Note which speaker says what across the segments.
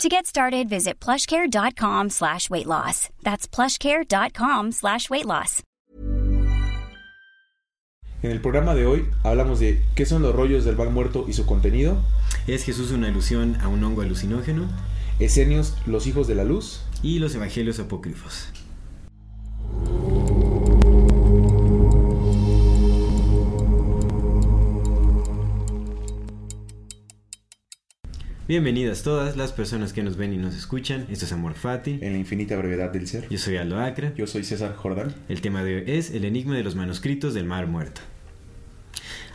Speaker 1: To get started, visit plushcare.com slash weight loss. That's plushcare.com slash weight loss.
Speaker 2: En el programa de hoy hablamos de qué son los rollos del mal muerto y su contenido,
Speaker 3: ¿Es Jesús una alusión a un hongo alucinógeno?
Speaker 2: Esenios, los hijos de la luz,
Speaker 3: Y los evangelios apócrifos. Bienvenidas todas las personas que nos ven y nos escuchan. Esto es Amor Fati.
Speaker 2: en la infinita brevedad del ser.
Speaker 3: Yo soy Aldo Acra.
Speaker 2: Yo soy César Jordán.
Speaker 3: El tema de hoy es el enigma de los manuscritos del Mar Muerto.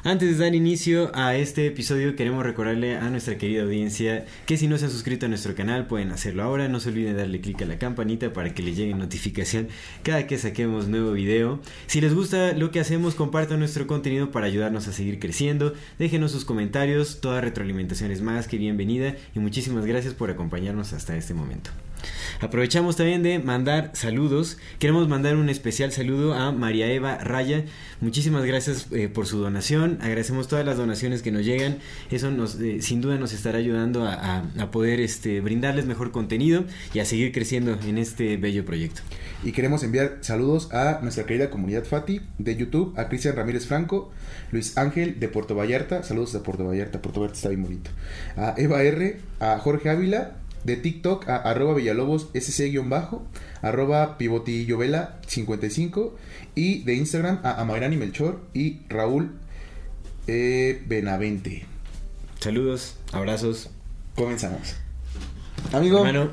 Speaker 3: Antes de dar inicio a este episodio queremos recordarle a nuestra querida audiencia que si no se han suscrito a nuestro canal pueden hacerlo ahora, no se olviden darle clic a la campanita para que les llegue notificación cada que saquemos nuevo video. Si les gusta lo que hacemos compartan nuestro contenido para ayudarnos a seguir creciendo, déjenos sus comentarios, toda retroalimentación es más que bienvenida y muchísimas gracias por acompañarnos hasta este momento. Aprovechamos también de mandar saludos. Queremos mandar un especial saludo a María Eva Raya. Muchísimas gracias eh, por su donación. Agradecemos todas las donaciones que nos llegan. Eso nos, eh, sin duda nos estará ayudando a, poder este, brindarles mejor contenido y a seguir creciendo en este bello proyecto.
Speaker 2: Y queremos enviar saludos a nuestra querida comunidad Fati de YouTube, a Cristian Ramírez Franco, Luis Ángel de Puerto Vallarta, saludos de Puerto Vallarta, Puerto Vallarta está bien bonito, a Eva R, a Jorge Ávila, de TikTok, a arroba Villalobos SC-bajo, arroba Pivotillovela 55 y de Instagram a Amairani Melchor y Raúl eh, Benavente.
Speaker 3: Saludos, abrazos.
Speaker 2: Comenzamos. Amigo,
Speaker 3: Hermano,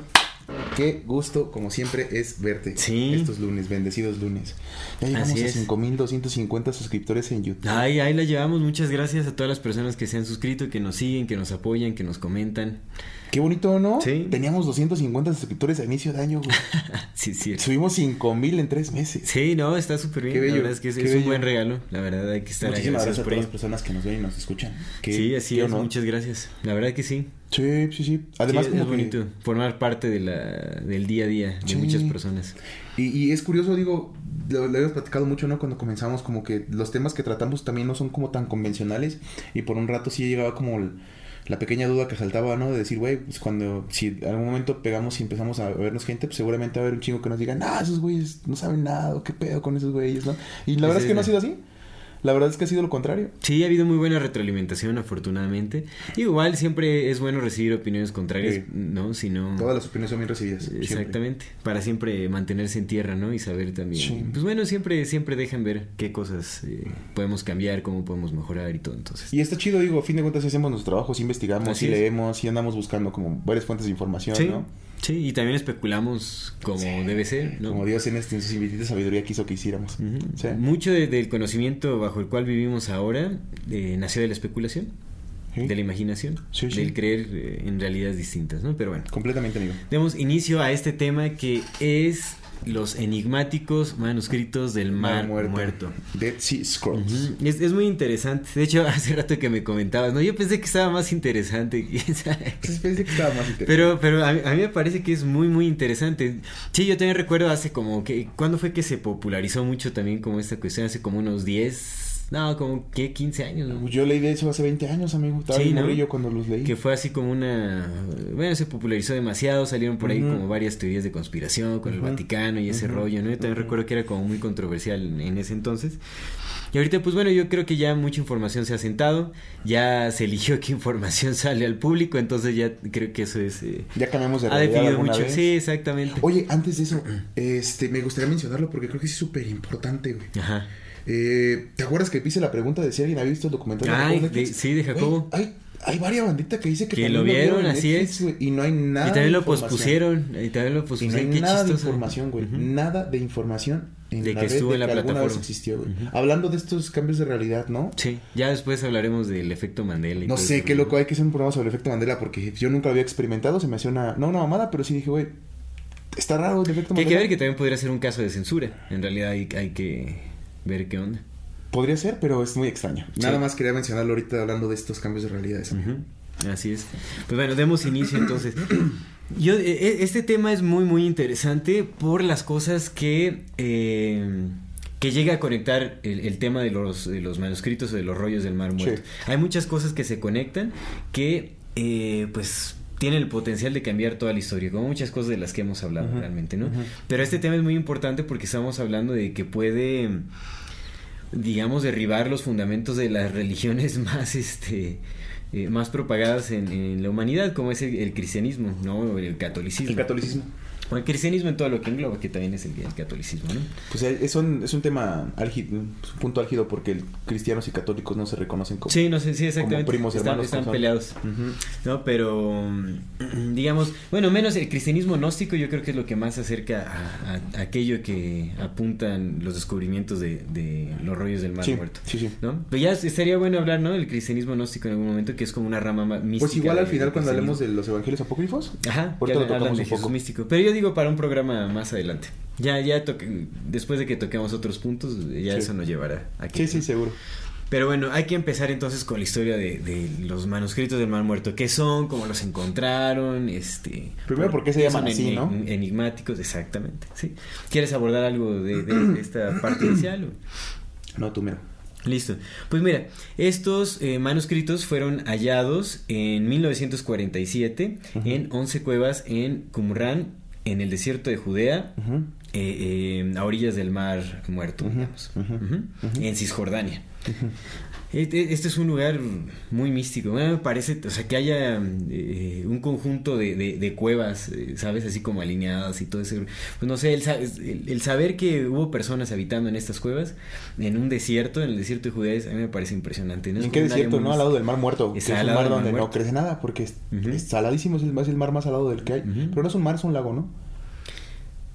Speaker 2: Qué gusto, como siempre, es verte
Speaker 3: Sí.
Speaker 2: estos lunes, bendecidos lunes. Ya llegamos
Speaker 3: Así
Speaker 2: a
Speaker 3: es.
Speaker 2: 5250 suscriptores en YouTube.
Speaker 3: ahí, ahí la llevamos. Muchas gracias a todas las personas que se han suscrito, que nos siguen, que nos apoyan, que nos comentan.
Speaker 2: Qué bonito, ¿no?
Speaker 3: Sí.
Speaker 2: Teníamos 250 suscriptores a inicio de año, güey.
Speaker 3: sí, cierto.
Speaker 2: Subimos 5000 en tres meses.
Speaker 3: Sí, no, está súper bien.
Speaker 2: Qué bello,
Speaker 3: la verdad es que es, un buen regalo. La verdad hay que estar
Speaker 2: Muchísimas
Speaker 3: agradecidos
Speaker 2: gracias a
Speaker 3: por
Speaker 2: todas las personas que nos ven y nos escuchan. Qué-
Speaker 3: Sí, así es.
Speaker 2: honor.
Speaker 3: Muchas gracias. La verdad que sí.
Speaker 2: Sí, sí, sí. Además,
Speaker 3: Sí,
Speaker 2: como
Speaker 3: es
Speaker 2: que-
Speaker 3: bonito formar parte de la, del día a día de
Speaker 2: Sí.
Speaker 3: muchas personas.
Speaker 2: Y, y es curioso, digo, lo, lo habíamos platicado mucho, ¿no? Cuando comenzamos, como que los temas que tratamos también no son como tan convencionales. Y por un rato sí llegaba como el- la pequeña duda que saltaba, ¿no? De decir, güey, pues cuando, si en algún momento pegamos y empezamos a vernos gente, pues seguramente va a haber un chingo que nos diga, nah, esos güeyes no saben nada, qué pedo con esos güeyes, ¿no? Y la verdad es que no ha sido así. La verdad es que ha sido lo contrario.
Speaker 3: Sí, ha habido muy buena retroalimentación, afortunadamente. Igual siempre es bueno recibir opiniones contrarias,
Speaker 2: Sí.
Speaker 3: ¿no? Si no...
Speaker 2: Todas las opiniones son bien recibidas. siempre.
Speaker 3: Exactamente, para siempre mantenerse en tierra, ¿no? Y saber también.
Speaker 2: Sí.
Speaker 3: Pues bueno, siempre, siempre dejan ver qué cosas eh, podemos cambiar, cómo podemos mejorar y todo. Entonces,
Speaker 2: Y está chido, digo, a fin de cuentas hacemos nuestro trabajo, sí investigamos,
Speaker 3: Así es.
Speaker 2: leemos, sí andamos buscando como varias fuentes de información,
Speaker 3: sí,
Speaker 2: ¿no?
Speaker 3: Sí, y también especulamos como
Speaker 2: Sí.
Speaker 3: debe ser, ¿no?
Speaker 2: Como Dios en, este, en su infinita sabiduría quiso que hiciéramos. Sí.
Speaker 3: Mucho de- del conocimiento bajo el cual vivimos ahora eh, nació de la especulación,
Speaker 2: Sí.
Speaker 3: de la imaginación,
Speaker 2: Sí, sí.
Speaker 3: del creer eh, en realidades distintas, ¿no? Pero bueno,
Speaker 2: Completamente, amigo.
Speaker 3: demos inicio a este tema que es los enigmáticos manuscritos del mar muerto.
Speaker 2: Dead Sea Scrolls.
Speaker 3: Es, es muy interesante. De hecho, hace rato que me comentabas, ¿no? Yo pensé que estaba más interesante.
Speaker 2: Pues pensé que estaba más interesante.
Speaker 3: Pero, pero a, mí- a mí me parece que es muy, muy interesante. Sí, yo también recuerdo hace como que... ¿Cuándo fue que se popularizó mucho también como esta cuestión? Hace como unos 10... No, como que 15 años, ¿no?
Speaker 2: Yo leí de eso hace 20 años, amigo. Estaba
Speaker 3: Sí, ¿no?
Speaker 2: cuando los leí.
Speaker 3: Que fue así como una... Bueno, se popularizó demasiado, salieron por ahí como varias teorías de conspiración con el Vaticano y ese rollo, ¿no? Yo también recuerdo que era como muy controversial en, en ese entonces. Y ahorita, pues bueno, yo creo que ya mucha información se ha sentado, ya se eligió qué información sale al público, entonces ya creo que eso es... eh,
Speaker 2: Ya cambiamos de
Speaker 3: ha definido mucho.
Speaker 2: vez.
Speaker 3: Sí, exactamente.
Speaker 2: Oye, antes de eso, este, me gustaría mencionarlo porque creo que es súper importante, güey.
Speaker 3: Ajá.
Speaker 2: Eh, ¿Te acuerdas que hice la pregunta de si alguien había visto el documental
Speaker 3: Ay, de-
Speaker 2: Netflix?
Speaker 3: sí, de Jacobo.
Speaker 2: Hay, hay varias banditas que dice que,
Speaker 3: Que lo vieron,
Speaker 2: en
Speaker 3: así
Speaker 2: Netflix,
Speaker 3: es.
Speaker 2: y no hay nada
Speaker 3: y también
Speaker 2: de
Speaker 3: lo pospusieron. Y también lo
Speaker 2: Y no
Speaker 3: pospusieron.
Speaker 2: hay
Speaker 3: Qué
Speaker 2: nada de información, güey.
Speaker 3: Ujú.
Speaker 2: Nada de información en
Speaker 3: De
Speaker 2: la
Speaker 3: que estuvo
Speaker 2: de
Speaker 3: en la plataforma.
Speaker 2: existió. Hablando de estos cambios de realidad, ¿no?
Speaker 3: Sí, ya después hablaremos del efecto Mandela. y
Speaker 2: No sé qué loco, hay que hacer un programa sobre el efecto Mandela porque yo nunca lo había experimentado, se me hacía una, no una mamada, pero sí dije, güey, Está raro el efecto
Speaker 3: Que hay que
Speaker 2: Mandela.
Speaker 3: ver que también podría ser un caso de censura. En realidad hay, hay que ver qué onda.
Speaker 2: Podría ser, pero es muy extraño.
Speaker 3: Sí.
Speaker 2: Nada más quería mencionarlo ahorita hablando de estos cambios de realidades.
Speaker 3: Así es. Pues bueno, demos inicio entonces. Yo, eh, eh, este tema es muy, muy interesante por las cosas que, eh, que llega a conectar el, el tema de los, de los manuscritos o de los rollos del Mar Muerto. Hay muchas cosas que se conectan que, eh, pues, tienen el potencial de cambiar toda la historia, como muchas cosas de las que hemos hablado realmente, ¿no? Pero este tema es muy importante porque estamos hablando de que puede digamos, derribar los fundamentos de las religiones más, este, eh, más propagadas en, en la humanidad, como es el, el cristianismo, ¿no? El catolicismo.
Speaker 2: El catolicismo.
Speaker 3: O el cristianismo en todo lo que engloba, que también es el, el catolicismo, ¿no?
Speaker 2: Pues es un, es un tema álgido, un punto álgido porque el- cristianos y católicos no se reconocen como...
Speaker 3: Sí, no sé, sí, exactamente.
Speaker 2: primos
Speaker 3: están
Speaker 2: hermanos,
Speaker 3: peleados. No, pero mm, digamos, bueno, menos el cristianismo gnóstico yo creo que es lo que más se acerca a, a- a aquello que apuntan los descubrimientos de, de los rollos del mar
Speaker 2: Sí,
Speaker 3: muerto.
Speaker 2: sí, sí.
Speaker 3: ¿No? Pero ya estaría bueno hablar, ¿no? Del cristianismo gnóstico en algún momento, que es como una rama mística.
Speaker 2: Pues igual al final cuando hablemos de los evangelios apócrifos,
Speaker 3: Ajá,
Speaker 2: ahorita
Speaker 3: que
Speaker 2: lo tocamos
Speaker 3: de
Speaker 2: un poco.
Speaker 3: místico. Pero yo digo para un programa más adelante. Ya, ya toque- después de que toquemos otros puntos, ya
Speaker 2: Sí.
Speaker 3: eso nos llevará aquí.
Speaker 2: Sí, sí, seguro.
Speaker 3: Pero bueno, hay que empezar entonces con la historia de, de los manuscritos del Mar Muerto. ¿Qué son? ¿Cómo los encontraron? Este,
Speaker 2: Primero, ¿por qué se llaman así, no?
Speaker 3: Enigmáticos, exactamente. ¿sí? ¿Quieres abordar algo de, de- de esta parte inicial? o?
Speaker 2: No, tú mira.
Speaker 3: Listo. Pues mira, estos eh, manuscritos fueron hallados en 1947
Speaker 2: Ujú.
Speaker 3: en 11 cuevas en Qumran, en el desierto de Judea, eh, eh, a orillas del Mar Muerto, digamos, en Cisjordania. Este, este es un lugar muy místico. Bueno, me parece, o sea, que haya eh, un conjunto de, de- de cuevas, eh, ¿sabes? Así como alineadas y todo eso. Pues no sé, el, el- el saber que hubo personas habitando en estas cuevas, en un desierto, en el desierto de Judea, es- a mí me parece impresionante. ¿no?
Speaker 2: ¿Y
Speaker 3: Es
Speaker 2: ¿En qué desierto, no? Al lado del Mar Muerto. Que es
Speaker 3: al
Speaker 2: un mar donde no crece nada porque es,
Speaker 3: Ujú.
Speaker 2: es saladísimo, es el, es el mar más salado del que hay. Pero no es un mar, es un lago, ¿no?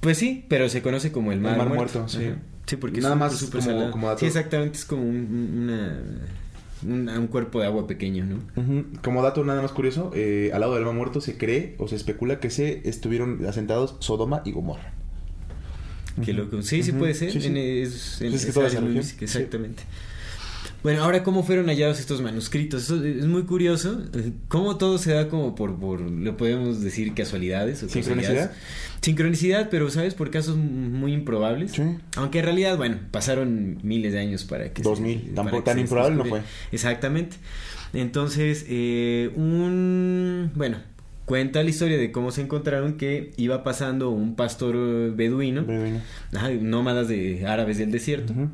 Speaker 3: Pues sí, pero se conoce como el Mar,
Speaker 2: Mar
Speaker 3: Muerto.
Speaker 2: Muerto, sí.
Speaker 3: Sí, porque
Speaker 2: Nada
Speaker 3: es
Speaker 2: más como-
Speaker 3: salado.
Speaker 2: como dato.
Speaker 3: Sí, exactamente, es como un, un- una, un, cuerpo de agua pequeño, ¿no?
Speaker 2: Ujú. Como dato nada más curioso, eh, al lado del Mar Muerto se cree o se especula que se estuvieron asentados Sodoma y Gomorra.
Speaker 3: Qué loco. Sí, sí puede ser.
Speaker 2: Sí, sí.
Speaker 3: En, es, en
Speaker 2: Pues es que
Speaker 3: esa
Speaker 2: toda esa sí.
Speaker 3: Bueno, ahora, ¿cómo fueron hallados estos manuscritos? Eso es muy curioso. ¿Cómo todo se da como por, por lo podemos decir, casualidades? O
Speaker 2: ¿Sincronicidad?
Speaker 3: Sincronicidad, pero, ¿sabes? Por casos muy improbables.
Speaker 2: Sí.
Speaker 3: Aunque en realidad, bueno, pasaron miles de años para que...
Speaker 2: Dos mil. Tampoco tan improbable no fue.
Speaker 3: Exactamente. Entonces, eh, un... Bueno, cuenta la historia de cómo se encontraron que iba pasando un pastor eh, beduino,
Speaker 2: Beduino.
Speaker 3: ajá, nómadas de árabes del desierto.
Speaker 2: Ujú.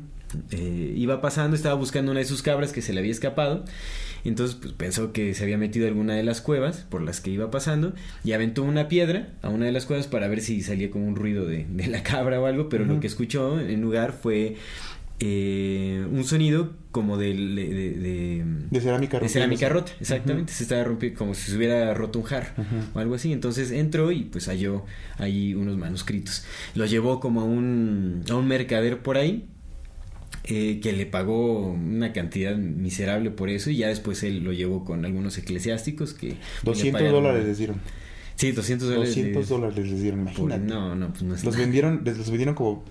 Speaker 3: Eh, iba pasando, estaba buscando una de sus cabras que se le había escapado. Entonces pues, pensó que se había metido a alguna de las cuevas por las que iba pasando y aventó una piedra a una de las cuevas para ver si salía como un ruido de, de la cabra o algo, pero lo que escuchó en lugar fue eh, un sonido como de, de- de-
Speaker 2: De cerámica
Speaker 3: de cerámica rota, exactamente, se estaba rompiendo como si se hubiera roto un jarro
Speaker 2: Ujú.
Speaker 3: o algo así. Entonces entró y pues halló ahí unos manuscritos. Los llevó como a un, a un mercader por ahí. Eh, que le pagó una cantidad miserable por eso y ya después él lo llevó con algunos eclesiásticos que le
Speaker 2: 200
Speaker 3: pagaron-
Speaker 2: dólares les dieron.
Speaker 3: sí 200 dólares
Speaker 2: 200
Speaker 3: de-
Speaker 2: dólares les dieron, imagínate.
Speaker 3: no no pues no es
Speaker 2: Los
Speaker 3: nada.
Speaker 2: vendieron, les los vendieron como...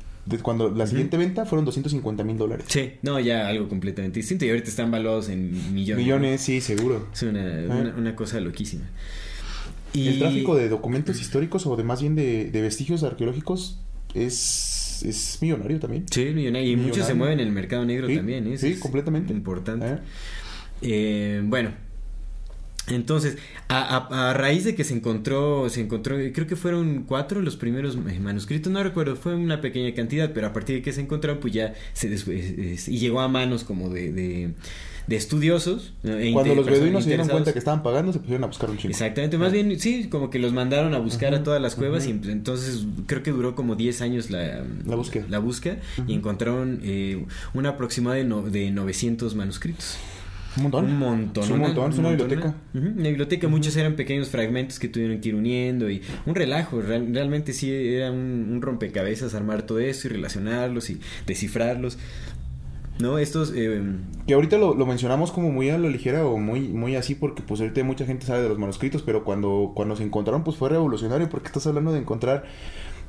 Speaker 2: cuando la siguiente venta fueron 250 mil dólares.
Speaker 3: sí no ya algo completamente distinto y ahorita están valuados en millones
Speaker 2: Millones, sí, seguro.
Speaker 3: es una, una, una cosa loquísima y
Speaker 2: El tráfico de documentos históricos o de más bien de, de vestigios arqueológicos es, es millonario también.
Speaker 3: Sí, millonario. Y muchos se
Speaker 2: Millonario.
Speaker 3: mueven en el mercado negro
Speaker 2: Sí,
Speaker 3: también. ¿eh?
Speaker 2: sí,
Speaker 3: Es
Speaker 2: completamente.
Speaker 3: Importante.
Speaker 2: ¿Eh?
Speaker 3: Eh, bueno, entonces, a, a- a raíz de que se encontró, se encontró, creo que fueron cuatro los primeros manuscritos, no recuerdo, fue una pequeña cantidad, pero a partir de que se encontraron, pues ya se y llegó a manos como de, de, de estudiosos. e
Speaker 2: Cuando los beduinos se dieron cuenta que estaban pagando, se pusieron a buscar un chingo.
Speaker 3: Exactamente, más bien, sí, como que los mandaron a buscar a todas las cuevas y pues, entonces creo que duró como 10 años la,
Speaker 2: La búsqueda.
Speaker 3: la búsqueda y encontraron eh, un aproximado de, no- de 900 manuscritos.
Speaker 2: Un montón.
Speaker 3: Un montón.
Speaker 2: Es un montón, es una biblioteca.
Speaker 3: Una biblioteca, muchos eran pequeños fragmentos que tuvieron que ir uniendo y un relajo, real- realmente sí era un, un rompecabezas armar todo eso y relacionarlos y descifrarlos. ¿No? Estos... Eh,
Speaker 2: que ahorita lo, lo, mencionamos como muy a la ligera o muy, muy así porque pues ahorita mucha gente sabe de los manuscritos, pero cuando, cuando se encontraron pues fue revolucionario porque estás hablando de encontrar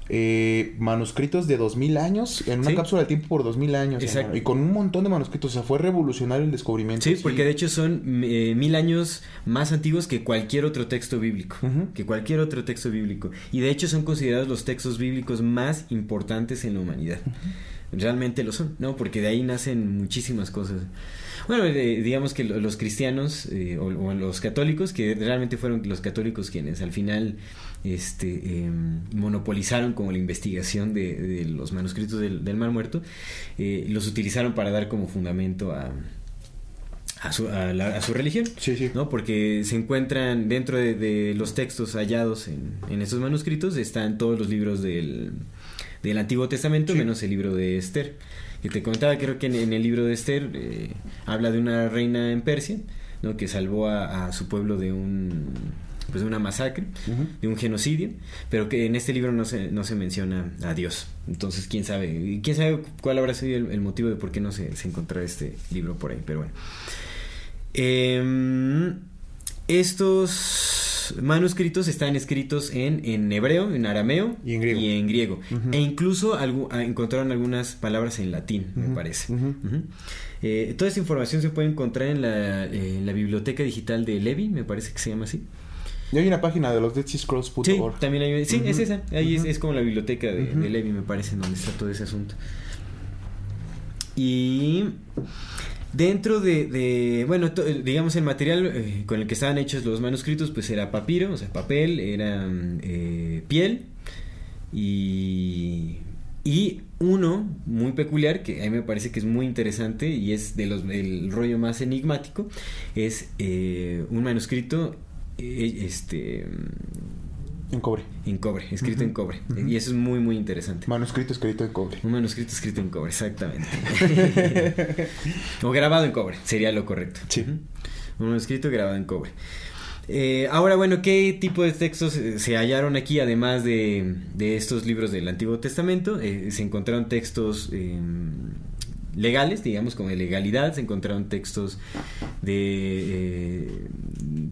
Speaker 2: eh, manuscritos de 2000 años en una cápsula de tiempo por 2000 años. Y con un montón de manuscritos. O sea, fue revolucionario el descubrimiento.
Speaker 3: Sí, porque de hecho son eh, mil años más antiguos que cualquier otro texto bíblico. Que cualquier otro texto bíblico. Y de hecho son considerados los textos bíblicos más importantes en la humanidad. Realmente lo son, ¿no? Porque de ahí nacen muchísimas cosas. Bueno, eh, digamos que los cristianos eh, o, los católicos, que realmente fueron los católicos quienes al final este, em, monopolizaron como la investigación de, los manuscritos del, Mar Muerto, eh, los utilizaron para dar como fundamento a, a su, a, su, religión, ¿no? Porque se encuentran dentro de, los textos hallados en, en estos manuscritos, están todos los libros del, del Antiguo Testamento, menos el libro de Esther. Que te comentaba, creo que en, el libro de Esther eh, habla de una reina en Persia, ¿no? Que salvó a, su pueblo de un pues de una masacre, de un genocidio, pero que en este libro no se, no se menciona a Dios. Entonces, quién sabe, quién sabe cuál habrá sido el, motivo de por qué no se, se este libro por ahí, pero bueno. Em, estos manuscritos están escritos en, en hebreo, en arameo
Speaker 2: y en
Speaker 3: griego. E incluso ah, encontraron algunas palabras en latín, me parece. Eh, toda esta información se puede encontrar en la, biblioteca digital de Levi, me parece que se llama así.
Speaker 2: Y hay una página de los Dead Scrolls.org.
Speaker 3: Sí, también hay, sí es esa. Ahí es, es, como la biblioteca de, de Levi, me parece, en donde está todo ese asunto. Y Dentro de, bueno, digamos el material eh, con el que estaban hechos los manuscritos, pues era papiro, o sea, papel, era eh, piel. Y, y uno muy peculiar, que a mí me parece que es muy interesante y es de los, el rollo más enigmático, es eh, un manuscrito este
Speaker 2: en cobre.
Speaker 3: En cobre, escrito en cobre. Y eso es muy, muy interesante.
Speaker 2: Manuscrito escrito en cobre.
Speaker 3: Un manuscrito escrito en cobre, exactamente. o grabado en cobre, sería lo correcto.
Speaker 2: Sí.
Speaker 3: Un manuscrito grabado en cobre. Eh, ahora, bueno, ¿qué tipo de textos eh, se hallaron aquí, además de, de estos libros del Antiguo Testamento? Eh, se encontraron textos em, legales, digamos, como de legalidad, se encontraron textos de eh,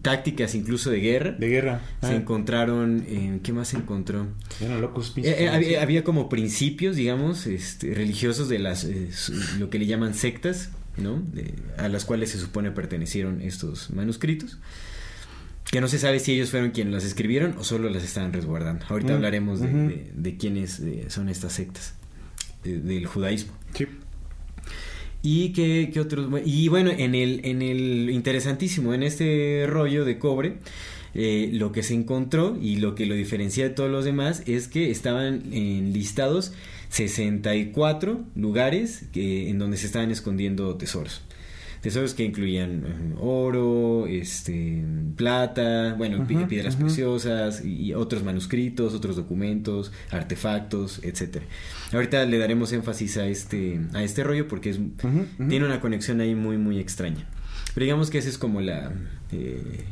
Speaker 3: tácticas incluso de guerra.
Speaker 2: De guerra.
Speaker 3: Se ah. encontraron, eh, ¿qué más se encontró?
Speaker 2: Eran locos.
Speaker 3: Eh, había, como principios, digamos, este, religiosos de las, lo que le llaman sectas, ¿no? a las cuales se supone pertenecieron estos manuscritos. Que no se sabe si ellos fueron quienes las escribieron o solo las estaban resguardando. Ahorita mm, hablaremos de, de, quiénes son estas sectas del judaísmo.
Speaker 2: Sí.
Speaker 3: Y que, otros. Y bueno, en el, en el interesantísimo, en este rollo de cobre, eh, lo que se encontró y lo que lo diferencia de todos los demás es que estaban enlistados 64 lugares que, en donde se estaban escondiendo tesoros tesoros que incluían eh, oro, este, plata, bueno, piedras preciosas y otros manuscritos, otros documentos, artefactos, etcétera. Ahorita le daremos énfasis a este a este rollo porque es, tiene una conexión ahí muy muy extraña. Pero digamos que esa es como la eh,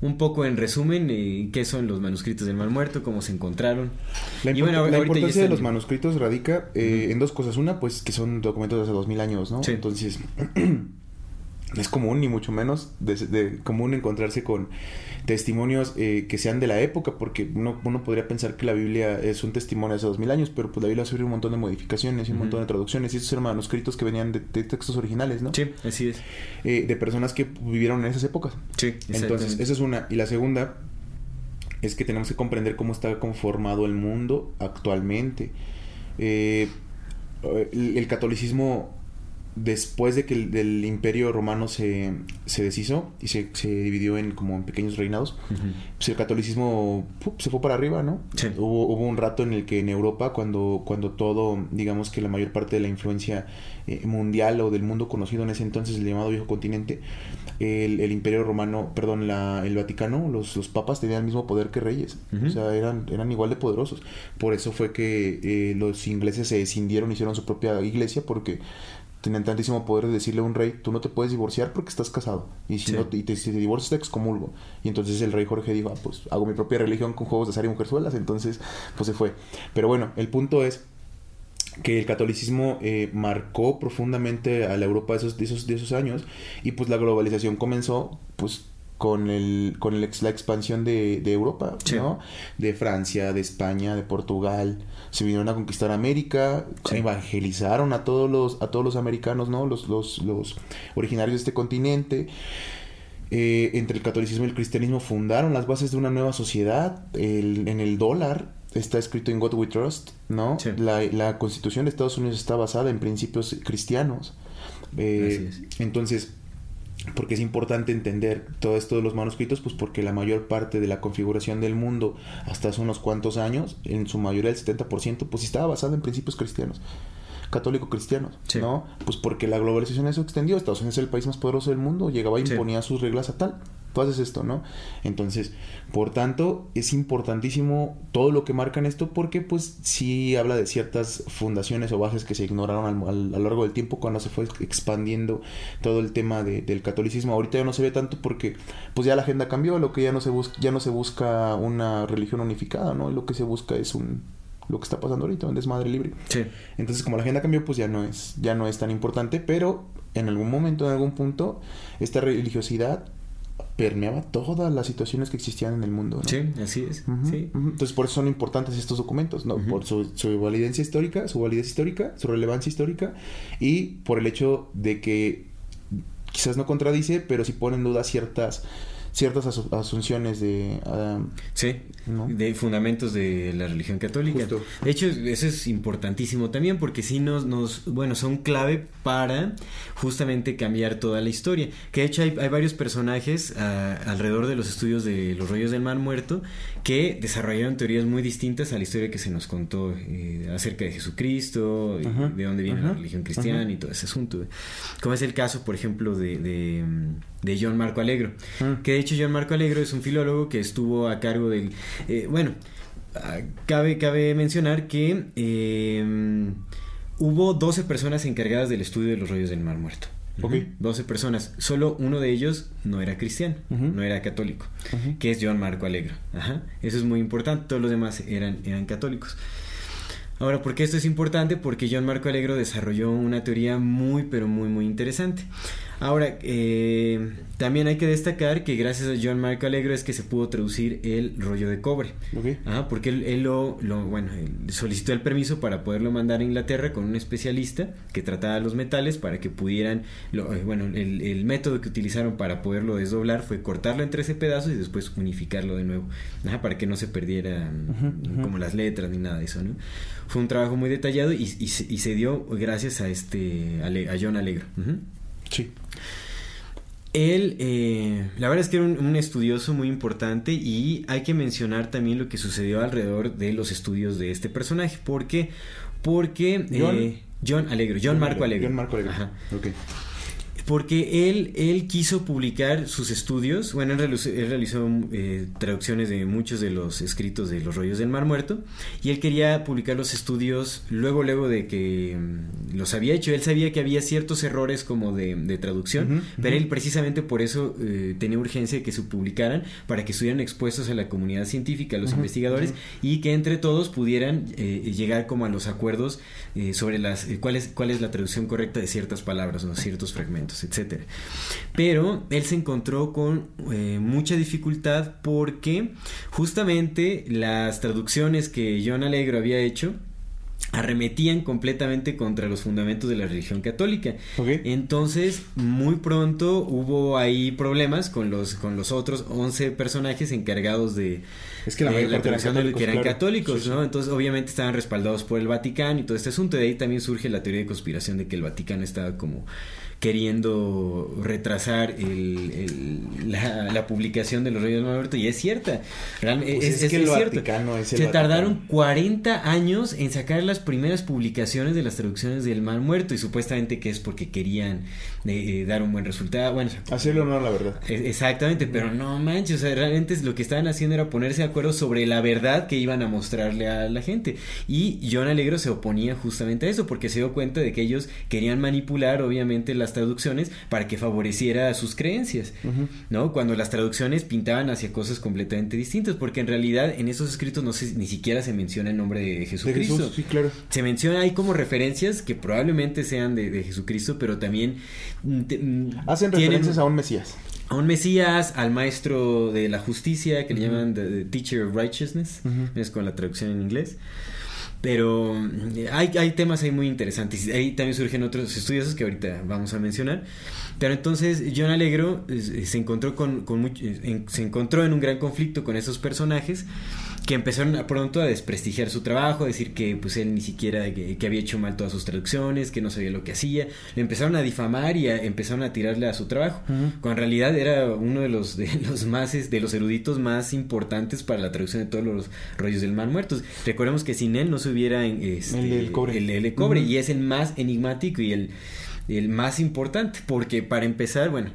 Speaker 3: un poco en resumen, eh, qué son los manuscritos del Mal Muerto, cómo se encontraron.
Speaker 2: La, importancia de los manuscritos radica en dos cosas. Una, pues que son documentos de hace dos mil años, ¿no? Entonces, es común, ni mucho menos de, común encontrarse con testimonios eh, que sean de la época, porque uno, uno, podría pensar que la Biblia es un testimonio de hace dos mil años, pero pues la Biblia sufrió un montón de modificaciones y un montón de traducciones, y estos eran manuscritos que venían de, textos originales, ¿no?
Speaker 3: Sí, así es.
Speaker 2: Eh, de personas que vivieron en esas épocas.
Speaker 3: Sí,
Speaker 2: Entonces, esa es una. Y la segunda es que tenemos que comprender cómo está conformado el mundo actualmente. Eh, el catolicismo después de que el del imperio romano se, se deshizo y se, se, dividió en como en pequeños reinados, pues el catolicismo se fue para arriba, ¿no? Hubo, hubo un rato en el que en Europa, cuando, cuando todo, digamos que la mayor parte de la influencia eh, mundial o del mundo conocido en ese entonces, el llamado viejo continente, el, el imperio romano, perdón, la, el Vaticano, los, los papas tenían el mismo poder que reyes, o sea, eran, eran igual de poderosos. Por eso fue que eh, los ingleses se escindieron, hicieron su propia iglesia, porque tenían tantísimo poder de decirle a un rey, tú no te puedes divorciar porque estás casado. Y si no y te, si te divorcias te excomulgo. Y entonces el rey Jorge dijo, ah, pues hago mi propia religión con juegos de azar y mujerzuelas. Entonces, pues se fue. Pero bueno, el punto es que el catolicismo eh, marcó profundamente a la Europa de esos, de esos, de esos años y pues la globalización comenzó pues con el con el, la expansión de, de Europa,
Speaker 3: Sí.
Speaker 2: ¿no? De Francia, de España, de Portugal, se vinieron a conquistar América,
Speaker 3: Sí.
Speaker 2: evangelizaron a todos los a todos los americanos, ¿no? Los los los originarios de este continente. Eh, entre el catolicismo y el cristianismo fundaron las bases de una nueva sociedad. El- en el dólar está escrito en God We Trust, ¿no?
Speaker 3: Sí.
Speaker 2: La, la constitución de Estados Unidos está basada en principios cristianos. Eh, entonces, porque es importante entender todo esto de los manuscritos, pues porque la mayor parte de la configuración del mundo hasta hace unos cuantos años, en su mayoría el 70%, pues estaba basada en principios cristianos católico-cristianos,
Speaker 3: Sí.
Speaker 2: ¿no? Pues porque la globalización eso extendió, Estados Unidos es el país más poderoso del mundo, llegaba y
Speaker 3: Sí.
Speaker 2: imponía sus reglas a tal. Tú haces esto, ¿no? Entonces, por tanto, es importantísimo todo lo que marcan esto porque pues sí habla de ciertas fundaciones o bases que se ignoraron al- al- a lo largo del tiempo cuando se fue expandiendo todo el tema de- del catolicismo. Ahorita ya no se ve tanto porque pues ya la agenda cambió, lo que ya no se busca, ya no se busca una religión unificada, ¿no? Lo que se busca es un lo que está pasando ahorita, un desmadre libre.
Speaker 3: Sí.
Speaker 2: Entonces, como la agenda cambió, pues ya no es, ya no es tan importante, pero en algún momento, en algún punto, esta religiosidad permeaba todas las situaciones que existían en el mundo. ¿no?
Speaker 3: Sí, así es. Sí.
Speaker 2: Entonces, por eso son importantes estos documentos, ¿no? Por su, su validez histórica, su validez histórica, su relevancia histórica y por el hecho de que quizás no contradice, pero sí pone en duda ciertas ciertas asu- asunciones de ah,
Speaker 3: Sí,
Speaker 2: ¿no?
Speaker 3: de fundamentos de la religión católica.
Speaker 2: Justo.
Speaker 3: De hecho, eso es importantísimo también porque sí nos, nos, bueno, son clave para justamente cambiar toda la historia. Que de hecho hay, hay varios personajes ah, alrededor de los estudios de los rollos del mar muerto que desarrollaron teorías muy distintas a la historia que se nos contó eh, acerca de Jesucristo, y
Speaker 2: Ajá,
Speaker 3: de dónde viene la religión cristiana
Speaker 2: ajá.
Speaker 3: y todo ese asunto. Como es el caso, por ejemplo, de, de, de John Marco Alegro.
Speaker 2: Mm.
Speaker 3: Que de hecho John Marco Alegro es un filólogo que estuvo a cargo del... eh, bueno, cabe, cabe mencionar que eh, hubo 12 personas encargadas del estudio de los rollos del Mar Muerto.
Speaker 2: Ok.
Speaker 3: Ujú, 12 personas. Solo uno de ellos no era cristiano, no era católico, que es John Marco Alegro. Ajá. Eso es muy importante. Todos los demás eran, eran católicos. Ahora, ¿por qué esto es importante? Porque John Marco Alegro desarrolló una teoría muy, pero muy, muy interesante. Ahora, eh, también hay que destacar que gracias a John Marco Alegro es que se pudo traducir el rollo de cobre. Ajá, porque él, él lo, lo- bueno, él solicitó el permiso para poderlo mandar a Inglaterra con un especialista que trataba los metales para que pudieran, lo- eh, bueno, el, el método que utilizaron para poderlo desdoblar fue cortarlo en 13 pedazos y después unificarlo de nuevo, Ajá, para que no se perdieran
Speaker 2: ujú.
Speaker 3: como las letras ni nada de eso, ¿no? Fue un trabajo muy detallado y, y se, y se dio gracias a este, Ale- a John Alegro. Ujú.
Speaker 2: Sí.
Speaker 3: Él, eh, la verdad es que era un, un estudioso muy importante y hay que mencionar también lo que sucedió alrededor de los estudios de este personaje. ¿Por qué? Porque
Speaker 2: John-
Speaker 3: eh, John Alegro, John Marco Alegro.
Speaker 2: John Marco Alegre.
Speaker 3: Ajá.
Speaker 2: Ok.
Speaker 3: Porque él, él quiso publicar sus estudios, bueno, él realizó, él realizó, eh, traducciones de muchos de los escritos de los rollos del Mar Muerto y él quería publicar los estudios luego, luego de que mm, los había hecho. Él sabía que había ciertos errores como de, de traducción, pero él precisamente por eso eh, tenía urgencia de que se publicaran para que estuvieran expuestos a la comunidad científica, a los investigadores y que entre todos pudieran eh, llegar como a los acuerdos eh, sobre las eh, cuál es cuál es la traducción correcta de ciertas palabras, ¿no? ciertos fragmentos, etcétera. Pero él se encontró con eh, mucha dificultad porque justamente las traducciones que John Alegro había hecho arremetían completamente contra los fundamentos de la religión católica. Entonces, muy pronto hubo ahí problemas con los con los otros 11 personajes encargados de
Speaker 2: Es que la eran
Speaker 3: traducción de lo que eran
Speaker 2: católicos, claro.
Speaker 3: católicos,
Speaker 2: Sí, sí.
Speaker 3: ¿no? Entonces, obviamente estaban respaldados por el Vaticano y todo este asunto. De ahí también surge la teoría de conspiración de que el Vaticano estaba como queriendo retrasar el, el- la, la publicación de los Reyes Muerto y es cierta. Realmente
Speaker 2: Pues
Speaker 3: es,
Speaker 2: es que
Speaker 3: es
Speaker 2: el
Speaker 3: cierto.
Speaker 2: Vaticano es el
Speaker 3: Se
Speaker 2: Vaticano.
Speaker 3: tardaron 40 años en sacar las primeras publicaciones de las traducciones del Mar Muerto y supuestamente que es porque querían eh, eh, dar un buen resultado. Bueno,
Speaker 2: Hacerlo no, la verdad.
Speaker 3: e- Exactamente, pero no manches, o sea, realmente lo que estaban haciendo era ponerse de acuerdo sobre la verdad que iban a mostrarle a la gente. Y John Alegro se oponía justamente a eso, porque se dio cuenta de que ellos querían manipular, obviamente, las las traducciones para que favoreciera sus creencias, ¿no? Cuando las traducciones pintaban hacia cosas completamente distintas, porque en realidad en esos escritos no se, ni siquiera se menciona el nombre de Jesucristo.
Speaker 2: sí, claro.
Speaker 3: Se menciona ahí como referencias que probablemente sean de, Jesucristo, pero también...
Speaker 2: Mm, mm, Hacen referencias a un Mesías
Speaker 3: a un Mesías, al maestro de la justicia, que le llaman the, Teacher of Righteousness, es con la traducción en inglés. Pero eh, hay, hay temas ahí muy interesantes. Ahí también surgen otros estudios que ahorita vamos a mencionar. Pero entonces John Alegro eh, se encontró con, con eh, se encontró en un gran conflicto con esos personajes que empezaron a pronto a desprestigiar su trabajo, a decir que pues él ni siquiera que, había hecho mal todas sus traducciones, que no sabía lo que hacía, le empezaron a difamar y empezaron a tirarle a su trabajo, cuando en realidad era uno de los de los más de los eruditos más importantes para la traducción de todos los rollos del mar muertos. Recordemos que sin él no se hubiera este,
Speaker 2: el, cobre,
Speaker 3: el, cobre y es el más enigmático y el el más importante, porque para empezar, bueno,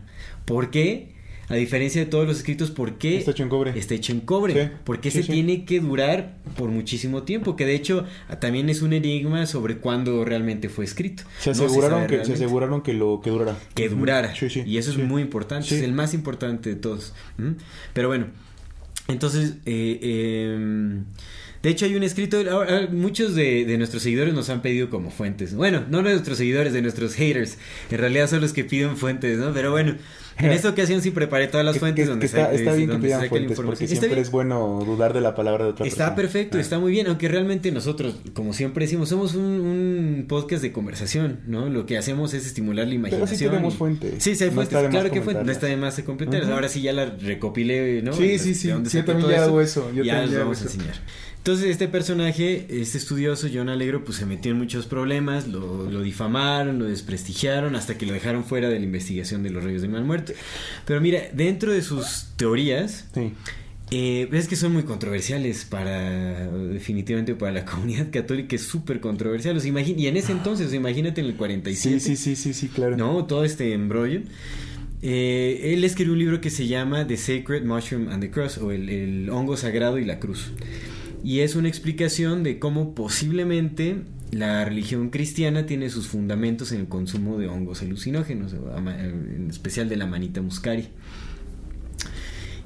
Speaker 3: ¿por qué? A diferencia de todos los escritos, ¿por qué
Speaker 2: está hecho en cobre?
Speaker 3: Está hecho en cobre. porque se tiene que durar por muchísimo tiempo? Que de hecho también es un enigma sobre cuándo realmente fue escrito.
Speaker 2: Se aseguraron, que, se aseguraron que lo que durara.
Speaker 3: Que durara. y eso es muy importante. Es el más importante de todos. Pero bueno, entonces... Eh, eh, de hecho, hay un escrito. Muchos de, nuestros seguidores nos han pedido como fuentes. Bueno, no de nuestros seguidores, de nuestros haters. En realidad son los que piden fuentes, ¿no? Pero bueno, en esta ocasión sí preparé todas las fuentes donde
Speaker 2: está, está bien que pidan fuentes porque siempre es bueno dudar de la palabra de otra
Speaker 3: persona. Está perfecto, ah. está muy bien, aunque realmente nosotros, como siempre decimos, somos un, podcast de conversación, ¿no? Lo que hacemos es estimular la imaginación.
Speaker 2: Pero sí tenemos fuentes.
Speaker 3: Sí, sí hay fuentes, claro que fuentes, no está de más de completar. Ahora sí ya la recopilé, ¿no?
Speaker 2: Sí, sí, sí, yo también ya hago eso. Yo
Speaker 3: ya les vamos a enseñar. Entonces este personaje, este estudioso, John Alegro, pues se metió en muchos problemas, lo, difamaron, lo desprestigiaron, hasta que lo dejaron fuera de la investigación de los reyes de mal muerto. Pero mira, dentro de sus teorías, eh, es que son muy controversiales para, definitivamente para la comunidad católica, es súper controversial. y en ese entonces, imagínate en el 47.
Speaker 2: Sí, sí, sí, sí, sí, claro.
Speaker 3: No, todo este embrollo. Eh, él escribió un libro que se llama The Sacred Mushroom and the Cross, o el hongo sagrado y la cruz y es una explicación de cómo posiblemente la religión cristiana tiene sus fundamentos en el consumo de hongos alucinógenos, en especial de la manita muscari.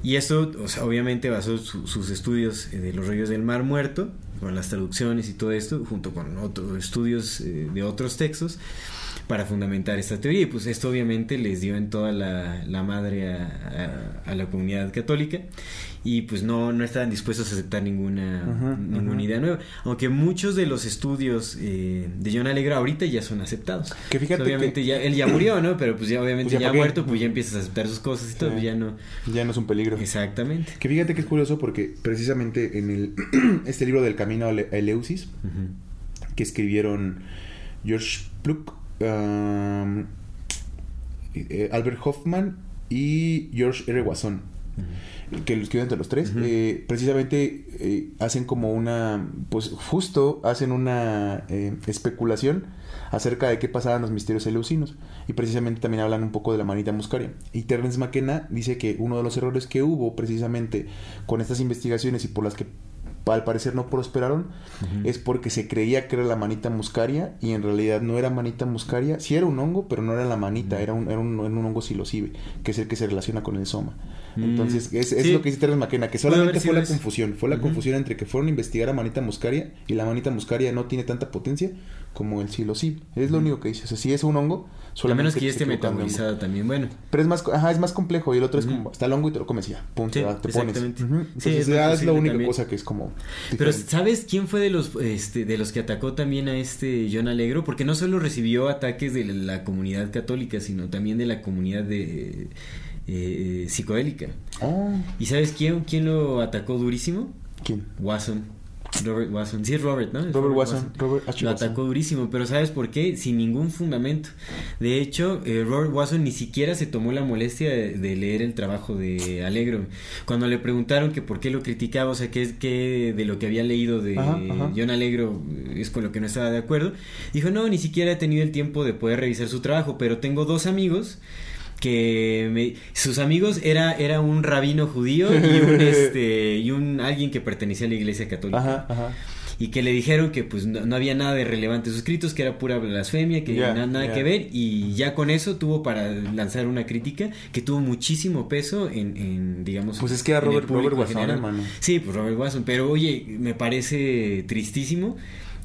Speaker 3: Y esto, obviamente, basó sus estudios de los rollos del Mar Muerto, con las traducciones y todo esto, junto con otros estudios eh, de otros textos, para fundamentar esta teoría. Y pues esto obviamente les dio en toda la, madre a, la comunidad católica y pues no, no estaban dispuestos a aceptar ninguna, ninguna idea nueva. Aunque muchos de los estudios eh, de John Alegro ahorita ya son aceptados.
Speaker 2: Que fíjate
Speaker 3: obviamente ya él ya murió, ¿no? Pero pues ya obviamente pues ya, muerto, pues ya empiezas a aceptar sus cosas y todo, ya no
Speaker 2: ya no es un peligro.
Speaker 3: Exactamente.
Speaker 2: Que fíjate que es curioso porque precisamente en el este libro del camino a Eleusis que escribieron George Pluck, um, eh, Albert Hoffman y George R. Wasson que lo escriben entre los tres, eh, precisamente eh, hacen como una, pues justo hacen una eh, especulación acerca de qué pasaban los misterios eleusinos. Y precisamente también hablan un poco de la manita muscaria. Y Terence McKenna dice que uno de los errores que hubo precisamente con estas investigaciones y por las que al parecer no prosperaron, es porque se creía que era la manita muscaria y en realidad no era manita muscaria, sí era un hongo, pero no era la manita, era, un, era, un, un hongo silocibe, que es el que se relaciona con el soma. Entonces, es, es lo que dice Terence McKenna, que solamente fue la confusión, fue la confusión entre que fueron a investigar a manita muscaria y la manita muscaria no tiene tanta potencia como el silocibe. Es lo único que dice, o sea, si es un hongo,
Speaker 3: a menos que ya esté metabolizado también, bueno.
Speaker 2: Pero es más, ajá, es más complejo y el otro es como, está el hongo y te lo comes ya, pum, te pones. sí, es, la única cosa que es como...
Speaker 3: Pero ¿sabes quién fue de los, este, de los que atacó también a este John Alegro? Porque no solo recibió ataques de la comunidad católica, sino también de la comunidad de... Eh, psicodélica.
Speaker 2: Oh.
Speaker 3: ¿Y sabes quién, quién lo atacó durísimo?
Speaker 2: ¿Quién?
Speaker 3: Watson. Robert Watson. Sí, es Robert, ¿no?
Speaker 2: Robert, Watson. Robert
Speaker 3: Lo atacó durísimo, pero ¿sabes por qué? Sin ningún fundamento. De hecho, eh, Robert Watson ni siquiera se tomó la molestia de, leer el trabajo de Alegro. Cuando le preguntaron que por qué lo criticaba, o sea, qué, qué de lo que había leído de John Alegro es con lo que no estaba de acuerdo, dijo, no, ni siquiera he tenido el tiempo de poder revisar su trabajo, pero tengo dos amigos que sus amigos era, era un rabino judío y un este y un alguien que pertenecía a la iglesia católica. y que le dijeron que pues no, había nada de relevante sus escritos, que era pura blasfemia, que nada, nada que ver. Y ya con eso tuvo para lanzar una crítica que tuvo muchísimo peso en, en digamos...
Speaker 2: Pues es que era Robert, Robert Watson, hermano.
Speaker 3: Sí, pues Robert Watson, pero oye, me parece tristísimo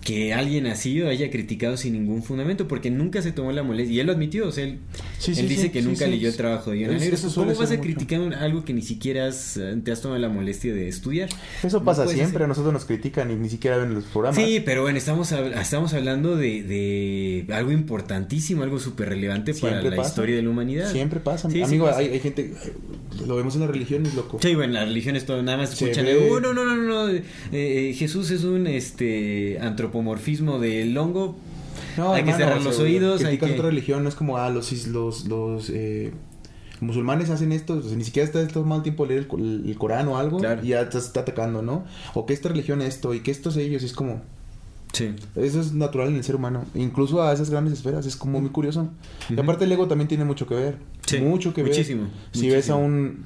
Speaker 3: que alguien así haya criticado sin ningún fundamento, porque nunca se tomó la molestia, y él lo admitió, o sea, él, dice que nunca leyó el trabajo de Jonah ¿Cómo vas a criticar algo que ni siquiera te has tomado la molestia de estudiar?
Speaker 2: Eso pasa siempre, a nosotros nos critican y ni siquiera ven los programas.
Speaker 3: Sí, pero bueno, estamos, estamos hablando de, de algo importantísimo, algo súper relevante para la historia de la humanidad.
Speaker 2: Siempre pasa, amigo, hay, gente, lo vemos en las religiones, loco.
Speaker 3: Sí, bueno, las religiones todo, nada más escuchan, oh, no, no, no, no, eh, eh, Jesús es un este antropólogo antropomorfismo del hongo. No, hay que cerrar los oídos. Hay que...
Speaker 2: otra religión, no es como, ah, los, los, los eh, musulmanes hacen esto, ni siquiera está tomando tiempo leer el, Corán o algo y ya te está atacando, ¿no? O que esta religión esto y que estos ellos, es como...
Speaker 3: Sí.
Speaker 2: Eso es natural en el ser humano. Incluso a esas grandes esferas. Es como muy curioso. Y aparte el ego también tiene mucho que ver.
Speaker 3: Sí,
Speaker 2: mucho que
Speaker 3: muchísimo, ver.
Speaker 2: Si ves a un...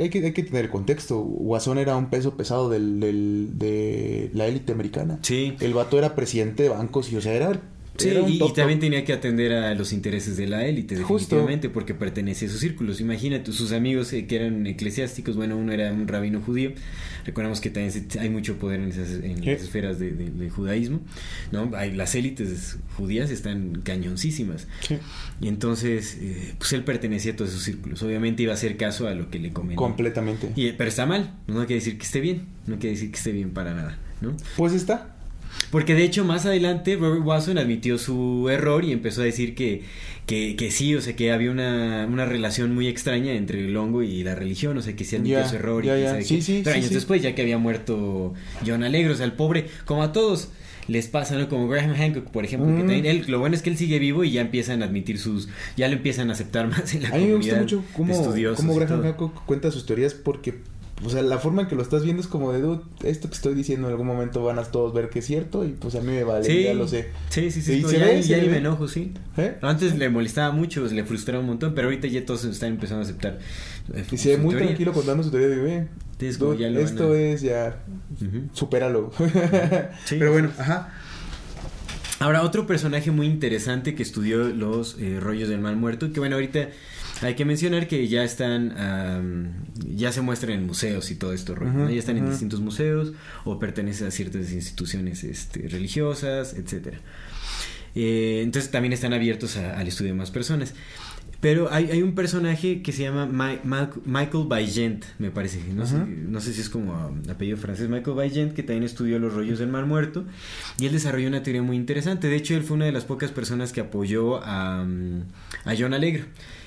Speaker 2: hay, que, hay que tener el contexto. Guasón era un peso pesado del, del, de la élite americana.
Speaker 3: Sí.
Speaker 2: El vato era presidente de bancos y, o sea, era
Speaker 3: Sí, y, también tenía que atender a los intereses de la élite, definitivamente, porque pertenecía a esos círculos. Imagínate, sus amigos eh, que eran eclesiásticos, bueno, uno era un rabino judío, recordemos que también hay mucho poder en, esas, en las esferas de, judaísmo, ¿no? Hay, las élites judías están cañoncísimas. Y entonces, eh, pues él pertenecía a todos esos círculos. Obviamente iba a hacer caso a lo que le convenía.
Speaker 2: Completamente.
Speaker 3: Y, pero está mal, no quiere decir que esté bien, no quiere decir que esté bien para nada, ¿no?
Speaker 2: Pues está.
Speaker 3: Porque de hecho más adelante Robert Watson admitió su error y empezó a decir que, que, que sí, o sea, que había una, una, relación muy extraña entre el hongo y la religión, o sea, que sí admitió su error. y Pero años después, ya que había muerto John Alegre, o sea, el pobre, como a todos les pasa, ¿no? Como Graham Hancock, por ejemplo, que mm. también él, lo bueno es que él sigue vivo y ya empiezan a admitir sus, ya lo empiezan a aceptar más en la a mí me gusta mucho
Speaker 2: cómo, cómo Graham Hancock cuenta sus teorías porque o sea, la forma en que lo estás viendo es como de, dude, esto que estoy diciendo en algún momento van a todos ver que es cierto y pues a mí me vale, ya lo sé.
Speaker 3: Sí, sí, sí. ya, ya me enojo, sí. ¿Eh? Antes le molestaba mucho, le frustraba un montón, pero ahorita ya todos están empezando a aceptar.
Speaker 2: Eh, y se ve muy tranquilo contando su teoría de, ve, esto es ya, supéralo. sí, pero bueno, ajá.
Speaker 3: Ahora, otro personaje muy interesante que estudió los eh, rollos del mal muerto, que bueno, ahorita hay que mencionar que ya están, ya se muestran en museos y todo esto, ya están en distintos museos o pertenecen a ciertas instituciones este, religiosas, etcétera. Eh, entonces también están abiertos al estudio de más personas. Pero hay, hay, un personaje que se llama Michael Baigent, me parece. No, sé, no sé si es como apellido francés. Michael Baigent, que también estudió los rollos del Mar Muerto. Y él desarrolló una teoría muy interesante. De hecho, él fue una de las pocas personas que apoyó a, a John Alegre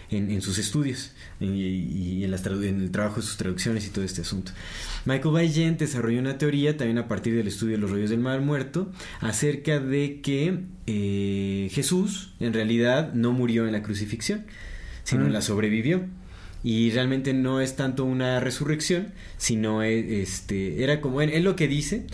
Speaker 3: en, sus estudios y, en, el trabajo de sus traducciones y todo este asunto. Michael Bayen desarrolló una teoría también a partir del estudio de los rollos del mar muerto acerca de que eh, Jesús en realidad no murió en la crucifixión, sino mm. la sobrevivió y realmente no es tanto una resurrección, sino e, este era como él lo que dice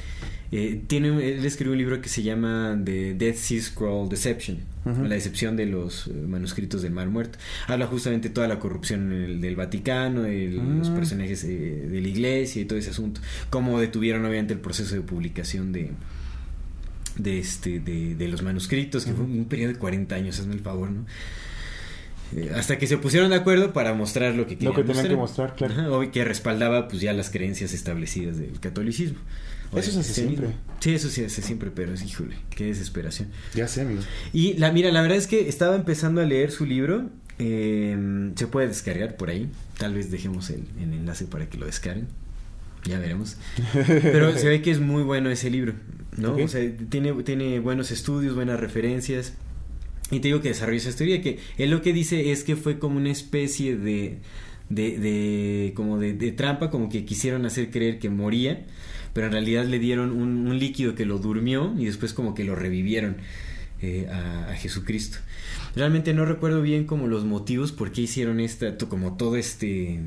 Speaker 3: eh, tiene, él escribió un libro que se llama The Dead Sea Scroll Deception, la decepción de los eh, manuscritos del Mar Muerto. Habla justamente de toda la corrupción del Vaticano, los ah. personajes eh, de la iglesia y todo ese asunto. Cómo detuvieron obviamente el proceso de publicación de, de, este, de, los manuscritos, que fue un periodo de 40 años, hazme el favor, ¿no? Hasta que se pusieron de acuerdo para mostrar lo que querían
Speaker 2: lo que tenían que mostrar, claro.
Speaker 3: que respaldaba pues ya las creencias establecidas del catolicismo.
Speaker 2: Eso se hace siempre.
Speaker 3: Sí, eso sí se hace siempre, pero híjole, qué desesperación.
Speaker 2: Ya sé, amigo.
Speaker 3: Y la, mira, la verdad es que estaba empezando a leer su libro. Em, se puede descargar por ahí. Tal vez dejemos el, enlace para que lo descarguen. Ya veremos. Pero se ve que es muy bueno ese libro, ¿no? O sea, tiene, tiene buenos estudios, buenas referencias. Y te digo que desarrolló esa teoría que él lo que dice es que fue como una especie de de, de como de, de, trampa, como que quisieron hacer creer que moría pero en realidad le dieron un, líquido que lo durmió y después como que lo revivieron eh, a, Jesucristo. Realmente no recuerdo bien como los motivos por qué hicieron esta, como todo este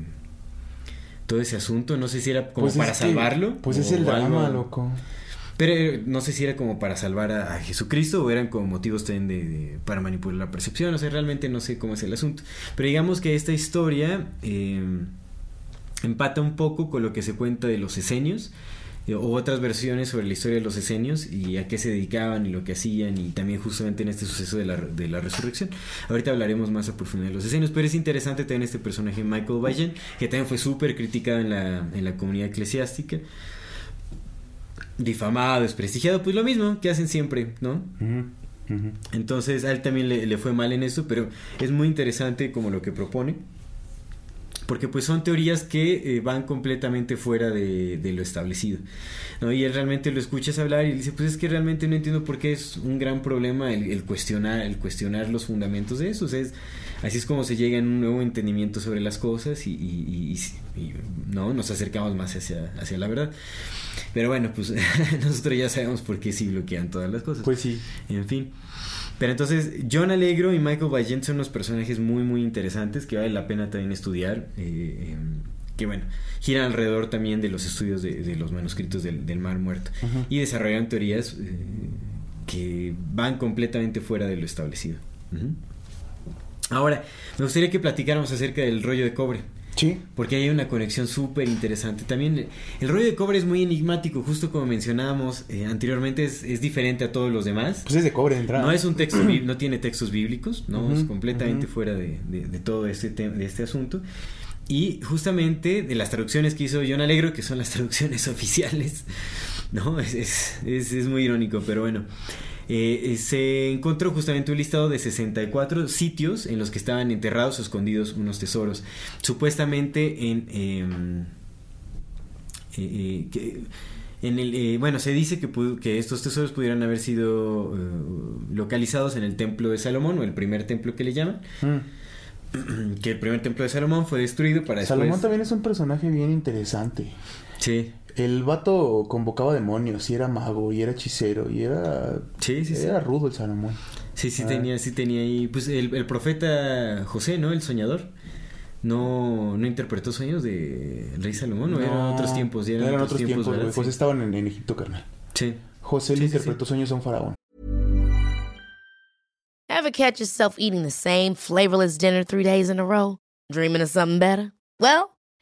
Speaker 3: todo ese asunto, no sé si era como pues para salvarlo.
Speaker 2: pues es el drama, loco.
Speaker 3: Pero eh, no sé si era como para salvar a, Jesucristo o eran como motivos también de, para manipular la percepción. O sea, realmente no sé cómo es el asunto. Pero digamos que esta historia eh, empata un poco con lo que se cuenta de los esenios eh, o otras versiones sobre la historia de los esenios y a qué se dedicaban y lo que hacían y también justamente en este suceso de la, de la resurrección. Ahorita hablaremos más a profundidad de los esenios, pero es interesante tener este personaje Michael Bayen, que también fue súper criticado en la, en la comunidad eclesiástica difamado, desprestigiado, pues lo mismo que hacen siempre, ¿no? Entonces a él también le, fue mal en eso, pero es muy interesante como lo que propone. Porque pues son teorías que eh, van completamente fuera de, lo establecido. ¿no? Y él realmente lo escuchas hablar y dice, pues es que realmente no entiendo por qué es un gran problema el, cuestionar, el cuestionar los fundamentos de eso. es, así es como se llega a un nuevo entendimiento sobre las cosas y, no nos acercamos más hacia, hacia la verdad. Pero bueno, pues nosotros ya sabemos por qué sí bloquean todas las cosas.
Speaker 2: Pues sí.
Speaker 3: En fin. Pero entonces, John Alegro y Michael Vallent son unos personajes muy, muy interesantes que vale la pena también estudiar. Eh, em, que bueno, giran alrededor también de los estudios de, los manuscritos del, Mar Muerto. Y desarrollan teorías eh, que van completamente fuera de lo establecido. Ahora, me gustaría que platicáramos acerca del rollo de cobre.
Speaker 2: Sí.
Speaker 3: Porque hay una conexión súper interesante. También el rollo de cobre es muy enigmático, justo como mencionábamos eh, anteriormente, es, es, diferente a todos los demás.
Speaker 2: Pues es de cobre de entrada.
Speaker 3: No es un texto, no tiene textos bíblicos, no es completamente fuera de, de, todo este, de este asunto. Y justamente de las traducciones que hizo John Alegro, que son las traducciones oficiales, ¿no? Es, es, es, es muy irónico, pero bueno. Eh, eh, se encontró justamente un listado de 64 sitios en los que estaban enterrados o escondidos unos tesoros. Supuestamente en... Em, eh, en el, bueno, se dice que, que, estos tesoros pudieran haber sido localizados en el templo de Salomón, o el primer templo que le llaman. Mm. Que el primer templo de Salomón fue destruido para
Speaker 2: Salomón también es un personaje bien interesante.
Speaker 3: Sí.
Speaker 2: El vato convocaba demonios y era mago y era hechicero y era...
Speaker 3: Sí, sí,
Speaker 2: Era rudo el Salomón.
Speaker 3: Sí, sí ah. tenía, sí tenía ahí... Pues el, profeta José, ¿no? El soñador. No, no interpretó sueños de rey Salomón, ¿o eran otros tiempos?
Speaker 2: eran, eran otros tiempos, José estaba en, en, Egipto, carnal.
Speaker 3: Sí.
Speaker 2: José le interpretó sueños a un faraón.
Speaker 4: Ever catch yourself eating the same flavorless dinner three days in a row? Dreaming of something better? Well...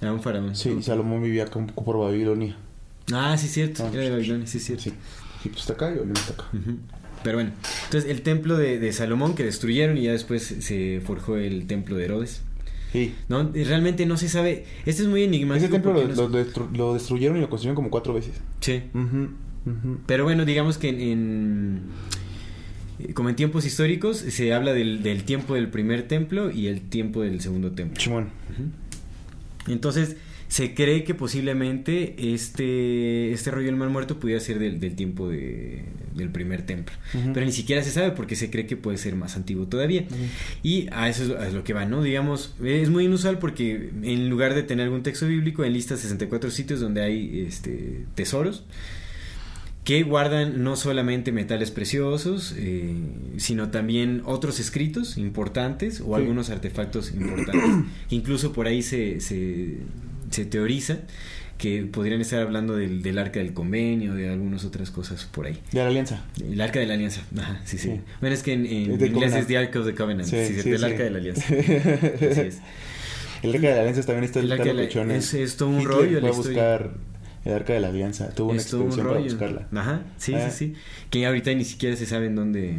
Speaker 3: Era un faraón.
Speaker 2: Sí, Salomón vivía por Babilonia.
Speaker 3: Ah, sí, cierto. Ah, era de Babilonia, sí, cierto. Sí.
Speaker 2: Y pues está acá y Babilonia está acá.
Speaker 3: Pero bueno, entonces el templo de, de, Salomón que destruyeron y ya después se forjó el templo de Herodes.
Speaker 2: Sí.
Speaker 3: No, realmente no se sabe. Este es muy enigmático.
Speaker 2: Ese templo lo, lo, destruyeron y lo construyeron como cuatro veces.
Speaker 3: Sí. Pero bueno, digamos que en, como en tiempos históricos se habla del, del, tiempo del primer templo y el tiempo del segundo templo.
Speaker 2: Chimón.
Speaker 3: Entonces, se cree que posiblemente este, este rollo del mal muerto pudiera ser del, tiempo de, del primer templo. Pero ni siquiera se sabe porque se cree que puede ser más antiguo todavía. Y a eso es, lo que va, ¿no? Digamos, es muy inusual porque en lugar de tener algún texto bíblico, en lista 64 sitios donde hay este, tesoros que guardan no solamente metales preciosos, eh, sino también otros escritos importantes o algunos artefactos importantes. Incluso por ahí se, se, se, teoriza que podrían estar hablando del, del, arca del convenio, de algunas otras cosas por ahí.
Speaker 2: De la alianza.
Speaker 3: El arca de la alianza, Ajá, sí, sí, Bueno, es que en, inglés es The Ark of the Covenant, sí, sí, el arca de la alianza. Así es.
Speaker 2: El arca de la alianza también está
Speaker 3: el arca de la, es, es todo un rollo.
Speaker 2: Fue a buscar el Arca de la Alianza. Tuvo una expedición para buscarla.
Speaker 3: Ajá, sí, sí, ah. sí. Que ahorita ni siquiera se sabe en dónde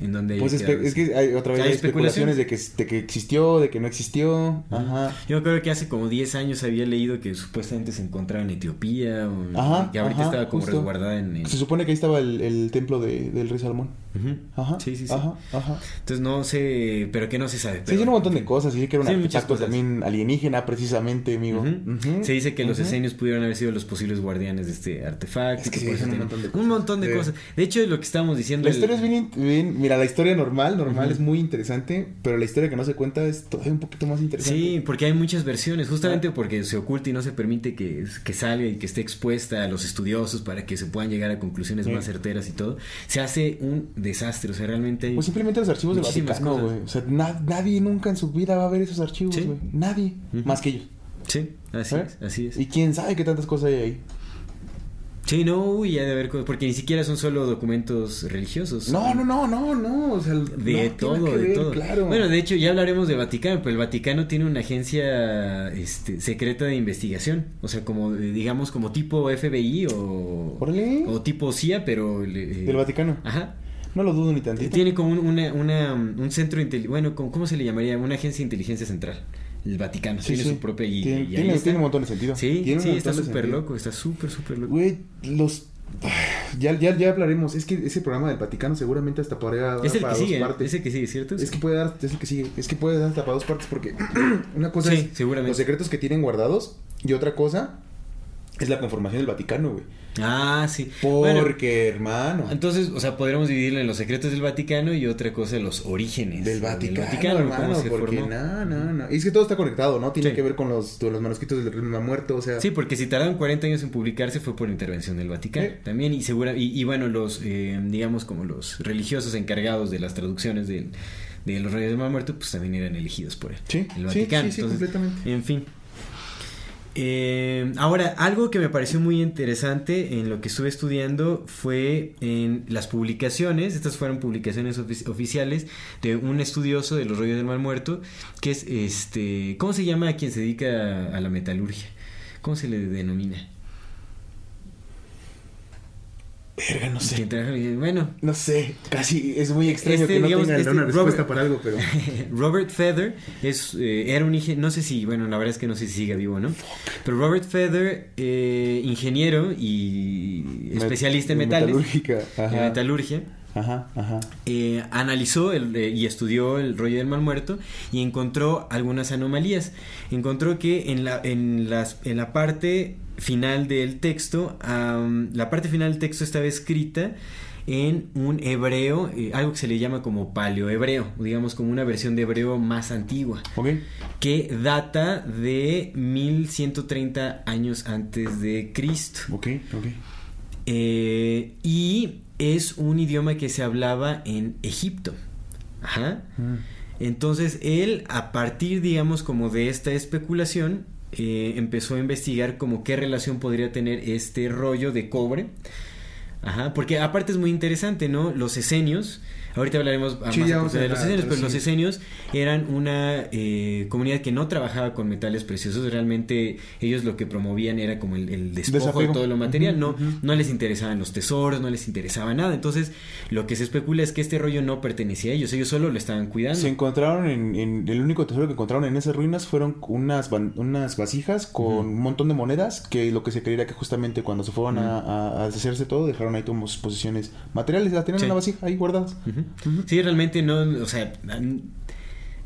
Speaker 3: En donde
Speaker 2: Pues espe- es que hay otra vez
Speaker 3: Hay
Speaker 2: hay especulaciones de que, de que existió, de que no existió. Ajá.
Speaker 3: Yo creo que hace como 10 años había leído que supuestamente se encontraba en Etiopía o
Speaker 2: Ajá.
Speaker 3: que ahorita
Speaker 2: ajá,
Speaker 3: estaba como
Speaker 2: justo.
Speaker 3: resguardada en... en-
Speaker 2: Se supone que ahí estaba el, el templo de, del rey Salomón.
Speaker 3: Ujú.
Speaker 2: Ajá.
Speaker 3: Sí, sí, sí.
Speaker 2: Ajá, ajá.
Speaker 3: Entonces no sé, pero que no se sabe.
Speaker 2: Se
Speaker 3: pero-
Speaker 2: dice un montón de cosas. Se dice que era un
Speaker 3: Sí,
Speaker 2: artefacto también alienígena, precisamente, amigo.
Speaker 3: Ujú.
Speaker 2: Ujú.
Speaker 3: Se dice que los esenios pudieron haber sido los posibles guardianes de este artefacto.
Speaker 2: Es que
Speaker 3: por eso
Speaker 2: dicen un montón de
Speaker 3: Un
Speaker 2: cosas.
Speaker 3: montón de cosas. De hecho, lo que estábamos diciendo...
Speaker 2: La
Speaker 3: el-
Speaker 2: historia es bien- Mira, la historia normal, normal es muy interesante. Pero la historia que no se cuenta es todavía un poquito más interesante.
Speaker 3: Sí, porque hay muchas versiones,
Speaker 2: Ah.
Speaker 3: justamente porque se oculta y no se permite que, que salga y que esté expuesta a los estudiosos para que se puedan llegar a conclusiones
Speaker 2: Sí.
Speaker 3: más certeras y todo. Se hace un desastre, o sea, realmente... hay-
Speaker 2: Pues simplemente los archivos del Vaticano, güey. O sea, na- nadie nunca en su vida va a ver esos archivos,
Speaker 3: Sí.
Speaker 2: güey. Nadie. Más que ellos.
Speaker 3: Sí, así
Speaker 2: ¿Eh?
Speaker 3: es, así es.
Speaker 2: Y quién sabe qué tantas cosas hay ahí.
Speaker 3: Sí, no, uy, ya de haber cosas, porque ni siquiera son solo documentos religiosos.
Speaker 2: No, no, no, no, no. O sea, no,
Speaker 3: De todo, de todo.
Speaker 2: Claro.
Speaker 3: Bueno, de hecho, ya hablaremos de Vaticano, pero el Vaticano tiene una agencia este, secreta de investigación. O sea, como, eh, digamos, como tipo FBI o, o tipo CIA, pero... eh,
Speaker 2: Del Vaticano.
Speaker 3: Ajá.
Speaker 2: No lo dudo ni tantito.
Speaker 3: Tiene como un, una, una, un centro, bueno, ¿cómo, cómo se le llamaría? Una agencia de inteligencia central. El Vaticano.
Speaker 2: Sí,
Speaker 3: tiene
Speaker 2: sí.
Speaker 3: su propia... Y,
Speaker 2: Tiene-
Speaker 3: y
Speaker 2: tiene-
Speaker 3: está.
Speaker 2: tiene un montón de sentido.
Speaker 3: Sí,
Speaker 2: Tiene
Speaker 3: sí, está súper loco, está súper, súper loco.
Speaker 2: Güey, los... Ya, ya, ya hablaremos. Es que ese programa del Vaticano seguramente hasta podría dar
Speaker 3: es el
Speaker 2: para
Speaker 3: que
Speaker 2: dos
Speaker 3: sigue,
Speaker 2: partes.
Speaker 3: es el que sigue, ¿cierto?
Speaker 2: Es que puede dar, es el que sigue, es que puede dar hasta para dos partes porque una cosa es
Speaker 3: seguramente.
Speaker 2: los secretos que tienen guardados y otra cosa es la conformación del Vaticano, güey.
Speaker 3: Ah, sí.
Speaker 2: Porque,
Speaker 3: Bueno,
Speaker 2: hermano,
Speaker 3: Entonces, o sea, podríamos dividirlo en los secretos del Vaticano y otra cosa los orígenes
Speaker 2: del Vaticano,
Speaker 3: cómo
Speaker 2: hermano,
Speaker 3: se
Speaker 2: porque no, no, no. Y es que todo está conectado, ¿no? Tiene
Speaker 3: Sí.
Speaker 2: que ver con los, los manuscritos del Reino Muerto, o sea,
Speaker 3: Sí, porque si tardaron 40 años en publicarse fue por intervención del Vaticano
Speaker 2: Sí.
Speaker 3: también y segura y, y bueno los eh, digamos como los religiosos encargados de las traducciones del- de los Reyes del Mar Muerto pues también eran elegidos por el,
Speaker 2: Sí,
Speaker 3: el
Speaker 2: sí,
Speaker 3: Vaticano.
Speaker 2: sí, sí,
Speaker 3: Entonces,
Speaker 2: completamente.
Speaker 3: En fin. Eh, ahora, algo que me pareció muy interesante en lo que estuve estudiando fue en las publicaciones, estas fueron publicaciones ofi- oficiales de un estudioso de los rollos del mal muerto, que es este, ¿cómo se llama a quien se dedica a la metalurgia? ¿Cómo se le denomina?
Speaker 2: Verga, no sé.
Speaker 3: Bueno,
Speaker 2: No sé, casi es muy extraño
Speaker 3: Este,
Speaker 2: que no
Speaker 3: digamos, este
Speaker 2: una respuesta
Speaker 3: Robert-
Speaker 2: para algo, pero
Speaker 3: Robert Feather es, eh, era un ingeniero, no sé si, bueno, la verdad es que no sé si sigue vivo o no, pero Robert Feather, eh, ingeniero y especialista en metales,
Speaker 2: Metalúrgica,
Speaker 3: en
Speaker 2: ajá.
Speaker 3: metalurgia,
Speaker 2: Ajá, ajá.
Speaker 3: eh, analizó el, eh, y estudió el rollo del mal muerto y encontró algunas anomalías. Encontró que en la, en las, en la parte final del texto, la parte final del texto estaba escrita en un hebreo, eh, algo que se le llama como paleohebreo, digamos como una versión de hebreo más antigua, que data de 1130 años antes de Cristo. Eh, y es un idioma que se hablaba en Egipto. Ajá.
Speaker 2: Mm.
Speaker 3: Entonces él, a partir, digamos, como de esta especulación, eh, empezó a investigar como qué relación podría tener este rollo de cobre. Ajá, porque aparte es muy interesante, ¿no? Los esenios, ahorita hablaremos
Speaker 2: Sí,
Speaker 3: más
Speaker 2: ya
Speaker 3: de los esenios,
Speaker 2: pero
Speaker 3: los esenios eran una eh, comunidad que no trabajaba con metales preciosos, realmente ellos lo que promovían era como el, el despojo
Speaker 2: Desapego.
Speaker 3: de todo lo material, no, no les interesaban los tesoros, no les interesaba nada, entonces lo que se especula es que este rollo no pertenecía a ellos, ellos solo lo estaban cuidando.
Speaker 2: Se encontraron en, en- el único tesoro que encontraron en esas ruinas fueron unas unas vasijas con un montón de monedas que lo que se creía que justamente cuando se fueron a, a- a deshacerse todo dejaron ahí como sus posiciones materiales, las tenían
Speaker 3: Sí.
Speaker 2: en la vasija ahí guardadas.
Speaker 3: Sí, realmente no, o sea,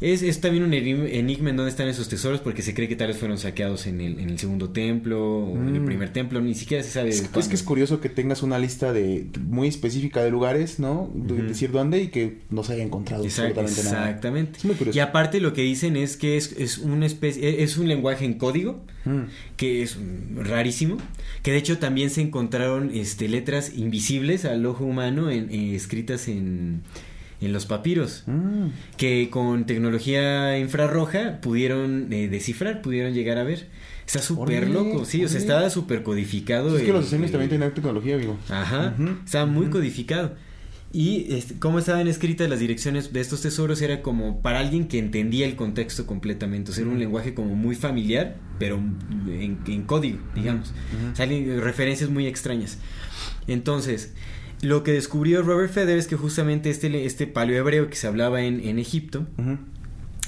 Speaker 3: es, es también un enigma en dónde están esos tesoros porque se cree que tal vez fueron saqueados en el, en el segundo templo o en el
Speaker 2: Mm.
Speaker 3: primer templo, ni siquiera se sabe.
Speaker 2: Es, es que es curioso que tengas una lista de muy específica de lugares, ¿no? De decir dónde y que no se haya encontrado
Speaker 3: Exact-
Speaker 2: absolutamente nada.
Speaker 3: exactamente.
Speaker 2: Es muy curioso.
Speaker 3: Y aparte lo que dicen es que es, es una especie, es un lenguaje en código
Speaker 2: Mm.
Speaker 3: que es rarísimo, que de hecho también se encontraron este, letras invisibles al ojo humano en, eh, escritas en, en los papiros.
Speaker 2: Mm.
Speaker 3: que con tecnología infrarroja pudieron eh, descifrar, pudieron llegar a ver. Está súper loco, sí, o sea, estaba súper codificado.
Speaker 2: Es que
Speaker 3: el-
Speaker 2: los esenios también tienen tecnología, amigo.
Speaker 3: Ajá,
Speaker 2: Ujú,
Speaker 3: estaba muy
Speaker 2: ujú.
Speaker 3: codificado. Y este, cómo estaban escritas las direcciones de estos tesoros era como para alguien que entendía el contexto completamente. O sea, era un lenguaje como muy familiar, pero en, en código, digamos. O sea, alguien- referencias muy extrañas. Entonces, lo que descubrió Robert Feder es que justamente este, este paleo hebreo que se hablaba en, en Egipto,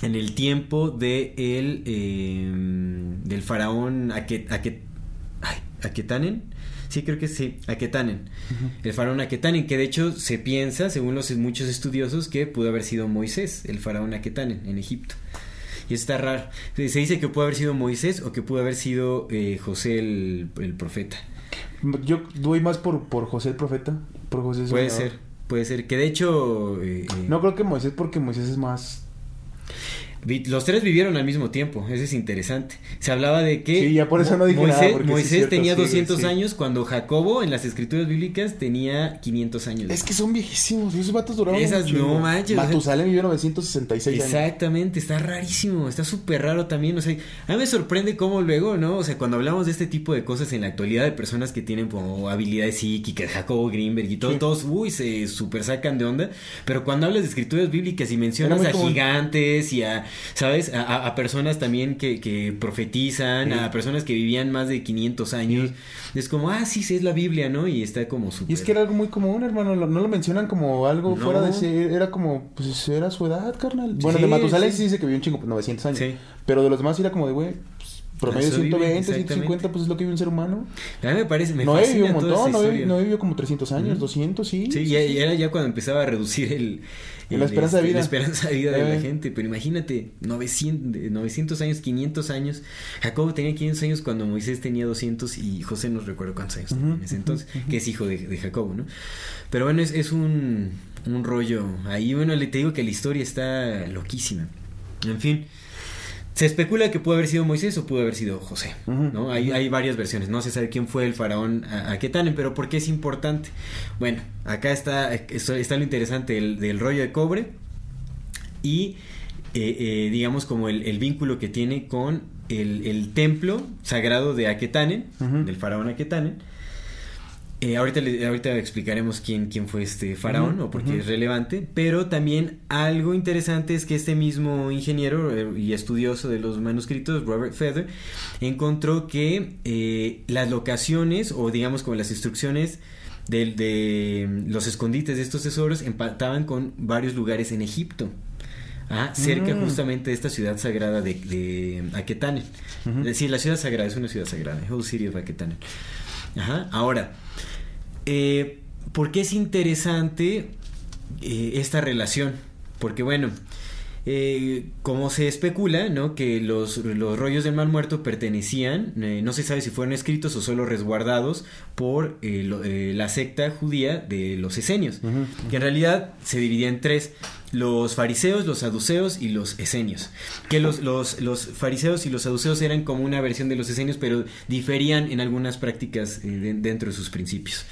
Speaker 3: en el tiempo de el, eh, del faraón Aket, Aket- ay, Aketanen. Sí, creo que sí, Aketanen. El faraón Aketanen, que de hecho se piensa, según los muchos estudiosos, que pudo haber sido Moisés, el faraón Aketanen, en Egipto. Y está raro. Se se dice que pudo haber sido Moisés o que pudo haber sido eh, José el, el profeta.
Speaker 2: Yo voy más por, por José el profeta. Por José
Speaker 3: Puede
Speaker 2: soñador.
Speaker 3: ser, puede ser. Que de hecho... eh, eh,
Speaker 2: No creo que Moisés, porque Moisés es más.
Speaker 3: Los tres vivieron al mismo tiempo, eso es interesante. Se hablaba de que
Speaker 2: Sí, ya por eso no dije
Speaker 3: Moisés,
Speaker 2: nada, sí cierto,
Speaker 3: tenía
Speaker 2: sí, güey,
Speaker 3: 200
Speaker 2: sí.
Speaker 3: años cuando Jacobo en las escrituras bíblicas tenía 500 años.
Speaker 2: Es que son viejísimos. Esos vatos duraron.
Speaker 3: Esas no manches,
Speaker 2: Matusalén vivió 966 años.
Speaker 3: Exactamente, está rarísimo, está súper raro también, o sea, a mí me sorprende cómo luego, ¿no? O sea, cuando hablamos de este tipo de cosas en la actualidad de personas que tienen como habilidades psíquicas, Jacobo Greenberg y todo, todos, uy, se súper sacan de onda, pero cuando hablas de escrituras bíblicas y mencionas a
Speaker 2: común.
Speaker 3: gigantes y a, ¿sabes? A, personas también que, que profetizan,
Speaker 2: Sí.
Speaker 3: a personas que vivían más de 500 años, es como, ah, sí, sí, es la Biblia, ¿no? Y está como súper...
Speaker 2: Y es que era algo muy común, hermano. No lo mencionan como algo
Speaker 3: No.
Speaker 2: fuera de ser. Era como, pues era su edad, carnal. Bueno,
Speaker 3: Sí,
Speaker 2: de Matusalén
Speaker 3: sí.
Speaker 2: sí dice que vivió un chingo, pues 900 años.
Speaker 3: Sí.
Speaker 2: Pero de los demás era como de, güey, promedio
Speaker 3: Eso vive,
Speaker 2: 120,
Speaker 3: exactamente.
Speaker 2: 150, pues es lo que vive un ser humano.
Speaker 3: A mí me parece, me
Speaker 2: Noé vivió un montón,
Speaker 3: historia.
Speaker 2: Noé vivió como 300 años,
Speaker 3: Ujú.
Speaker 2: 200, sí.
Speaker 3: Sí, ya, ya era ya cuando empezaba a reducir el,
Speaker 2: Y la esperanza de
Speaker 3: este,
Speaker 2: vida.
Speaker 3: la esperanza de vida de la
Speaker 2: Eh.
Speaker 3: gente. Pero imagínate, 900, de 900 años, 500 años. Jacobo tenía 500 años cuando Moisés tenía 200 y José no recuerdo cuántos años tenía en ese entonces, que es hijo de, de Jacobo, ¿no? Pero bueno, es, es un, un rollo. Ahí, bueno, le te digo que la historia está loquísima. En fin. Se especula que pudo haber sido Moisés o pudo haber sido José, ¿no? Hay, hay varias versiones, no se sabe quién fue el faraón a- Aquetanen, pero ¿por qué es importante? Bueno, acá está, está lo interesante del, del rollo de cobre y eh, eh, digamos como el, el vínculo que tiene con el, el templo sagrado de Aquetanen,
Speaker 2: Ujú.
Speaker 3: del faraón Aquetanen. Eh, ahorita, le- ahorita explicaremos quién, quién fue este faraón o por qué es relevante, pero también algo interesante es que este mismo ingeniero eh, y estudioso de los manuscritos, Robert Feather, encontró que eh, las locaciones o digamos como las instrucciones de, los escondites de estos tesoros empataban con varios lugares en Egipto. Ah, cerca
Speaker 2: Mm.
Speaker 3: justamente de esta ciudad sagrada de, de Aquetanen.
Speaker 2: Ujú.
Speaker 3: Es decir, la ciudad sagrada es una ciudad sagrada, Whole City of Aquetanen. Ajá. Ahora, eh, ¿por qué es interesante eh, esta relación? Porque bueno, eh, como se especula, ¿no? Que los, los rollos del mal muerto pertenecían, no se sabe si fueron escritos o solo resguardados por eh, lo- eh, la secta judía de los esenios,
Speaker 2: Ujú.
Speaker 3: que en realidad se dividía en tres. Los fariseos, los saduceos y los esenios. Que los, los, los fariseos y los saduceos eran como una versión de los esenios, pero diferían en algunas prácticas eh, de- dentro de sus principios.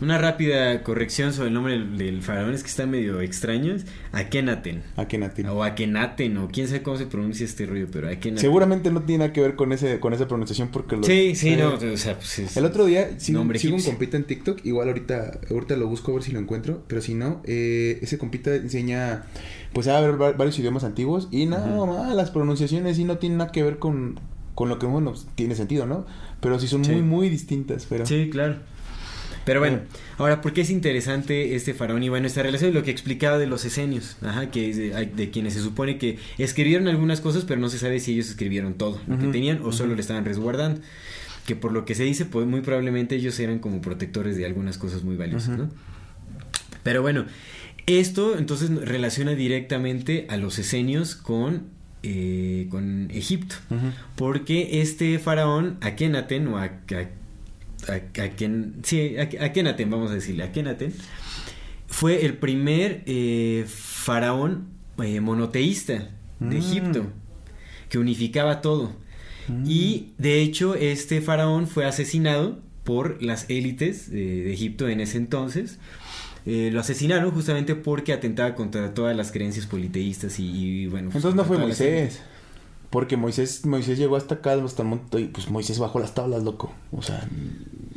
Speaker 3: Una rápida corrección sobre el nombre del, del faraón es que está medio extraño. Akenaten.
Speaker 2: Akenaten.
Speaker 3: O Akenaten, o quién sabe cómo se pronuncia este rollo, pero Akenaten.
Speaker 2: Seguramente no tiene nada que ver con ese con esa pronunciación porque los-
Speaker 3: Sí, sí,
Speaker 2: eh,
Speaker 3: no, o sea, pues es-
Speaker 2: El otro día sigo,
Speaker 3: Nombre
Speaker 2: sigo un compita en TikTok, igual ahorita ahorita lo busco a ver si lo encuentro, pero si no, eh, ese compita enseña pues a ver va- varios idiomas antiguos y no, ma, las pronunciaciones sí no tienen nada que ver con, con lo que bueno, tiene sentido, ¿no? Pero sí son
Speaker 3: Sí.
Speaker 2: muy muy distintas, pero
Speaker 3: Sí, claro. Pero bueno, ahora, ¿por qué es interesante este faraón? Y bueno, esta relación, lo que explicaba de los esenios, ajá, que es de, quienes se supone que escribieron algunas cosas, pero no se sabe si ellos escribieron todo lo que tenían o solo le estaban resguardando. Que por lo que se dice, pues muy probablemente ellos eran como protectores de algunas cosas muy valiosas. ¿no? Pero bueno, esto entonces relaciona directamente a los esenios con, eh, con Egipto. Porque este faraón, Akenaten, o Ak- Ak- Aken- sí, Ak- Akenaten, vamos a decirle, Akenaten, fue el primer eh, faraón eh, monoteísta de
Speaker 2: Mm.
Speaker 3: Egipto, que unificaba todo. Y de hecho, este faraón fue asesinado por las élites eh, de Egipto en ese entonces. Eh, lo asesinaron justamente porque atentaba contra todas las creencias politeístas y, y, bueno. pues,
Speaker 2: entonces no fue. Moisés. Porque Moisés Moisés llegó hasta acá, hasta el monte y pues Moisés bajó las tablas, loco. O sea,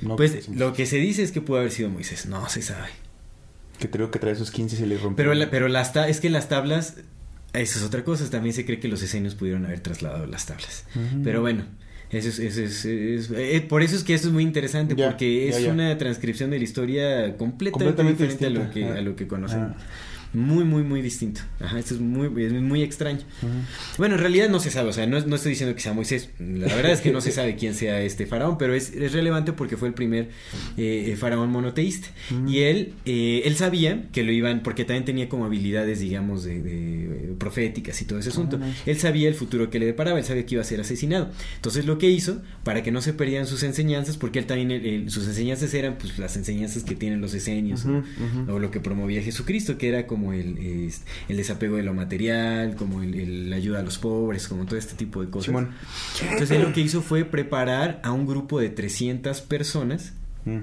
Speaker 2: no
Speaker 3: Pues lo que se dice es que pudo haber sido Moisés, no se sabe.
Speaker 2: que creo que trae sus 15 y se le rompió.
Speaker 3: Pero, la- pero las ta- es que las tablas, eso es otra cosa, también se cree que los esenios pudieron haber trasladado las tablas.
Speaker 2: Ujú.
Speaker 3: Pero bueno, Eso es, eso es, es- eh, por eso es que eso es muy interesante,
Speaker 2: Ya,
Speaker 3: porque es
Speaker 2: ya.
Speaker 3: una transcripción de la historia completamente,
Speaker 2: Completamente
Speaker 3: diferente a lo, que, a lo que conocemos.
Speaker 2: Ajá.
Speaker 3: Muy, muy, muy distinto. Ajá, esto es muy, es muy extraño. Bueno, en realidad no se sabe, o sea, no, no estoy diciendo que sea Moisés. La verdad es que no se sabe quién sea este faraón, pero es, es relevante porque fue el primer eh, faraón monoteísta. Y él, eh, él sabía que lo iban, porque también tenía como habilidades, digamos, de, de, eh, proféticas y todo ese asunto. Él sabía el futuro que le deparaba, él sabía que iba a ser asesinado. Entonces lo que hizo, para que no se perdieran sus enseñanzas, porque él también, sus enseñanzas eran pues las enseñanzas que tienen los esenios, o- o lo que promovía Jesucristo, que era como el, es- el desapego de lo material, como el, la ayuda a los pobres, como todo este tipo de cosas.
Speaker 2: Simón.
Speaker 3: Entonces él lo que hizo fue preparar a un grupo de 300 personas
Speaker 2: Mm,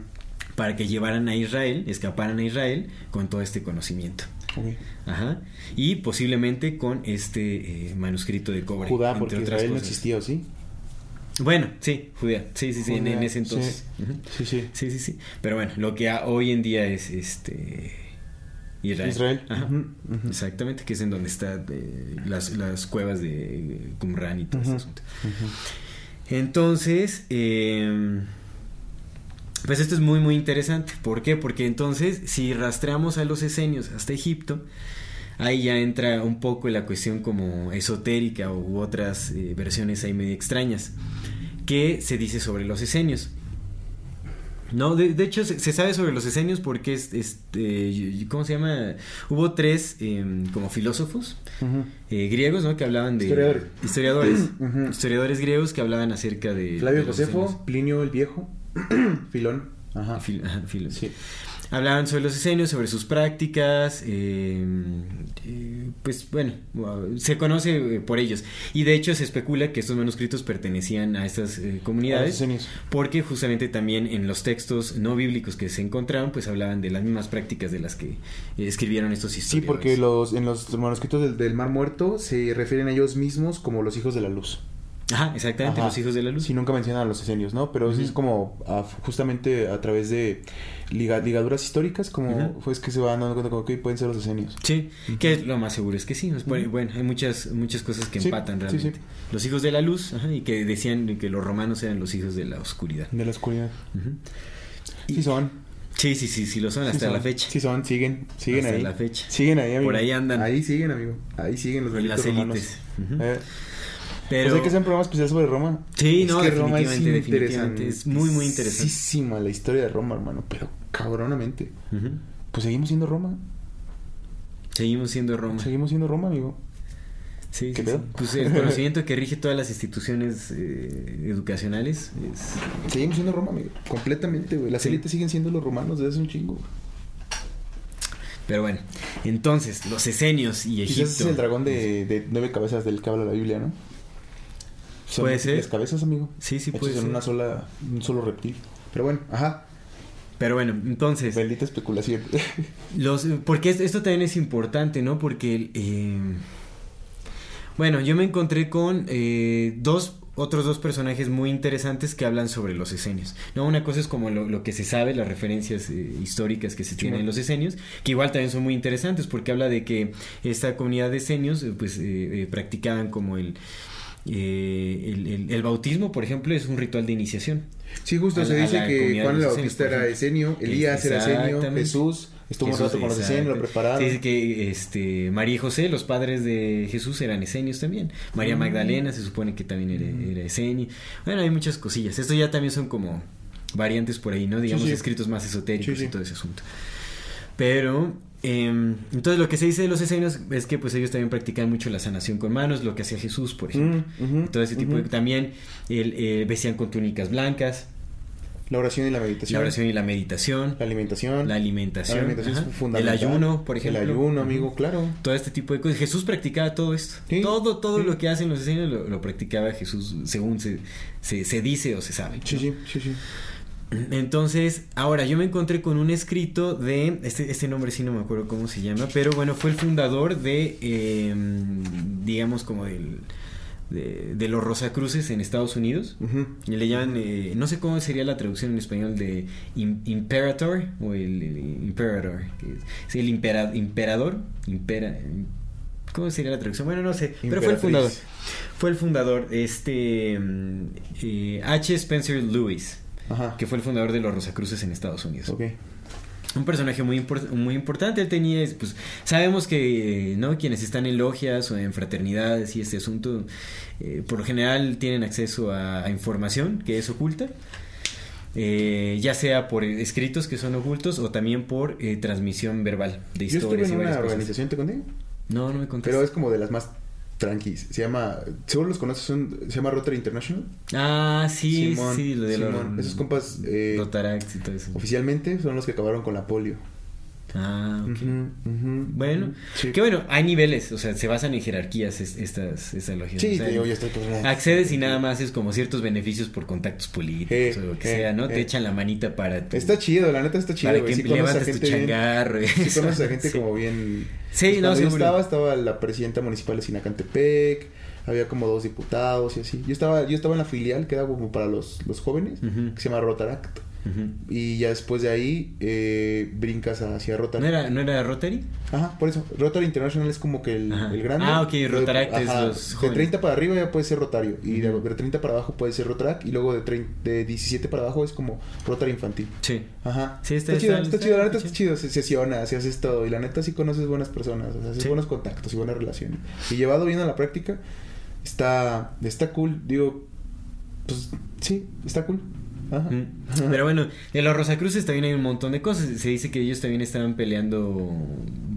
Speaker 3: para que llevaran a Israel, escaparan a Israel con todo este conocimiento. Ajá. Y posiblemente con este eh, manuscrito de cobre.
Speaker 2: Judá,
Speaker 3: entre
Speaker 2: porque
Speaker 3: otras
Speaker 2: Israel no existía, ¿o sí?
Speaker 3: Bueno, sí, Judea. Sí, sí, sí, en, ese entonces.
Speaker 2: sí. Sí, sí.
Speaker 3: Sí, sí, sí. Pero bueno, lo que hoy en día es este Israel. Ajá. Exactamente, que es en donde están las, las cuevas de Qumran y todo
Speaker 2: Ujú,
Speaker 3: asunto. Entonces, eh, pues esto es muy, muy interesante. ¿Por qué? Porque entonces, si rastreamos a los esenios hasta Egipto, ahí ya entra un poco la cuestión como esotérica u otras eh, versiones ahí medio extrañas. ¿Qué se dice sobre los esenios? No, de, de hecho se, se sabe sobre los esenios porque es, este, ¿cómo se llama? Hubo tres em, como filósofos eh, griegos, ¿no? Que hablaban de
Speaker 2: Historiadores.
Speaker 3: historiadores, historiadores griegos que hablaban acerca de
Speaker 2: Flavio
Speaker 3: de
Speaker 2: Josefo. Plinio el Viejo, Filón. Ajá.
Speaker 3: Fil- ajá, filo-
Speaker 2: Sí.
Speaker 3: Hablaban sobre los esenios, sobre sus prácticas, eh, eh, pues bueno, se conoce eh, por ellos. Y de hecho se especula que estos manuscritos pertenecían a estas eh, comunidades. Porque justamente también en los textos no bíblicos que se encontraron, pues hablaban de las mismas prácticas de las que escribieron estos
Speaker 2: Sí,
Speaker 3: historiadores.
Speaker 2: porque los, en los manuscritos del, del Mar Muerto se refieren a ellos mismos como los hijos de la luz.
Speaker 3: Ajá, exactamente,
Speaker 2: Ajá.
Speaker 3: los hijos de la luz.
Speaker 2: Sí, nunca mencionan a los esenios, ¿no? Pero sí
Speaker 3: Ujú.
Speaker 2: es como a- justamente a través de liga- ligaduras históricas, como
Speaker 3: Ujú.
Speaker 2: pues que se van dando cuenta como que pueden ser los esenios.
Speaker 3: Sí, que lo más seguro es que sí. pues, Bueno, hay muchas muchas cosas que
Speaker 2: Sí,
Speaker 3: empatan realmente.
Speaker 2: sí.
Speaker 3: Los hijos de la luz, ajá, y que decían que los romanos eran los hijos de la oscuridad.
Speaker 2: De la oscuridad. Sí son.
Speaker 3: Sí, sí, sí, sí lo son
Speaker 2: sí
Speaker 3: hasta
Speaker 2: son,
Speaker 3: la fecha.
Speaker 2: Sí son, siguen, siguen
Speaker 3: Hasta
Speaker 2: ahí.
Speaker 3: la fecha.
Speaker 2: Siguen ahí, amigo.
Speaker 3: Por ahí andan.
Speaker 2: Ahí siguen, amigo. Ahí siguen los
Speaker 3: En las
Speaker 2: romanos.
Speaker 3: élites.
Speaker 2: Eh,
Speaker 3: Pero
Speaker 2: Pues hay que hacer un programa especial sobre Roma.
Speaker 3: Sí,
Speaker 2: Es
Speaker 3: no,
Speaker 2: que Roma es
Speaker 3: definitivamente, es muy, muy interesante.
Speaker 2: la historia de Roma, hermano, pero cabronamente. Pues seguimos siendo Roma.
Speaker 3: seguimos siendo Roma.
Speaker 2: Seguimos siendo Roma, amigo.
Speaker 3: Sí,
Speaker 2: ¿Qué
Speaker 3: sí,
Speaker 2: pedo?
Speaker 3: sí. Pues el conocimiento que rige todas las instituciones eh, educacionales es
Speaker 2: Seguimos siendo Roma, amigo. Completamente, güey. Las
Speaker 3: Sí.
Speaker 2: élites siguen siendo los romanos desde hace un chingo.
Speaker 3: Pero bueno, entonces, los esenios y
Speaker 2: Quizás ese es
Speaker 3: Egipto.
Speaker 2: el dragón de, de nueve cabezas del que habla la Biblia, ¿no? Son
Speaker 3: Puede ser.
Speaker 2: múltiples cabezas, amigo.
Speaker 3: Sí, sí,
Speaker 2: Hechos
Speaker 3: puede
Speaker 2: en
Speaker 3: ser.
Speaker 2: una sola, un solo reptil. Pero bueno, ajá.
Speaker 3: Pero bueno, entonces,
Speaker 2: Bendita especulación.
Speaker 3: los, porque es- esto también es importante, ¿no? Porque, eh, bueno, yo me encontré con eh, dos, otros dos personajes muy interesantes que hablan sobre los esenios. ¿no? Una cosa es como lo, lo que se sabe, las referencias eh, históricas que se tienen en los esenios, que igual también son muy interesantes porque habla de que esta comunidad de esenios, eh, pues, eh, practicaban como el... eh, el, el- el bautismo, por ejemplo, es un ritual de iniciación.
Speaker 2: Sí, justo
Speaker 3: A
Speaker 2: se dice que Juan el Bautista era esenio, Elías era esenio. Jesús estuvo un rato con los esenios, lo prepararon.
Speaker 3: Sí, dice que este, María y José, los padres de Jesús, eran esenios también. María
Speaker 2: Mm.
Speaker 3: Magdalena se supone que también era, era esenio. Bueno, hay muchas cosillas. Esto ya también son como variantes por ahí, ¿no? Digamos,
Speaker 2: sí.
Speaker 3: escritos más esotéricos
Speaker 2: sí.
Speaker 3: y todo ese asunto. Pero, eh, entonces lo que se dice de los esenios es que pues ellos también practican mucho la sanación con manos, lo que hacía Jesús, por ejemplo.
Speaker 2: Mm,
Speaker 3: todo ese tipo de... También el, eh, vestían con túnicas blancas,
Speaker 2: La oración y la meditación.
Speaker 3: la oración y la meditación.
Speaker 2: La alimentación.
Speaker 3: La alimentación,
Speaker 2: La alimentación
Speaker 3: ajá.
Speaker 2: es fundamental.
Speaker 3: el ayuno, por ejemplo.
Speaker 2: El ayuno, amigo, claro.
Speaker 3: todo este tipo de cosas. Jesús practicaba todo esto.
Speaker 2: Sí,
Speaker 3: todo todo
Speaker 2: sí.
Speaker 3: lo que hacen los esenios lo, lo practicaba Jesús según se, se, se dice o se sabe.
Speaker 2: Sí, sí, sí.
Speaker 3: Entonces, ahora yo me encontré con un escrito de, este, este nombre sí no me acuerdo cómo se llama, pero bueno, fue el fundador de, eh, digamos, como del, de, de los Rosacruces en Estados Unidos. Y le llaman, eh, no sé cómo sería la traducción en español de im- Imperator o el, el Imperator, que es, el impera- imperador, impera, ¿Cómo sería la traducción? Bueno, no sé. Pero fue el fundador. Fue el fundador, este. mm, eh, H. Spencer Lewis.
Speaker 2: Ajá.
Speaker 3: Que fue el fundador de los Rosacruces en Estados Unidos.
Speaker 2: Ok.
Speaker 3: Un personaje muy, import- muy importante. Él tenía, pues, sabemos que, eh, ¿no? Quienes están en logias o en fraternidades y este asunto, eh, por lo general tienen acceso a, a información que es oculta. eh, ya sea por escritos que son ocultos o también por eh, transmisión verbal de
Speaker 2: Yo estuve
Speaker 3: historias y
Speaker 2: en
Speaker 3: varias
Speaker 2: una
Speaker 3: cosas.
Speaker 2: organización, ¿te conté?
Speaker 3: No, no me contaste.
Speaker 2: Pero es como de las más tranquis. Se llama, seguro los conoces, son- se llama Rotary International.
Speaker 3: Ah, sí,
Speaker 2: Simón,
Speaker 3: sí, lo de
Speaker 2: Simón.
Speaker 3: los
Speaker 2: Esos compas, eh,
Speaker 3: Rotaract y todo eso.
Speaker 2: Oficialmente son los que acabaron con la polio.
Speaker 3: Ah, ok. Bueno.
Speaker 2: Sí.
Speaker 3: que bueno, hay niveles, o sea, se basan en jerarquías es- estas, estas logias.
Speaker 2: Sí,
Speaker 3: o sea,
Speaker 2: digo, ya estoy
Speaker 3: Accedes y nada más es como ciertos beneficios por contactos políticos
Speaker 2: Eh,
Speaker 3: o lo que
Speaker 2: eh,
Speaker 3: sea, ¿no?
Speaker 2: eh.
Speaker 3: Te echan la manita para... tu-
Speaker 2: Está chido, la neta está chido,
Speaker 3: Para que
Speaker 2: a
Speaker 3: levantes tu
Speaker 2: bien-
Speaker 3: changarro. y
Speaker 2: Sí
Speaker 3: eso.
Speaker 2: conoces a gente
Speaker 3: Sí.
Speaker 2: como bien...
Speaker 3: Sí,
Speaker 2: Pues
Speaker 3: no,
Speaker 2: yo
Speaker 3: seguro.
Speaker 2: estaba, estaba la presidenta municipal de Sinacantepec, había como dos diputados y así. Yo estaba, yo estaba en la filial que era como para los, los jóvenes, que se llama Rotaract. Y ya después de ahí eh, brincas hacia Rotary.
Speaker 3: ¿No era, ¿No era Rotary?
Speaker 2: Ajá, por eso. Rotary International es como que el, el grande.
Speaker 3: Ah, ok, Rotaract es
Speaker 2: ajá,
Speaker 3: los
Speaker 2: De
Speaker 3: jóvenes.
Speaker 2: 30 para arriba ya puede ser Rotario. Y de- de 30 para abajo puede ser Rotaract. Y luego de, 30 de 17 para abajo es como Rotary infantil.
Speaker 3: Sí.
Speaker 2: Ajá.
Speaker 3: Sí, está-
Speaker 2: está, chido,
Speaker 3: está-
Speaker 2: está, chido. La neta
Speaker 3: está
Speaker 2: está chido. Se sesionas, y haces todo. Y la neta sí conoces buenas personas. O sea, haces
Speaker 3: Sí.
Speaker 2: buenos contactos y buenas relaciones. Y llevado bien a la práctica, está, está cool. Digo, pues sí, está cool. Ajá.
Speaker 3: Mm. Pero bueno, de los Rosacruces también hay un montón de cosas. Se dice que ellos también estaban peleando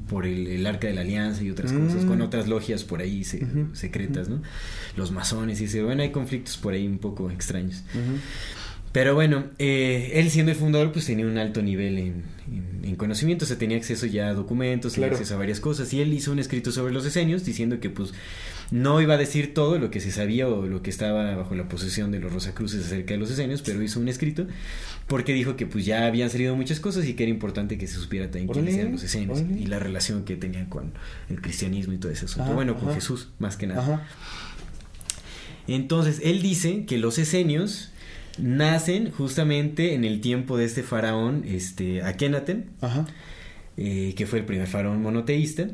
Speaker 3: por el, el Arca de la Alianza y otras cosas,
Speaker 2: Mm.
Speaker 3: con otras logias por ahí se- secretas, ¿no? Los masones y ese. Bueno, hay conflictos por ahí un poco extraños. Pero bueno, eh, él siendo el fundador, pues tenía un alto nivel en, en- en conocimiento, o sea, tenía acceso ya a documentos, tenía acceso a varias cosas, y él hizo un escrito sobre los esenios diciendo que pues no iba a decir todo lo que se sabía o lo que estaba bajo la posesión de los Rosacruces acerca de los esenios, pero hizo un escrito porque dijo que pues ya habían salido muchas cosas y que era importante que se supiera también quiénes eran los esenios y la relación que tenían con el cristianismo y todo ese asunto.
Speaker 2: Ajá,
Speaker 3: bueno, con
Speaker 2: ajá.
Speaker 3: Jesús, más que nada.
Speaker 2: Ajá.
Speaker 3: Entonces, él dice que los esenios nacen justamente en el tiempo de este faraón, este, Akenaten,
Speaker 2: Ajá.
Speaker 3: Eh, que fue el primer faraón monoteísta,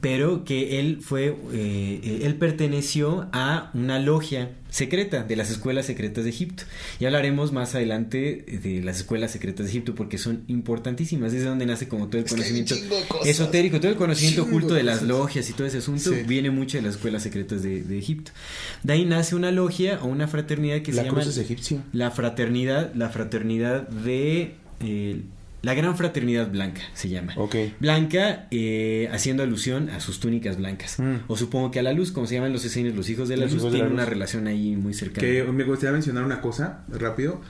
Speaker 3: pero que él fue, eh, eh, él perteneció a una logia secreta de las escuelas secretas de Egipto. Y hablaremos más adelante de las escuelas secretas de Egipto porque son importantísimas. Es de donde nace como todo el
Speaker 2: Es
Speaker 3: conocimiento esotérico, todo el conocimiento oculto
Speaker 2: de
Speaker 3: de las logias y todo ese asunto
Speaker 2: Sí.
Speaker 3: viene mucho de las escuelas secretas de, de Egipto. De ahí nace una logia o una fraternidad que
Speaker 2: La
Speaker 3: se llama
Speaker 2: cruz es egipcia.
Speaker 3: la fraternidad, la fraternidad de eh, la gran fraternidad blanca se llama.
Speaker 2: Ok.
Speaker 3: Blanca, eh, haciendo alusión a sus túnicas blancas.
Speaker 2: Mm.
Speaker 3: O supongo que a la luz, como se llaman los esenios, los hijos de la
Speaker 2: Los
Speaker 3: luz, tienen una relación ahí muy cercana.
Speaker 2: Que me gustaría mencionar una cosa rápido.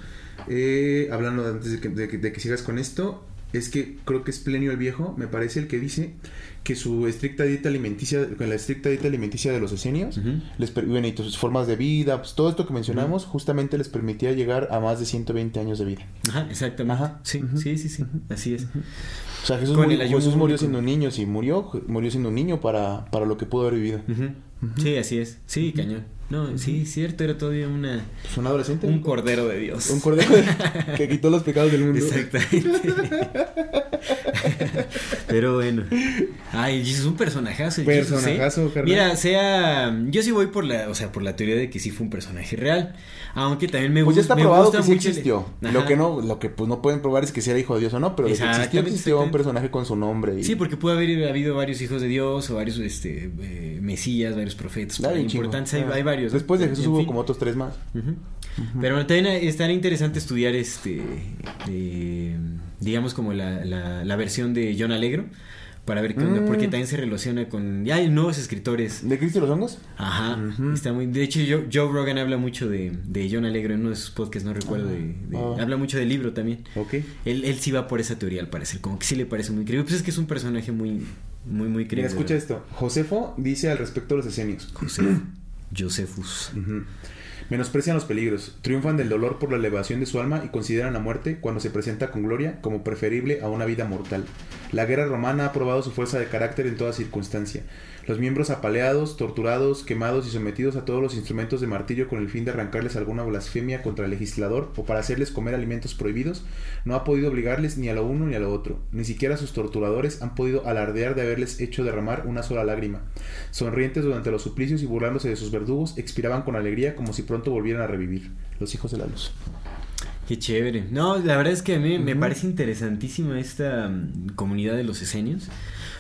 Speaker 2: Eh, hablando antes de que, de que- de que sigas con esto, es que creo que es Plenio el Viejo, me parece el que dice que su estricta dieta alimenticia, con la estricta dieta alimenticia de los esenios, les bueno, y sus formas de vida, pues todo esto que mencionamos, justamente les permitía llegar a más de 120 años de vida.
Speaker 3: Ajá, exactamente.
Speaker 2: Ajá.
Speaker 3: Sí, sí, sí, sí. Así es.
Speaker 2: O sea, Jesús, murió, Jesús murió siendo un niño, si murió, murió siendo un niño para, para lo que pudo haber vivido.
Speaker 3: Sí, así es. Sí, cañón. No, sí, cierto, era todavía una
Speaker 2: Pues un adolescente.
Speaker 3: un cordero de Dios.
Speaker 2: Un cordero que quitó los pecados del mundo.
Speaker 3: Exactamente. Pero bueno. Ay, es un personajazo. Jesus, ¿eh?
Speaker 2: Personajazo, carnal.
Speaker 3: Mira, sea. Yo sí voy por la. O sea, por la teoría de que sí fue un personaje real. Aunque también me,
Speaker 2: Pues ya
Speaker 3: gusta
Speaker 2: está
Speaker 3: me
Speaker 2: probado
Speaker 3: gusta
Speaker 2: que sí
Speaker 3: el-
Speaker 2: existió. Lo que no, lo que pues no pueden probar es que si era hijo de Dios o no, pero de que existió, un personaje con su nombre. Y...
Speaker 3: Sí, porque pudo haber habido varios hijos de Dios o varios este, eh, mesías, varios profetas.
Speaker 2: Chingo.
Speaker 3: importantes, hay,
Speaker 2: Ah.
Speaker 3: hay varios.
Speaker 2: Después de Jesús
Speaker 3: En
Speaker 2: hubo
Speaker 3: fin.
Speaker 2: como otros tres más.
Speaker 3: Ujú. Pero bueno, también estaría interesante estudiar este eh, digamos como la, la, la versión de John Alegro para ver qué onda,
Speaker 2: Mm.
Speaker 3: porque también se relaciona con ya hay nuevos escritores.
Speaker 2: ¿De Cristo y los hongos?
Speaker 3: Ajá, está muy de hecho Joe, Joe Rogan habla mucho de, de John Alegro en uno de sus podcasts, no recuerdo de, de-
Speaker 2: Ah.
Speaker 3: habla mucho del libro también.
Speaker 2: Ok.
Speaker 3: Él, él sí va por esa teoría al parecer, como que sí le parece muy creíble. Pues es que es un personaje muy muy muy
Speaker 2: Mira,
Speaker 3: creíble.
Speaker 2: escucha esto. Josefo dice al respecto de los esenios.
Speaker 3: José Josephus.
Speaker 2: Menosprecian los peligros, triunfan del dolor por la elevación de su alma y consideran la muerte, cuando se presenta con gloria, como preferible a una vida mortal. La guerra romana ha probado su fuerza de carácter en toda circunstancia. Los miembros apaleados, torturados, quemados y sometidos a todos los instrumentos de martirio con el fin de arrancarles alguna blasfemia contra el legislador o para hacerles comer alimentos prohibidos, no ha podido obligarles ni a lo uno ni a lo otro. Ni siquiera sus torturadores han podido alardear de haberles hecho derramar una sola lágrima. Sonrientes durante los suplicios y burlándose de sus verdugos, expiraban con alegría como si pronto volvieran a revivir. Los hijos de la luz.
Speaker 3: Qué chévere. No, la verdad es que a mí me parece interesantísima esta mm, comunidad de los esenios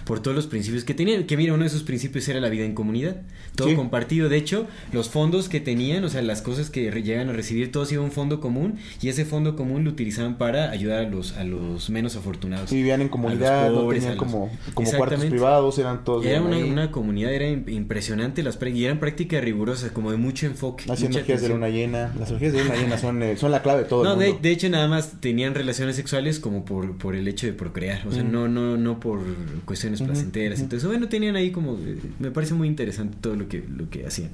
Speaker 3: por todos los principios que tenían. Que mira, uno de sus principios era la vida en comunidad, todo compartido. De hecho, los fondos que tenían, o sea, las cosas que llegan a recibir, todos iban a un fondo común y ese fondo común lo utilizaban para ayudar a los, a los menos afortunados.
Speaker 2: Y vivían en comunidad, no tenían como, como cuartos privados, eran todos.
Speaker 3: Era una, una, comunidad, era impresionante las y eran prácticas rigurosas, como de mucho enfoque.
Speaker 2: Las energías de luna llena, las energías de luna llena son, eh, son la clave de todo.
Speaker 3: No,
Speaker 2: el mundo.
Speaker 3: De, hecho, nada más tenían relaciones sexuales como por, por el hecho de procrear, o sea, no, no, no por cuestiones placenteras. Entonces, bueno, tenían ahí como, eh, me parece muy interesante todo lo que, lo que hacían.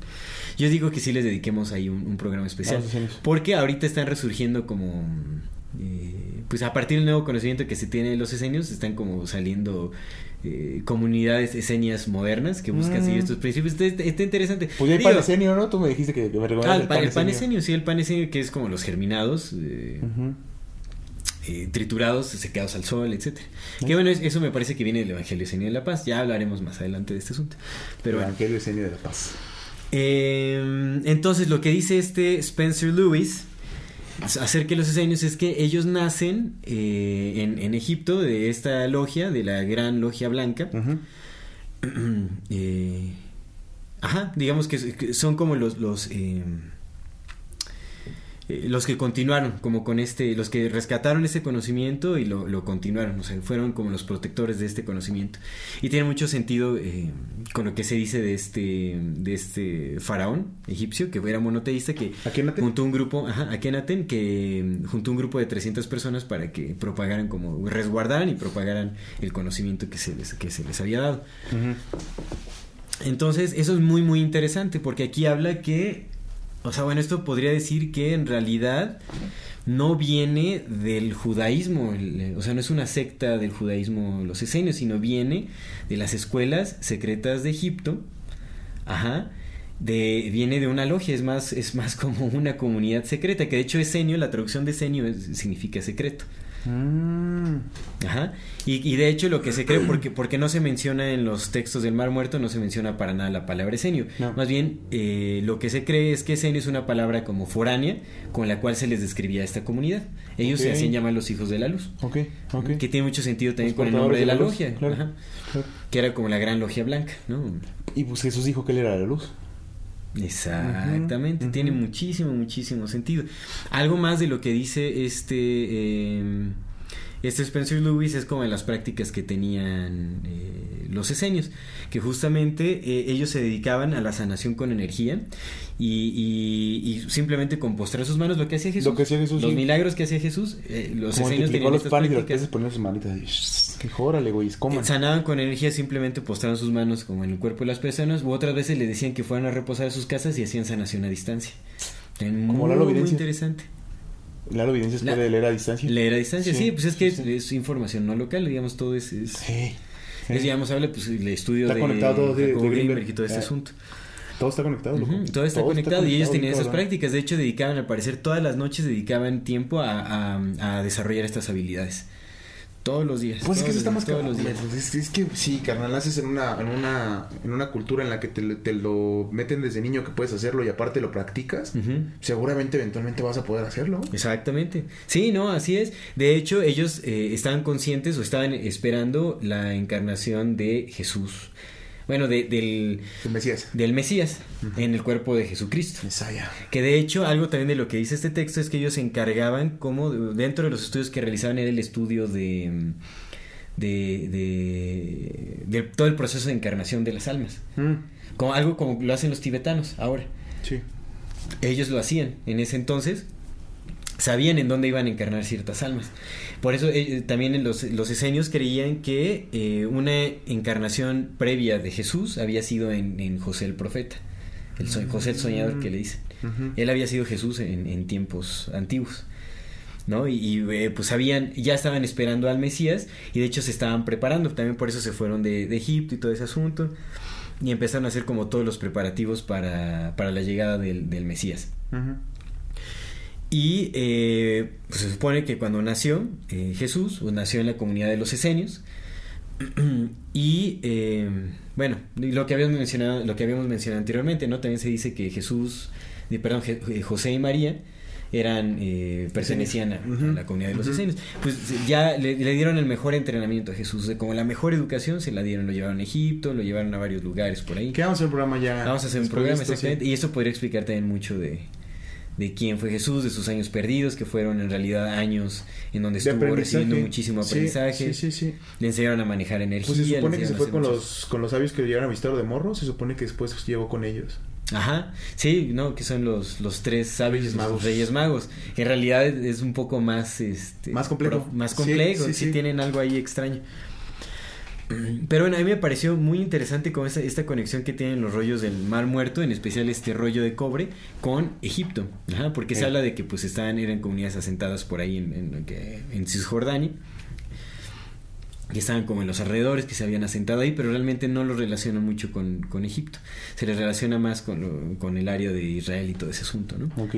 Speaker 3: Yo digo que sí les dediquemos ahí un, programa especial. porque ahorita están resurgiendo como... Eh, pues a partir del nuevo conocimiento que se tiene de los esenios, están como saliendo eh, comunidades esenias modernas que buscan seguir mm. estos principios. Está, interesante.
Speaker 2: Pues hay panesenio, ¿no? Tú me dijiste que, me
Speaker 3: ah, el, el, sí, el panesenio que es como los germinados. Eh, triturados, secados al sol, etcétera. Que bueno, eso me parece que viene del Evangelio Esenio de la Paz. Ya hablaremos más adelante de este asunto. Pero
Speaker 2: Evangelio Esenio de la Paz.
Speaker 3: Em, entonces, lo que dice este Spencer Lewis acerca de los esenios es que ellos nacen eh, en, Egipto de esta logia, de la gran logia blanca. Eh, ajá, digamos que son como los, los em, eh, los que continuaron como con este, los que rescataron ese conocimiento y lo, lo, continuaron, o sea, fueron como los protectores de este conocimiento. Y tiene mucho sentido eh, con lo que se dice de este, de este faraón egipcio, que era monoteísta, que juntó un grupo, ajá, Akenaten, que mm, juntó un grupo de 300 personas para que propagaran como, resguardaran y propagaran el conocimiento que se les, que se les había dado. Entonces, eso es muy, muy interesante, porque aquí habla que o sea, bueno, esto podría decir que en realidad no viene del judaísmo, o sea, no es una secta del judaísmo los esenios, sino viene de las escuelas secretas de Egipto, ajá, de, viene de una logia, es más, es más como una comunidad secreta, que de hecho esenio, la traducción de esenio significa secreto. Mm. Ajá. Y, de hecho lo que se cree, porque, porque no se menciona en los textos del Mar Muerto, no se menciona para nada la palabra esenio. Más bien, eh, lo que se cree es que esenio es una palabra como foránea con la cual se les describía a esta comunidad. Ellos se hacían llamar los hijos de la luz. Que tiene mucho sentido también con el nombre de la, logia. Que era como la gran logia blanca, ¿no?
Speaker 2: Y pues Jesús dijo que él era la luz.
Speaker 3: Exactamente, tiene muchísimo, muchísimo sentido. Algo más de lo que dice este, eh, este Spencer Lewis es como de las prácticas que tenían eh, los esenios, que justamente eh, ellos se dedicaban a la sanación con energía y, simplemente con postrar sus manos lo que hacía Jesús.
Speaker 2: Lo que hacía Jesús
Speaker 3: los milagros que hacía Jesús, los esenios tenían
Speaker 2: los panes y ponían sus manitas órale, güey, coman.
Speaker 3: Sanaban con energía, simplemente postraban sus manos como en el cuerpo de las personas, u otras veces le decían que fueran a reposar a sus casas y hacían sanación a distancia.
Speaker 2: Como muy,
Speaker 3: muy interesante.
Speaker 2: ¿La evidencia se puede leer a distancia?
Speaker 3: Leer a distancia, sí, pues es que Es, información no local, digamos, todo es... es sí. Es, digamos, habla pues el estudio
Speaker 2: está de, conectado todo de,
Speaker 3: de, y todo este asunto.
Speaker 2: Todo está conectado,
Speaker 3: Todo, está, conectado, y ellos tenían esas prácticas. De hecho, dedicaban, al parecer, todas las noches dedicaban tiempo a, a, a desarrollar estas habilidades. Todos los días.
Speaker 2: Pues es que
Speaker 3: eso
Speaker 2: está más todos los días. Es, que sí, carnal, naces en una, en una, en una cultura en la que te, lo meten desde niño que puedes hacerlo y aparte lo practicas, seguramente eventualmente vas a poder hacerlo.
Speaker 3: Exactamente. Sí, no, así es. De hecho, ellos eh, estaban conscientes o estaban esperando la encarnación de Jesús bueno, del,
Speaker 2: del Mesías,
Speaker 3: del Mesías en el cuerpo de Jesucristo.
Speaker 2: Mesaya.
Speaker 3: Que de hecho, algo también de lo que dice este texto es que ellos se encargaban, como dentro de los estudios que realizaban, era el estudio de, de, de, todo el proceso de encarnación de las almas. Mm. Como, algo como lo hacen los tibetanos ahora.
Speaker 2: Sí.
Speaker 3: Ellos lo hacían en ese entonces sabían en dónde iban a encarnar ciertas almas. Por eso eh, también los, los esenios creían que eh, una encarnación previa de Jesús había sido en, José el profeta, el José el soñador que le dicen. Él había sido Jesús en, en tiempos antiguos. ¿no? Y, eh, pues habían, ya estaban esperando al Mesías y de hecho se estaban preparando, también por eso se fueron de, de Egipto y todo ese asunto y empezaron a hacer como todos los preparativos para, para la llegada del, del Mesías. Y eh, pues se supone que cuando nació eh, Jesús, pues nació en la comunidad de los esenios. y eh, bueno, lo que habíamos mencionado, lo que habíamos mencionado anteriormente, ¿no? También se dice que Jesús, perdón, José y María eran pertenecían a, la comunidad de los esenios. Pues ya le, dieron el mejor entrenamiento a Jesús, como la mejor educación se la dieron, lo llevaron a Egipto, lo llevaron a varios lugares por ahí.
Speaker 2: ¿Qué vamos a hacer un programa ya?
Speaker 3: Vamos a hacer un programa, exactamente. Y eso podría explicar también mucho de, de quién fue Jesús, de sus años perdidos, que fueron en realidad años en donde estuvo recibiendo muchísimo aprendizaje.
Speaker 2: Sí, sí, sí,
Speaker 3: Le enseñaron a manejar energía.
Speaker 2: Pues se supone que se fue con los, con los sabios que llegaron a visitar de morro, se supone que después llegó con ellos.
Speaker 3: Ajá, sí, no, que son los, los tres sabios magos. reyes magos. En realidad es un poco más este
Speaker 2: más complejo.
Speaker 3: más complejo, sí, tienen algo ahí extraño. Pero bueno, a mí me pareció muy interesante con esta, esta, conexión que tienen los rollos del Mar Muerto, en especial este rollo de cobre, con Egipto. porque se habla de que pues estaban, eran comunidades asentadas por ahí en, en, en Cisjordania. Que estaban como en los alrededores, que se habían asentado ahí, pero realmente no lo relacionan mucho con, con Egipto. Se les relaciona más con, con el área de Israel y todo ese asunto, ¿no?
Speaker 2: Ok.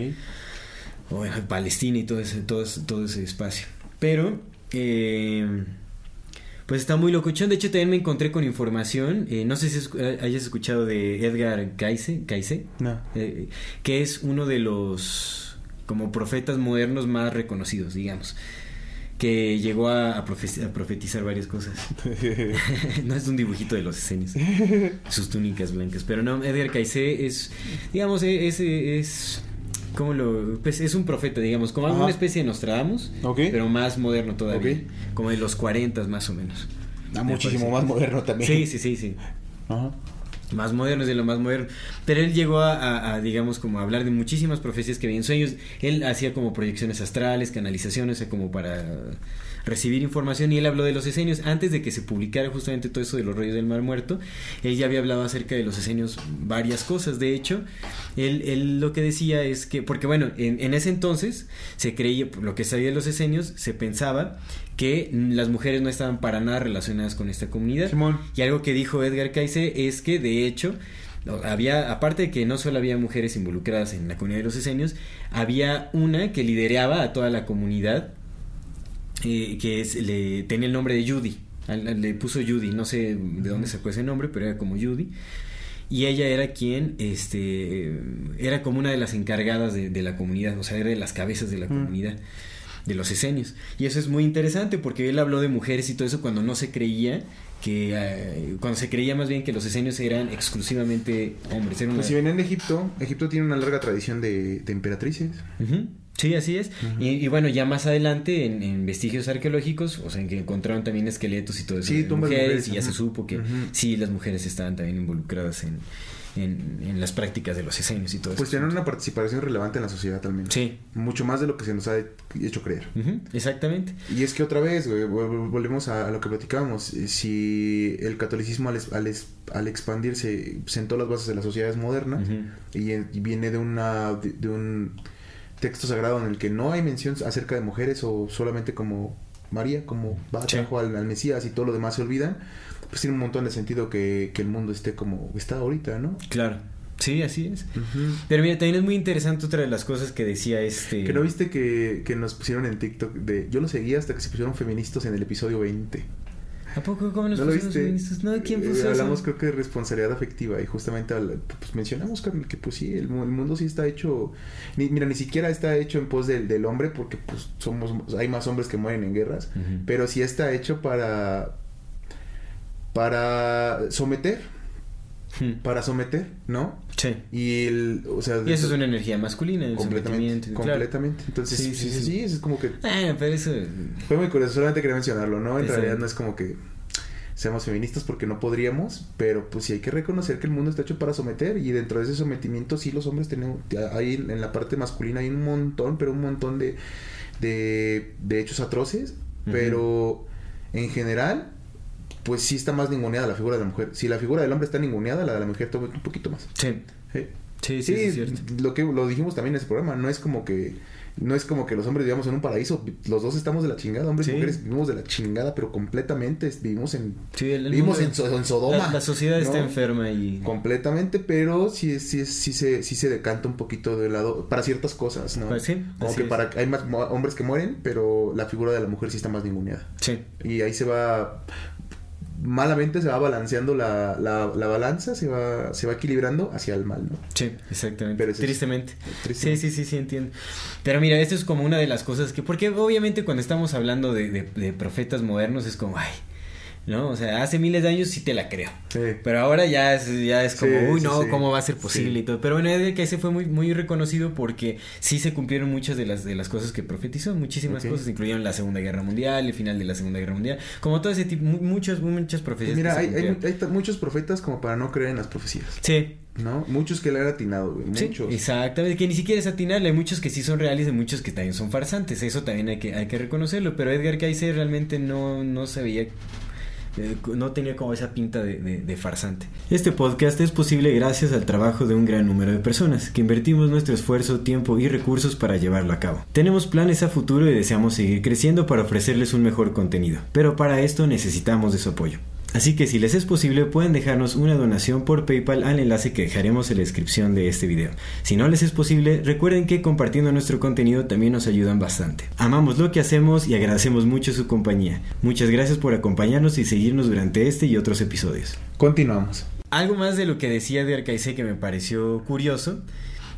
Speaker 3: O Palestina y todo ese, todo todo ese espacio. Pero... Eh, pues está muy locochón. De hecho, también me encontré con información. Eh, no sé si eh, hayas escuchado de Edgar Cayce, Cayce
Speaker 2: no.
Speaker 3: Eh, que es uno de los como profetas modernos más reconocidos, digamos. Que llegó a, a, profetizar varias cosas. no es un dibujito de los esenios. Sus túnicas blancas. Pero no, Edgar Cayce es, digamos, e, es, es ¿Cómo lo.? Pues es un profeta, digamos, como alguna especie de Nostradamus, pero más moderno todavía. Como de los 40 más o menos.
Speaker 2: Ah, muchísimo más moderno también.
Speaker 3: Sí, sí, sí, sí. Ajá. Más moderno es de lo más moderno. Pero él llegó a, digamos, como a hablar de muchísimas profecías que había en sueños. Él hacía como proyecciones astrales, canalizaciones, como para recibir información y él habló de los esenios. Antes de que se publicara justamente todo eso de los rollos del mar muerto él ya había hablado acerca de los esenios varias cosas. De hecho él, él lo que decía es que porque bueno en, en ese entonces se creía lo que sabía de los esenios se pensaba que las mujeres no estaban para nada relacionadas con esta comunidad. Y algo que dijo Edgar Cayce es que de hecho había, aparte de que no solo había mujeres involucradas en la comunidad de los esenios, había una que lideraba a toda la comunidad eh, que es, le, tenía el nombre de Judy. Le puso Judy, no sé de dónde sacó ese nombre, pero era como Judy. Y ella era quien, este, era como una de las encargadas de, la comunidad, o sea, era de las cabezas de la comunidad, de los esenios. Y eso es muy interesante porque él habló de mujeres y todo eso cuando no se creía que, eh, cuando se creía más bien que los esenios eran exclusivamente hombres.
Speaker 2: Pues si venían de Egipto, Egipto tiene una larga tradición de, de emperatrices.
Speaker 3: Sí, así es. y, bueno, ya más adelante en, vestigios arqueológicos, o sea, en que encontraron también esqueletos y todo eso de mujeres, y ya se supo que sí, las mujeres estaban también involucradas en, en, las prácticas de los esenios y todo eso. Pues
Speaker 2: tienen una participación relevante en la sociedad también.
Speaker 3: Sí.
Speaker 2: Mucho más de lo que se nos ha hecho creer.
Speaker 3: Exactamente.
Speaker 2: Y es que otra vez, volvemos a, lo que platicábamos. Si el catolicismo al, al, al, expandirse sentó las bases de las sociedades modernas y, viene de una... de un texto sagrado en el que no hay mención acerca de mujeres o solamente como María, como va trajo al, Mesías y todo lo demás se olvidan, pues tiene un montón de sentido que, que el mundo esté como está ahorita, ¿no?
Speaker 3: Claro. Sí, así es. Pero mira, también es muy interesante otra de las cosas que decía este...
Speaker 2: Que no viste que, que nos pusieron en TikTok de... Yo lo seguía hasta que se pusieron feministas en el episodio 20.
Speaker 3: ¿A poco cómo nos ¿No feministas? No, ¿quién
Speaker 2: puso eh, Hablamos creo que de responsabilidad afectiva y justamente pues, mencionamos que, pues sí, el, mundo sí está hecho, ni, mira, ni siquiera está hecho en pos del, del hombre porque pues somos, hay más hombres que mueren en guerras, pero sí está hecho para, para someter. Para someter, ¿no?
Speaker 3: Sí.
Speaker 2: Y, el, o sea,
Speaker 3: y eso es una energía masculina. El
Speaker 2: completamente. Completamente. Entonces, sí, sí, sí, es como que...
Speaker 3: Ah, pero eso...
Speaker 2: Fue muy curioso, solamente quería mencionarlo, ¿no? En realidad no es como que seamos feministas porque no podríamos, pero pues sí hay que reconocer que el mundo está hecho para someter y dentro de ese sometimiento sí los hombres tenemos, ahí en la parte masculina hay un montón, pero un montón de, de, de hechos atroces, pero en general pues sí está más ninguneada la figura de la mujer. Si la figura del hombre está ninguneada, la de la mujer toma un poquito más.
Speaker 3: Sí. Sí, sí, sí, es cierto.
Speaker 2: lo que lo dijimos también en ese programa, no es como que no es como que los hombres vivamos en un paraíso, los dos estamos de la chingada, hombres
Speaker 3: Sí.
Speaker 2: y mujeres vivimos de la chingada, pero completamente vivimos en
Speaker 3: Sí, el- el
Speaker 2: vivimos en, So- en Sodoma.
Speaker 3: La, la sociedad está enferma y...
Speaker 2: completamente, pero sí sí sí se sí se decanta un poquito de lado para ciertas cosas, ¿no?
Speaker 3: Pues sí,
Speaker 2: como que
Speaker 3: es.
Speaker 2: para hay más hombres que mueren, pero la figura de la mujer sí está más ninguneada.
Speaker 3: Sí.
Speaker 2: Y ahí se va malamente se va balanceando la, la, la balanza, se va se va equilibrando hacia el mal, ¿no?
Speaker 3: Sí, exactamente.
Speaker 2: Pero eso es-
Speaker 3: Tristemente.
Speaker 2: Tristemente.
Speaker 3: Sí, sí, sí, sí, entiendo. Pero mira, esto es como una de las cosas que... Porque obviamente cuando estamos hablando de, de- de profetas modernos es como, ay, ¿no? O sea, hace miles de años sí te la creo.
Speaker 2: Sí.
Speaker 3: Pero ahora ya es, ya es como,
Speaker 2: Sí,
Speaker 3: uy, no,
Speaker 2: sí.
Speaker 3: ¿cómo va a ser posible y todo? Pero bueno, Edgar Cayce fue muy, muy reconocido porque sí se cumplieron muchas de las, de las cosas que profetizó, muchísimas cosas, incluyeron la Segunda Guerra Mundial, el final de la Segunda Guerra Mundial, como todo ese tipo, mu- muchas, muchas profecías.
Speaker 2: Mira, hay, hay, muchos profetas como para no creer en las profecías,
Speaker 3: Sí,
Speaker 2: ¿no? Muchos que le han atinado, güey,
Speaker 3: Sí,
Speaker 2: muchos.
Speaker 3: exactamente, que ni siquiera es atinarle, hay muchos que sí son reales y muchos que también son farsantes, eso también hay que, hay que reconocerlo, pero Edgar Cayce realmente no, no se veía, eh, no tenía como esa pinta de, de- de farsante. Este podcast es posible gracias al trabajo de un gran número de personas, que invertimos nuestro esfuerzo, tiempo y recursos para llevarlo a cabo. Tenemos planes a futuro y deseamos seguir creciendo para ofrecerles un mejor contenido, pero para esto necesitamos de su apoyo. Así que si les es posible pueden dejarnos una donación por PayPal al enlace que dejaremos en la descripción de este video. Si no les es posible, recuerden que compartiendo nuestro contenido también nos ayudan bastante. Amamos lo que hacemos y agradecemos mucho su compañía. Muchas gracias por acompañarnos y seguirnos durante este y otros episodios.
Speaker 2: Continuamos.
Speaker 3: Algo más de lo que decía Edgar Cayce que me pareció curioso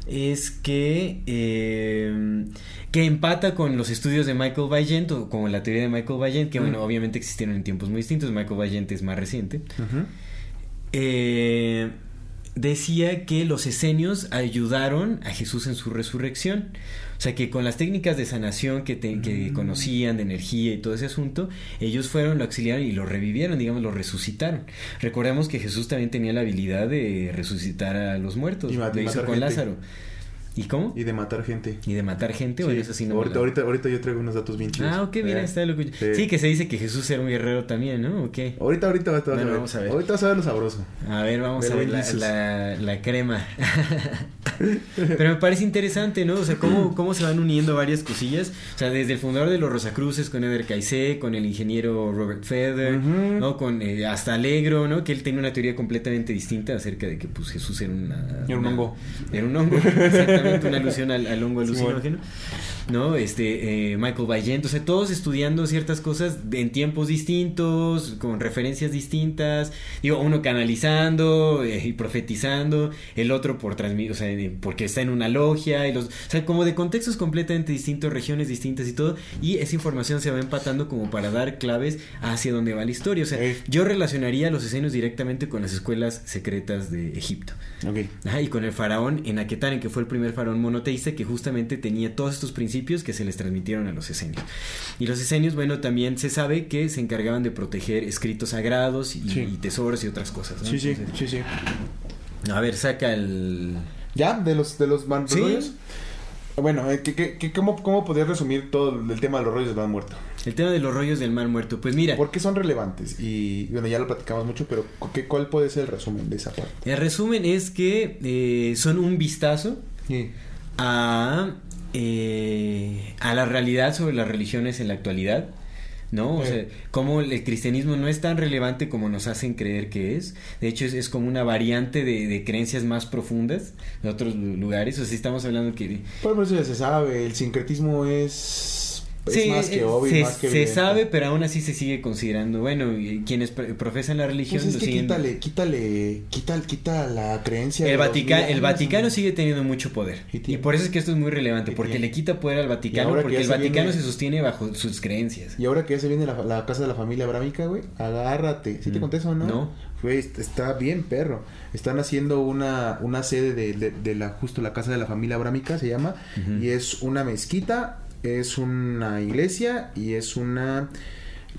Speaker 3: es que eh, que empata con los estudios de Michael Vaillant o con la teoría de Michael Vaillant que bueno obviamente existieron en tiempos muy distintos Michael Vaillant es más reciente eh, decía que los esenios ayudaron a Jesús en su resurrección. O sea que con las técnicas de sanación que, te- que conocían, de energía y todo ese asunto, ellos fueron, lo auxiliaron y lo revivieron, digamos, lo resucitaron. Recordemos que Jesús también tenía la habilidad de resucitar a los muertos.
Speaker 2: Y
Speaker 3: lo hizo con
Speaker 2: gente.
Speaker 3: Lázaro. ¿Y cómo?
Speaker 2: Y de matar gente.
Speaker 3: ¿Y de matar gente? o
Speaker 2: Sí,
Speaker 3: eso sí no me
Speaker 2: ahorita, ahorita, ahorita yo traigo unos datos bien chidos.
Speaker 3: Ah, ok, mira,
Speaker 2: Eh,
Speaker 3: está lo que... Sí, que se dice que Jesús era un guerrero también, ¿no? ¿O qué?
Speaker 2: Ahorita, ahorita vas,
Speaker 3: Bueno,
Speaker 2: a ver.
Speaker 3: vamos a ver.
Speaker 2: Ahorita vas a ver lo sabroso.
Speaker 3: A ver, vamos a ver la,
Speaker 2: Jesus.
Speaker 3: la, la crema. Pero me parece interesante, ¿no? O sea, cómo, cómo se van uniendo varias cosillas. O sea, desde el fundador de los Rosacruces, con Eder Cayce, con el ingeniero Robert Feder,
Speaker 2: Ujú.
Speaker 3: ¿no? Con eh, hasta Alegro, ¿no? Que él tenía una teoría completamente distinta acerca de que pues Jesús era una...
Speaker 2: Era un hongo.
Speaker 3: Era un hongo, exactamente, una alusión al, al hongo
Speaker 2: Sí,
Speaker 3: alucinógeno. ¿No? Este, eh, Michael Vaillant, o sea, todos estudiando ciertas cosas en tiempos distintos, con referencias distintas, digo, uno canalizando eh, y profetizando, el otro por transmitir, o sea, porque está en una logia, y los, o sea, como de contextos completamente distintos, regiones distintas y todo, y esa información se va empatando como para dar claves hacia dónde va la historia, o sea, yo relacionaría los esenios directamente con las escuelas secretas de Egipto.
Speaker 2: Ok.
Speaker 3: Ajá, y con el faraón en Aquetane, que fue el primer faraón monoteísta que justamente tenía todos estos principios que se les transmitieron a los esenios. Y los esenios, bueno, también se sabe que se encargaban de proteger escritos sagrados y,
Speaker 2: Sí.
Speaker 3: y tesoros y otras cosas. ¿no?
Speaker 2: Sí, sí,
Speaker 3: Entonces,
Speaker 2: sí, sí.
Speaker 3: A ver, saca el...
Speaker 2: ¿Ya? ¿De los, de los man-
Speaker 3: Sí.
Speaker 2: rollos? Bueno, eh, ¿qué, qué, qué- cómo, ¿cómo podrías resumir todo el tema de los rollos del man muerto?
Speaker 3: El tema de los rollos del mar muerto. Pues mira,
Speaker 2: ¿Por qué son relevantes? Y bueno, ya lo platicamos mucho, pero ¿qué, ¿cuál puede ser el resumen de esa parte?
Speaker 3: el resumen es que eh, son un vistazo
Speaker 2: Sí.
Speaker 3: a, eh, a la realidad sobre las religiones en la actualidad. ¿No? O
Speaker 2: Sí.
Speaker 3: sea, cómo el cristianismo no es tan relevante como nos hacen creer que es. De hecho, es, es como una variante de, de creencias más profundas de otros lu- lugares. O sea, estamos hablando que...
Speaker 2: Por eso ya se sabe, el sincretismo es, es
Speaker 3: Sí,
Speaker 2: más que
Speaker 3: eh,
Speaker 2: obvio,
Speaker 3: se,
Speaker 2: más que
Speaker 3: se
Speaker 2: evidente.
Speaker 3: sabe, pero aún así se sigue considerando. Bueno, y quienes profesan la religión
Speaker 2: Pues es que
Speaker 3: siguen-
Speaker 2: quítale, quítale, quita, quita la creencia.
Speaker 3: El, Vaticano
Speaker 2: ¿no?
Speaker 3: sigue teniendo mucho poder.
Speaker 2: Y
Speaker 3: por eso es que esto es muy relevante, porque
Speaker 2: tiene-
Speaker 3: le quita poder al Vaticano, porque el Vaticano
Speaker 2: viene-
Speaker 3: se sostiene bajo sus creencias.
Speaker 2: Y ahora que ya se viene la, la casa de la familia abrámica, güey, agárrate. ¿Sí te
Speaker 3: Mm.
Speaker 2: conté eso o no?
Speaker 3: No.
Speaker 2: Güey, est- está bien, perro. Están haciendo una, una sede de, de, de la, justo la casa de la familia abrámica, se llama. Y es una mezquita, es una iglesia y es una...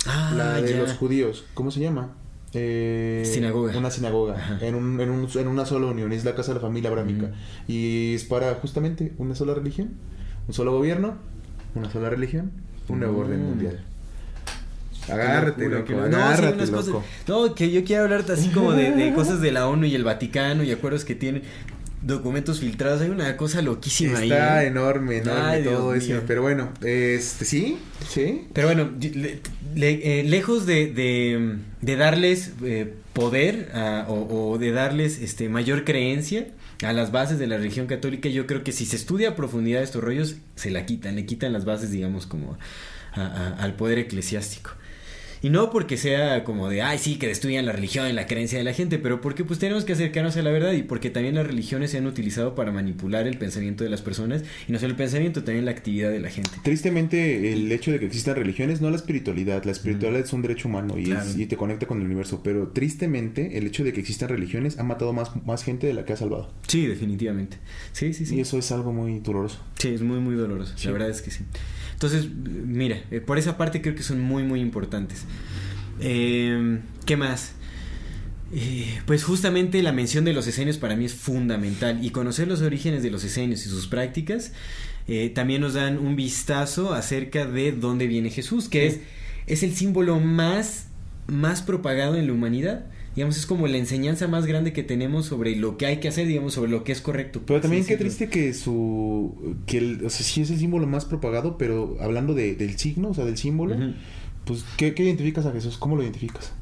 Speaker 3: Ah,
Speaker 2: la de
Speaker 3: ya.
Speaker 2: los judíos. ¿Cómo se llama? Eh,
Speaker 3: Sinagoga.
Speaker 2: Una sinagoga. En, un, en, un- en una sola unión. Es la casa de la familia abrámica. Y es para justamente una sola religión, un solo gobierno, una sola religión, un nuevo
Speaker 3: Mm.
Speaker 2: orden mundial. Agárrate,
Speaker 3: locura,
Speaker 2: loco.
Speaker 3: locura. No, sí,
Speaker 2: agárrate,
Speaker 3: unas
Speaker 2: loco.
Speaker 3: cosas- no, que yo quiero hablarte así como de, de cosas de la ONU y el Vaticano y acuerdos que tienen. Documentos filtrados. Hay una cosa loquísima
Speaker 2: Está
Speaker 3: ahí. ¿eh?
Speaker 2: enorme, enorme
Speaker 3: Ay, Dios
Speaker 2: todo eso.
Speaker 3: mío.
Speaker 2: Pero bueno, este, sí, sí.
Speaker 3: Pero bueno, le- le- eh, lejos de, de, de darles eh, poder a- o, o de darles este mayor creencia a las bases de la religión católica, yo creo que si se estudia a profundidad estos rollos, se la quitan, le quitan las bases, digamos, como a- a- al poder eclesiástico. Y no porque sea como de, ay, sí, que destruyan la religión y la creencia de la gente, pero porque pues tenemos que acercarnos a la verdad y porque también las religiones se han utilizado para manipular el pensamiento de las personas y no solo el pensamiento, también la actividad de la gente.
Speaker 2: Tristemente, el hecho de que existan religiones, no la espiritualidad, la espiritualidad es un derecho humano y, es-
Speaker 3: Claro.
Speaker 2: y te conecta con el universo, pero tristemente el hecho de que existan religiones ha matado más, más gente de la que ha salvado.
Speaker 3: Sí, definitivamente. Sí, sí, sí.
Speaker 2: Y eso es algo muy doloroso.
Speaker 3: Sí, es muy, muy doloroso.
Speaker 2: Sí.
Speaker 3: La verdad es que sí. Entonces, mira, eh, por esa parte creo que son muy, muy importantes. Eh, ¿Qué más? Eh, pues justamente la mención de los esenios para mí es fundamental y conocer los orígenes de los esenios y sus prácticas eh, también nos dan un vistazo acerca de dónde viene Jesús, que es, es el símbolo más, más propagado en la humanidad. Digamos, es como la enseñanza más grande que tenemos sobre lo que hay que hacer, digamos, sobre lo que es correcto.
Speaker 2: Pero también qué
Speaker 3: decirlo.
Speaker 2: triste que su... que el, o sea, sí es el símbolo más propagado, pero hablando de, del signo, o sea, del símbolo, pues ¿qué, ¿qué identificas a Jesús? ¿Cómo lo identificas?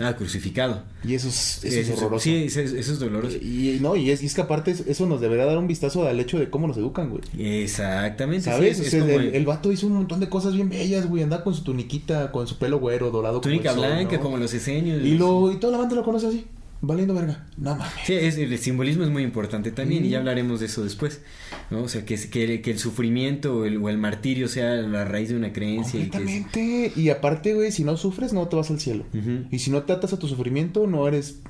Speaker 3: Ah, crucificado.
Speaker 2: Y eso es, eso es
Speaker 3: Eso-
Speaker 2: horroroso.
Speaker 3: Sí, eso, es- eso es doloroso.
Speaker 2: Y, y no, y es, y es que aparte eso- nos deberá dar un vistazo al hecho de cómo nos educan, güey.
Speaker 3: Exactamente. sí,
Speaker 2: ¿Sabes?
Speaker 3: es-
Speaker 2: O
Speaker 3: es
Speaker 2: sea,
Speaker 3: como
Speaker 2: el, el vato hizo un montón de cosas bien bellas, güey. Andaba con su tuniquita, con su pelo güero, dorado. como
Speaker 3: túnica
Speaker 2: el sol,
Speaker 3: blanca,
Speaker 2: ¿no?
Speaker 3: como los esenios.
Speaker 2: Y, lo, y toda la banda lo conoce así, valiendo verga. No mames.
Speaker 3: Sí, es, el simbolismo es muy importante también y ya hablaremos de eso después. ¿no? O sea, que, que, que el sufrimiento o el, o el martirio sea la raíz de una creencia. Y que es-
Speaker 2: Completamente. Y aparte, güey, si no sufres, no te vas al cielo. Y si no te atas a tu sufrimiento, no eres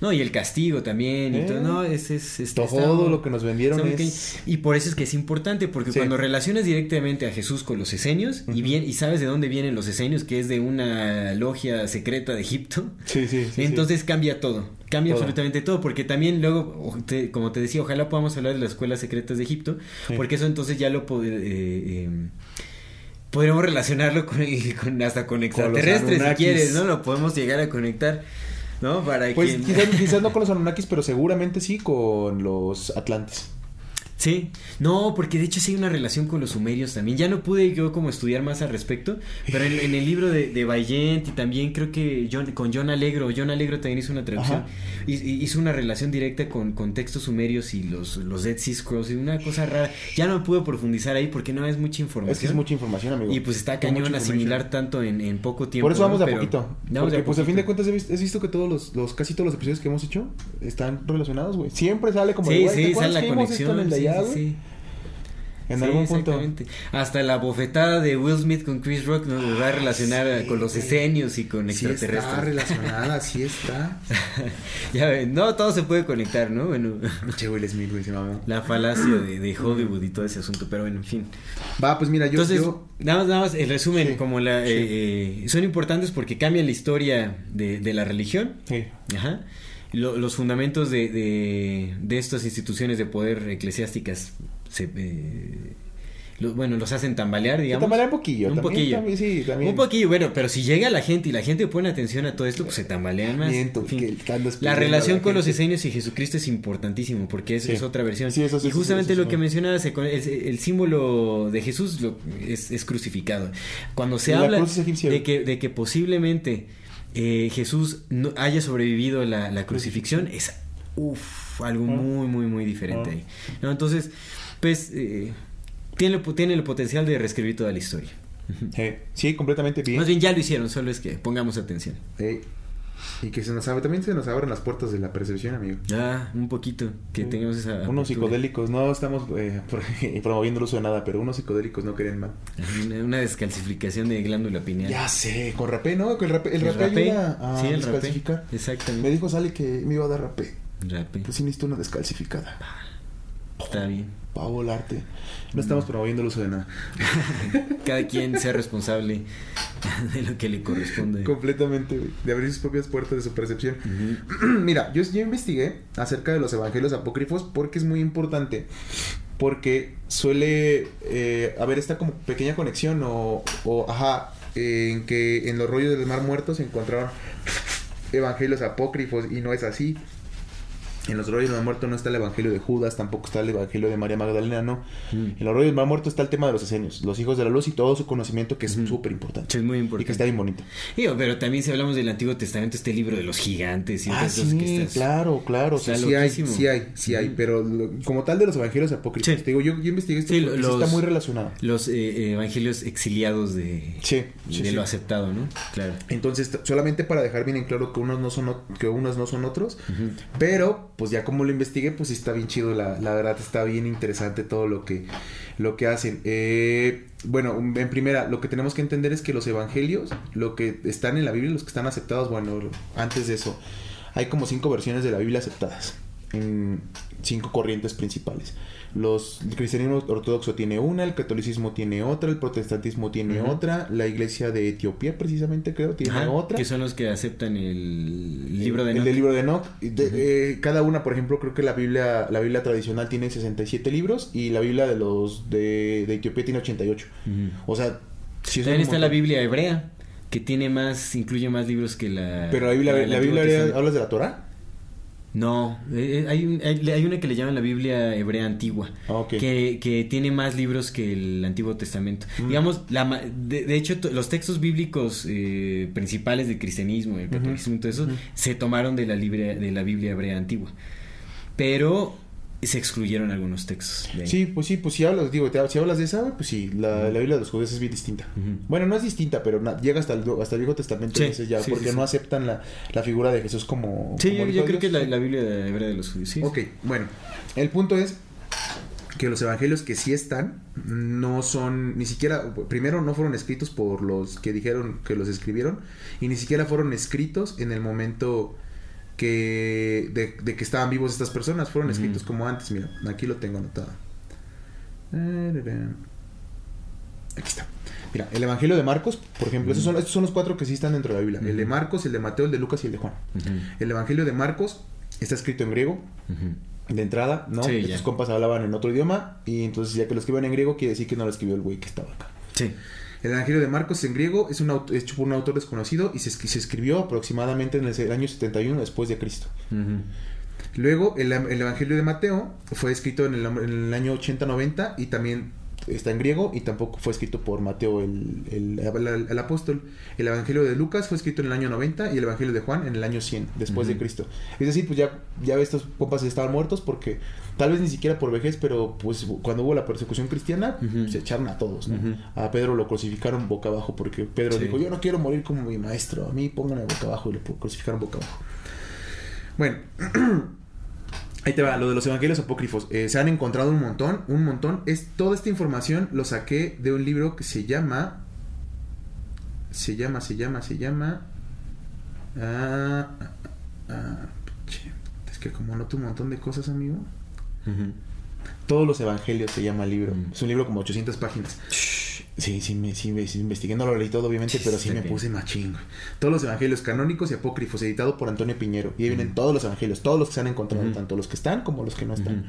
Speaker 3: No, y el castigo también. Y
Speaker 2: Eh.
Speaker 3: todo, no, es, es, es-
Speaker 2: todo
Speaker 3: está-
Speaker 2: lo que nos vendieron. es...
Speaker 3: Y por eso es que es importante, porque
Speaker 2: Sí.
Speaker 3: cuando relacionas directamente a Jesús con los esenios y, bien, y sabes de dónde vienen los esenios, que es de una logia secreta de Egipto,
Speaker 2: Sí, sí, sí,
Speaker 3: Entonces cambia todo, cambia
Speaker 2: Todo.
Speaker 3: absolutamente todo, porque también luego, te- como te decía, ojalá podamos hablar de las escuelas secretas de Egipto, porque eso entonces ya lo pod- eh, eh, podremos relacionarlo con, el, con hasta con extraterrestres si quieres, ¿no? Lo podemos llegar a conectar, ¿no? Para
Speaker 2: Pues
Speaker 3: quien-
Speaker 2: quizás, quizás no con los Anunnakis, pero seguramente sí con los Atlantes.
Speaker 3: Sí, no, porque de hecho sí hay una relación con los sumerios también. Ya no pude yo como estudiar más al respecto, pero en, en el libro de, de Bayent y también creo que John, con John Alegro, John Alegro también hizo una traducción, y- hizo una relación directa con, con textos sumerios y los, los Dead Sea Scrolls y una cosa rara. Ya no pude profundizar ahí porque no es mucha información.
Speaker 2: Es que es mucha información, amigo.
Speaker 3: Y pues está
Speaker 2: Es
Speaker 3: cañón asimilar tanto en, en poco tiempo.
Speaker 2: Por eso vamos
Speaker 3: ¿no?
Speaker 2: de a poquito.
Speaker 3: de
Speaker 2: Porque
Speaker 3: a
Speaker 2: pues a fin de
Speaker 3: poquito.
Speaker 2: cuentas he visto, has visto que todos los, los, casi todos los episodios que hemos hecho están relacionados, güey. Siempre sale como de,
Speaker 3: Sí,
Speaker 2: ¿te
Speaker 3: sí, sale la conexión. Sí,
Speaker 2: güey?
Speaker 3: sí.
Speaker 2: En
Speaker 3: Sí,
Speaker 2: algún punto.
Speaker 3: Hasta la bofetada de Will Smith con Chris Rock nos va a relacionar
Speaker 2: Ah, sí,
Speaker 3: con los esenios y con
Speaker 2: Sí está
Speaker 3: extraterrestres.
Speaker 2: relacionada, sí está.
Speaker 3: ya ven, no, todo se puede conectar, ¿no? Bueno,
Speaker 2: Che, Will Smith, güey, se mamó.
Speaker 3: la falacia de, de Hollywood y todo ese asunto, pero bueno, en fin.
Speaker 2: Va, pues mira, yo...
Speaker 3: Entonces,
Speaker 2: yo-
Speaker 3: nada más, nada más, el resumen,
Speaker 2: Sí,
Speaker 3: como la, eh, eh, son importantes porque cambian la historia de, de la religión,
Speaker 2: Sí.
Speaker 3: Ajá. Lo- los fundamentos de, de, de estas instituciones de poder eclesiásticas se, eh, bueno, los hacen tambalear, digamos.
Speaker 2: tambalean un poquillo,
Speaker 3: Un
Speaker 2: también,
Speaker 3: poquillo.
Speaker 2: también, sí, también.
Speaker 3: Un poquillo, bueno, pero si llega la gente y la gente pone atención a todo esto, pues se tambalean más.
Speaker 2: Miento,
Speaker 3: En fin.
Speaker 2: que estando
Speaker 3: La relación
Speaker 2: la
Speaker 3: con los esenios y Jesucristo es importantísimo porque es,
Speaker 2: Sí.
Speaker 3: es otra versión.
Speaker 2: Sí, eso
Speaker 3: y justamente lo que mencionabas, el, el- símbolo de Jesús lo- es, es crucificado. Cuando se habla de que, de que posiblemente eh, Jesús no haya sobrevivido la, la crucifixión, es uf, algo muy, muy, muy diferente
Speaker 2: Ah.
Speaker 3: ahí. ¿no? Entonces, pues, eh, tiene, tiene el potencial de reescribir toda la historia.
Speaker 2: Sí, sí, completamente bien.
Speaker 3: Más bien ya lo hicieron, solo es que pongamos atención.
Speaker 2: Sí. Y que se nos abre, también se nos abren las puertas de la percepción, amigo.
Speaker 3: Ah, un poquito, que
Speaker 2: Sí.
Speaker 3: tengamos esa...
Speaker 2: Unos
Speaker 3: apertura.
Speaker 2: psicodélicos, no estamos eh, pro- promoviendo el uso de nada, pero unos psicodélicos no querían mal.
Speaker 3: Una, una descalcificación de glándula pineal.
Speaker 2: Ya sé, con rapé, ¿no? El rapé, el
Speaker 3: El
Speaker 2: rapé
Speaker 3: rapé,
Speaker 2: ayuda a
Speaker 3: sí, el rapé,
Speaker 2: descalcificar.
Speaker 3: exactamente.
Speaker 2: Me dijo Sale que me iba a dar rapé.
Speaker 3: Rapé.
Speaker 2: Pues sí necesito una descalcificada.
Speaker 3: Está bien.
Speaker 2: Pa' volarte. No estamos promoviendo el uso de nada.
Speaker 3: Cada quien sea responsable de lo que le corresponde.
Speaker 2: Completamente, güey. De abrir sus propias puertas de su percepción. Mira, yo, yo investigué acerca de los evangelios apócrifos porque es muy importante. Porque suele eh, haber esta como pequeña conexión o, o, ajá, en que en los rollos del mar muerto se encontraron evangelios apócrifos y no es así. En los rollos del mar muerto no está el evangelio de Judas, tampoco está el evangelio de María Magdalena, no. En los rollos del mar muerto está el tema de los esenios, los hijos de la luz y todo su conocimiento que es súper importante.
Speaker 3: Sí, es muy
Speaker 2: Y que
Speaker 3: importante.
Speaker 2: está bien bonito.
Speaker 3: Digo, pero también si hablamos del Antiguo Testamento, este libro de los gigantes y
Speaker 2: Ah,
Speaker 3: otras
Speaker 2: sí,
Speaker 3: que estás-
Speaker 2: claro, claro.
Speaker 3: Está
Speaker 2: sí, sí hay, sí hay, sí hay. Pero lo- como tal de los evangelios apócrifos, te digo, yo, yo investigué esto porque
Speaker 3: los-
Speaker 2: está muy relacionado.
Speaker 3: Los eh, evangelios exiliados de, de lo aceptado, ¿no? Claro.
Speaker 2: Entonces, solamente para dejar bien en claro que unos no son, que unos no son otros, pero pues ya como lo investigué, pues sí está bien chido, la, la verdad está bien interesante todo lo que, lo que hacen. Eh, bueno, en primera, lo que tenemos que entender es que los evangelios, lo que están en la Biblia, los que están aceptados, bueno, antes de eso, hay como cinco versiones de la Biblia aceptadas, en cinco corrientes principales. Los, el cristianismo ortodoxo tiene una, el catolicismo tiene otra, el protestantismo tiene otra, la iglesia de Etiopía precisamente creo tiene
Speaker 3: Ajá,
Speaker 2: otra.
Speaker 3: Que son los que aceptan el libro de
Speaker 2: el
Speaker 3: Enoch.
Speaker 2: del libro de Enoch. Eh, cada una, por ejemplo, creo que la Biblia, la Biblia tradicional tiene 67 libros y la Biblia de los de, de Etiopía tiene 88.
Speaker 3: Ujú.
Speaker 2: O sea,
Speaker 3: También está la. Biblia hebrea, que tiene más, incluye más libros que la.
Speaker 2: Pero la Biblia, la Biblia hebrea. ¿hablas de la Torah?
Speaker 3: No, eh, eh, hay, hay, hay una que le llaman la Biblia hebrea antigua,
Speaker 2: Ah, ok.
Speaker 3: que, que tiene más libros que el Antiguo Testamento.
Speaker 2: Mm.
Speaker 3: Digamos, la, de, de hecho, los textos bíblicos eh, principales del cristianismo, el catolicismo y todo eso, se tomaron de la, Biblia, de la Biblia hebrea antigua. Pero se excluyeron algunos textos. de ahí.
Speaker 2: Sí, pues sí, pues si hablas, digo, te- si hablas de esa, pues sí, la, la Biblia de los judíos es bien distinta. Bueno, no es distinta, pero na- llega hasta el, hasta el Viejo Testamento
Speaker 3: Sí,
Speaker 2: veces ya,
Speaker 3: sí,
Speaker 2: porque
Speaker 3: sí,
Speaker 2: no aceptan la, la figura de Jesús como...
Speaker 3: Sí,
Speaker 2: como
Speaker 3: yo,
Speaker 2: de
Speaker 3: creo que es la, la Biblia hebrea de los judíos. sí.
Speaker 2: Ok, bueno, el punto es que los evangelios que sí están no son ni siquiera primero no fueron escritos por los que dijeron que los escribieron y ni siquiera fueron escritos en el momento que de, de que estaban vivos estas personas fueron escritos como antes mira aquí lo tengo anotado. Aquí está. Mira el evangelio de Marcos por ejemplo esos son estos son los cuatro que sí están dentro de la Biblia. El de. Marcos el de Mateo el de Lucas y el de Juan. El evangelio de Marcos está escrito en griego de entrada, ¿no?
Speaker 3: Sí,
Speaker 2: Estos compas hablaban en otro idioma y entonces ya que lo escriben en griego quiere decir que no lo escribió el güey que estaba acá.
Speaker 3: Sí.
Speaker 2: El Evangelio de Marcos en griego es un aut- hecho por un autor desconocido y se, es- se escribió aproximadamente en el año 71 después de Cristo. Luego el, el Evangelio de Mateo fue escrito en el, en el año 80-90 y también está en griego y tampoco fue escrito por Mateo el, el- el- el apóstol. El Evangelio de Lucas fue escrito en el año 90 y el Evangelio de Juan en el año 100 después de. Cristo. Es decir, pues ya, ya estos compas estaban muertos porque tal vez ni siquiera por vejez, pero pues cuando hubo la persecución cristiana se echaron a todos. A Pedro lo crucificaron boca abajo porque Pedro
Speaker 3: Sí.
Speaker 2: dijo, yo no quiero morir como mi maestro, a mí pónganme boca abajo y lo crucificaron boca abajo. Bueno, ahí te va, lo de los evangelios apócrifos. Eh, se han encontrado un montón, un montón. Es, toda esta información lo saqué de un libro que se llama... Se llama, se llama, se llama... ah, ah, ah, che, es que como noto un montón de cosas, amigo. Todos los evangelios se llama el libro.
Speaker 3: Mm.
Speaker 2: Es un libro como 800 páginas. Sí, sí, me, sí, me- sí, investigué, no lo leí todo, obviamente, pero sí me puse machín. Todos los evangelios canónicos y apócrifos, editado por Antonio Piñero. Y ahí vienen
Speaker 3: Mm.
Speaker 2: todos los evangelios, todos los que se han encontrado, tanto los que están como los que no están.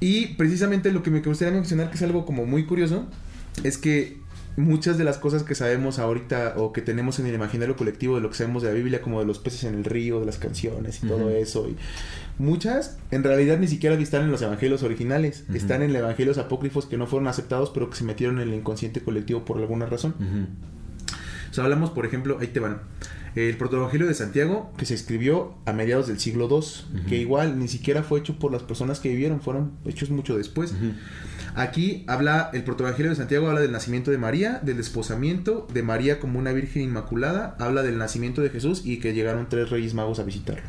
Speaker 2: Y precisamente lo que me gustaría mencionar, que es algo como muy curioso, es que muchas de las cosas que sabemos ahorita o que tenemos en el imaginario colectivo de lo que sabemos de la Biblia, como de los peces en el río, de las canciones y todo eso, y muchas en realidad ni siquiera están en los evangelios originales, están en evangelios apócrifos que no fueron aceptados, pero que se metieron en el inconsciente colectivo por alguna razón.
Speaker 3: Ujú.
Speaker 2: O sea, hablamos, por ejemplo, ahí te van. El protoevangelio de Santiago, que se escribió a mediados del siglo II, que igual ni siquiera fue hecho por las personas que vivieron, fueron hechos mucho después. Aquí habla, el protoevangelio de Santiago habla del nacimiento de María, del desposamiento, de María como una virgen inmaculada, habla del nacimiento de Jesús y que llegaron tres reyes magos a visitarlo.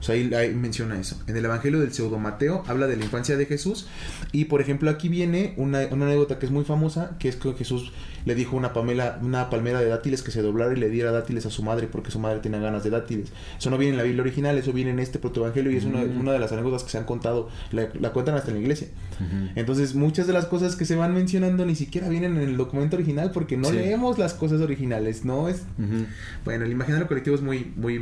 Speaker 2: O sea, ahí, ahí menciona eso. En el Evangelio del Pseudo Mateo habla de la infancia de Jesús. Y por ejemplo, aquí viene una, una anécdota que es muy famosa, que es que Jesús le dijo una, pamela, una palmera de dátiles que se doblara y le diera dátiles a su madre porque su madre tenía ganas de dátiles. Eso no viene en la Biblia original, eso viene en este protoevangelio y es una,
Speaker 3: Mm.
Speaker 2: una de las anécdotas que se han contado, la, la cuentan hasta en la iglesia. Entonces, muchas de las cosas que se van mencionando ni siquiera vienen en el documento original porque no
Speaker 3: Sí.
Speaker 2: leemos las cosas originales, no es bueno, el imaginario colectivo es muy, muy.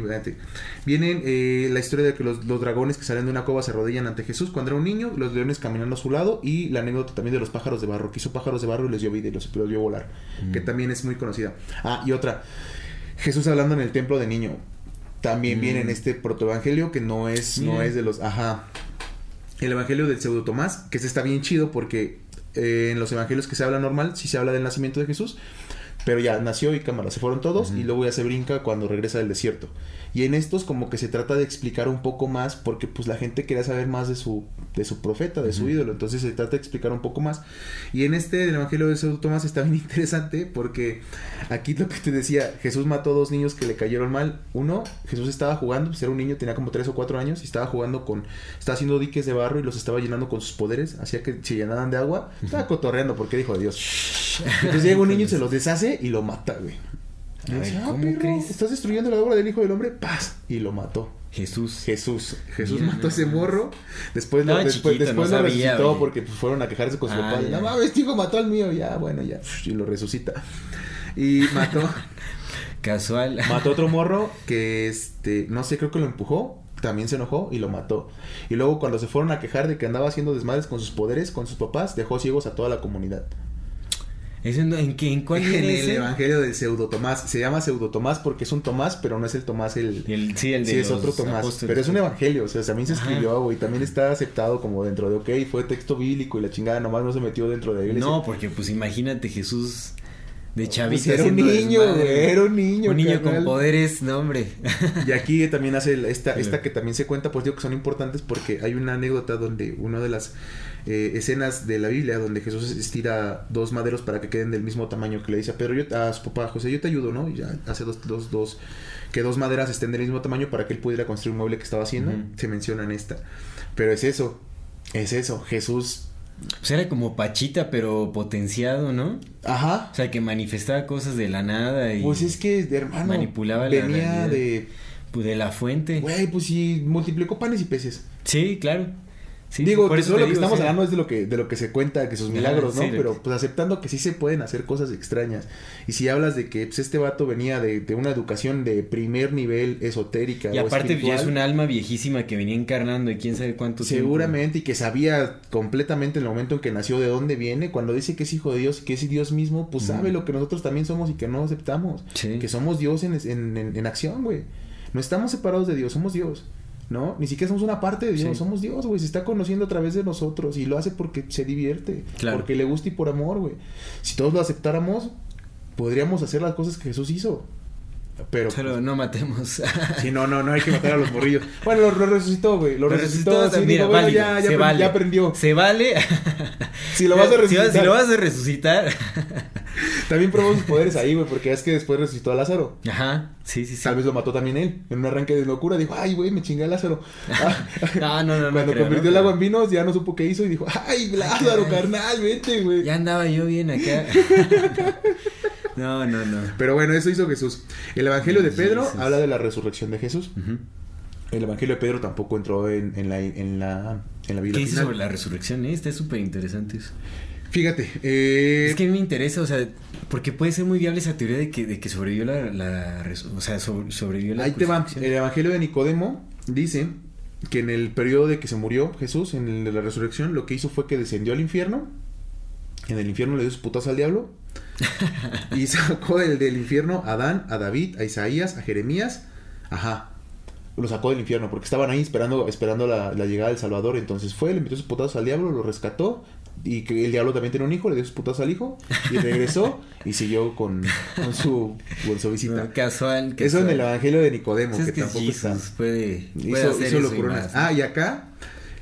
Speaker 2: Vienen eh, la historia de que los, los dragones que salen de una cova se arrodillan ante Jesús cuando era un niño, los leones caminando a su lado y la anécdota también de los pájaros de barro, que hizo pájaros de barro y les dio vida y los, los vio volar, que también es muy conocida. Ah, y otra, Jesús hablando en el templo de niño. También viene
Speaker 3: Mm.
Speaker 2: en este protoevangelio que no es, no es de los, ajá. El evangelio del pseudo Tomás, que ese está bien chido porque eh, en los evangelios que se habla normal, sí se habla del nacimiento de Jesús, pero ya nació y cámara, se fueron todos y luego ya se brinca cuando regresa del desierto. Y en estos como que se trata de explicar un poco más porque pues la gente quería saber más de su de su profeta, de su ídolo, entonces se trata de explicar un poco más. Y en este del evangelio de Pseudo Tomás está bien interesante porque aquí lo que te decía, Jesús mató a dos niños que le cayeron mal. Uno, Jesús estaba jugando, pues era un niño, tenía como tres o cuatro años y estaba jugando con, estaba haciendo diques de barro y los estaba llenando con sus poderes, hacía que se llenaran de agua, estaba cotorreando porque dijo de Dios. Entonces llega un niño y se los deshace y lo mata, güey. Y dice, "Ah,
Speaker 3: ¿cómo
Speaker 2: perro,
Speaker 3: crees?
Speaker 2: Estás destruyendo la obra del Hijo del Hombre, paz. Y lo mató.
Speaker 3: Jesús.
Speaker 2: Jesús. Jesús
Speaker 3: Mira
Speaker 2: mató a ese morro. Después lo, después,
Speaker 3: chiquito,
Speaker 2: después
Speaker 3: no
Speaker 2: lo
Speaker 3: sabía,
Speaker 2: resucitó porque pues, fueron a quejarse con su
Speaker 3: Ah,
Speaker 2: papá.
Speaker 3: ya.
Speaker 2: No mames, este hijo mató al mío. Ya, bueno, ya. Y lo resucita. Y mató,
Speaker 3: Casual.
Speaker 2: mató a otro morro que, este, no sé, creo que lo empujó. También se enojó y lo mató. Y luego cuando se fueron a quejar de que andaba haciendo desmadres con sus poderes, con sus papás, dejó ciegos a toda la comunidad.
Speaker 3: ¿Es en, en, qué- en cuál
Speaker 2: En el
Speaker 3: ese?
Speaker 2: evangelio del pseudo Tomás. Se llama pseudo Tomás porque es un Tomás, pero no es el Tomás el...
Speaker 3: El- sí, el de
Speaker 2: Sí, es
Speaker 3: los
Speaker 2: otro Tomás.
Speaker 3: apóstoles.
Speaker 2: Pero es un evangelio, o sea, también se escribió, güey. También está aceptado como dentro de, ok, fue texto bíblico y la chingada nomás no se metió dentro de la iglesia.
Speaker 3: No, porque pues imagínate Jesús de
Speaker 2: Pues
Speaker 3: chavito.
Speaker 2: era un niño,
Speaker 3: desmadre.
Speaker 2: era un niño.
Speaker 3: Un niño
Speaker 2: carnal.
Speaker 3: con poderes, no hombre.
Speaker 2: Y aquí también hace esta, esta que también se cuenta, pues digo que son importantes porque hay una anécdota donde una de las eh, escenas de la Biblia donde Jesús estira dos maderos para que queden del mismo tamaño que le dice a Pedro, yo, a su papá José, yo te ayudo, ¿no? Y ya hace dos, dos, dos, que dos maderas estén del mismo tamaño para que él pudiera construir un mueble que estaba haciendo. Se menciona en esta. Pero es eso, es eso, Jesús.
Speaker 3: Pues era como Pachita, pero potenciado, ¿no?
Speaker 2: Ajá.
Speaker 3: O sea, que manifestaba cosas de la nada y
Speaker 2: Pues es que, hermano,
Speaker 3: manipulaba la
Speaker 2: venía
Speaker 3: realidad.
Speaker 2: de...
Speaker 3: pues, de la fuente.
Speaker 2: Güey, pues sí, multiplicó panes y peces.
Speaker 3: Sí, claro. Sí,
Speaker 2: Digo,
Speaker 3: por
Speaker 2: que
Speaker 3: eso
Speaker 2: lo que
Speaker 3: digo,
Speaker 2: estamos hablando es de lo que de lo que se cuenta, que sus milagros, ¿no?
Speaker 3: sí,
Speaker 2: Pero pues aceptando que sí se pueden hacer cosas extrañas. Y si hablas de que pues, este vato venía de, de una educación de primer nivel esotérica
Speaker 3: Y
Speaker 2: o
Speaker 3: aparte pues, ya es un alma viejísima que venía encarnando y quién sabe cuánto tiempo.
Speaker 2: seguramente y que sabía completamente en el momento en que nació de dónde viene, cuando dice que es hijo de Dios y que es Dios mismo, pues sabe lo que nosotros también somos y que no aceptamos.
Speaker 3: Sí.
Speaker 2: Que somos Dios en, en, en- en acción, güey. No estamos separados de Dios, somos Dios. ¿No? Ni siquiera somos una parte de Dios,
Speaker 3: Sí.
Speaker 2: somos Dios, güey. Se está conociendo a través de nosotros y lo hace porque se divierte,
Speaker 3: Claro.
Speaker 2: porque le gusta y por amor, güey. Si todos lo aceptáramos, podríamos hacer las cosas que Jesús hizo. Pero,
Speaker 3: Solo no matemos.
Speaker 2: Sí, no, no, no hay que matar a los morrillos. Bueno, lo, lo resucitó, güey. Lo,
Speaker 3: Lo
Speaker 2: resucitó.
Speaker 3: resucitó,
Speaker 2: sí,
Speaker 3: mira,
Speaker 2: digo, bueno,
Speaker 3: válido,
Speaker 2: ya, ya,
Speaker 3: se vale.
Speaker 2: ya aprendió.
Speaker 3: Se vale.
Speaker 2: Si lo vas a resucitar.
Speaker 3: Si, lo vas a resucitar.
Speaker 2: También probó sus poderes ahí, güey, porque es que después resucitó a Lázaro.
Speaker 3: Ajá. Sí, sí, sí.
Speaker 2: Tal vez lo mató también él. En un arranque de locura dijo, ay, güey, me chingué a Lázaro. Ah,
Speaker 3: No, no, no,
Speaker 2: Cuando
Speaker 3: creo,
Speaker 2: convirtió el agua en vino, ya no supo qué hizo y dijo, ay, Lázaro, carnal, vete, güey.
Speaker 3: Ya andaba yo bien acá. no, no, no.
Speaker 2: Pero bueno, eso hizo Jesús. El Evangelio de Pedro habla de la resurrección de Jesús. El Evangelio de Pedro tampoco entró en, en la, en, la, en la
Speaker 3: ¿Qué
Speaker 2: Biblia
Speaker 3: dice sobre la resurrección? eh? Está súper interesante eso.
Speaker 2: Fíjate, eh,
Speaker 3: Es que a mí me interesa, o sea, porque puede ser muy viable esa teoría de que, de que sobrevivió la, la o sea, sobre- sobrevivió la
Speaker 2: Ahí te va. El Evangelio de Nicodemo dice que en el periodo de que se murió Jesús, en el de la resurrección, lo que hizo fue que descendió al infierno. En el infierno le dio sus putas al diablo. y sacó del, del infierno a Adán, a David, a Isaías, a Jeremías. Ajá. Lo sacó del infierno porque estaban ahí esperando, esperando la, la llegada del Salvador. Entonces fue, le metió sus putazos al diablo, lo rescató. Y que el diablo también tenía un hijo, le dio sus putazos al hijo. Y regresó y siguió con, con su, con su visita.
Speaker 3: No, casual,
Speaker 2: Eso en
Speaker 3: casual.
Speaker 2: el Evangelio de Nicodemo, que, tampoco
Speaker 3: Jesus
Speaker 2: está.
Speaker 3: puede, puede
Speaker 2: Hizo, hizo. Ah, y acá,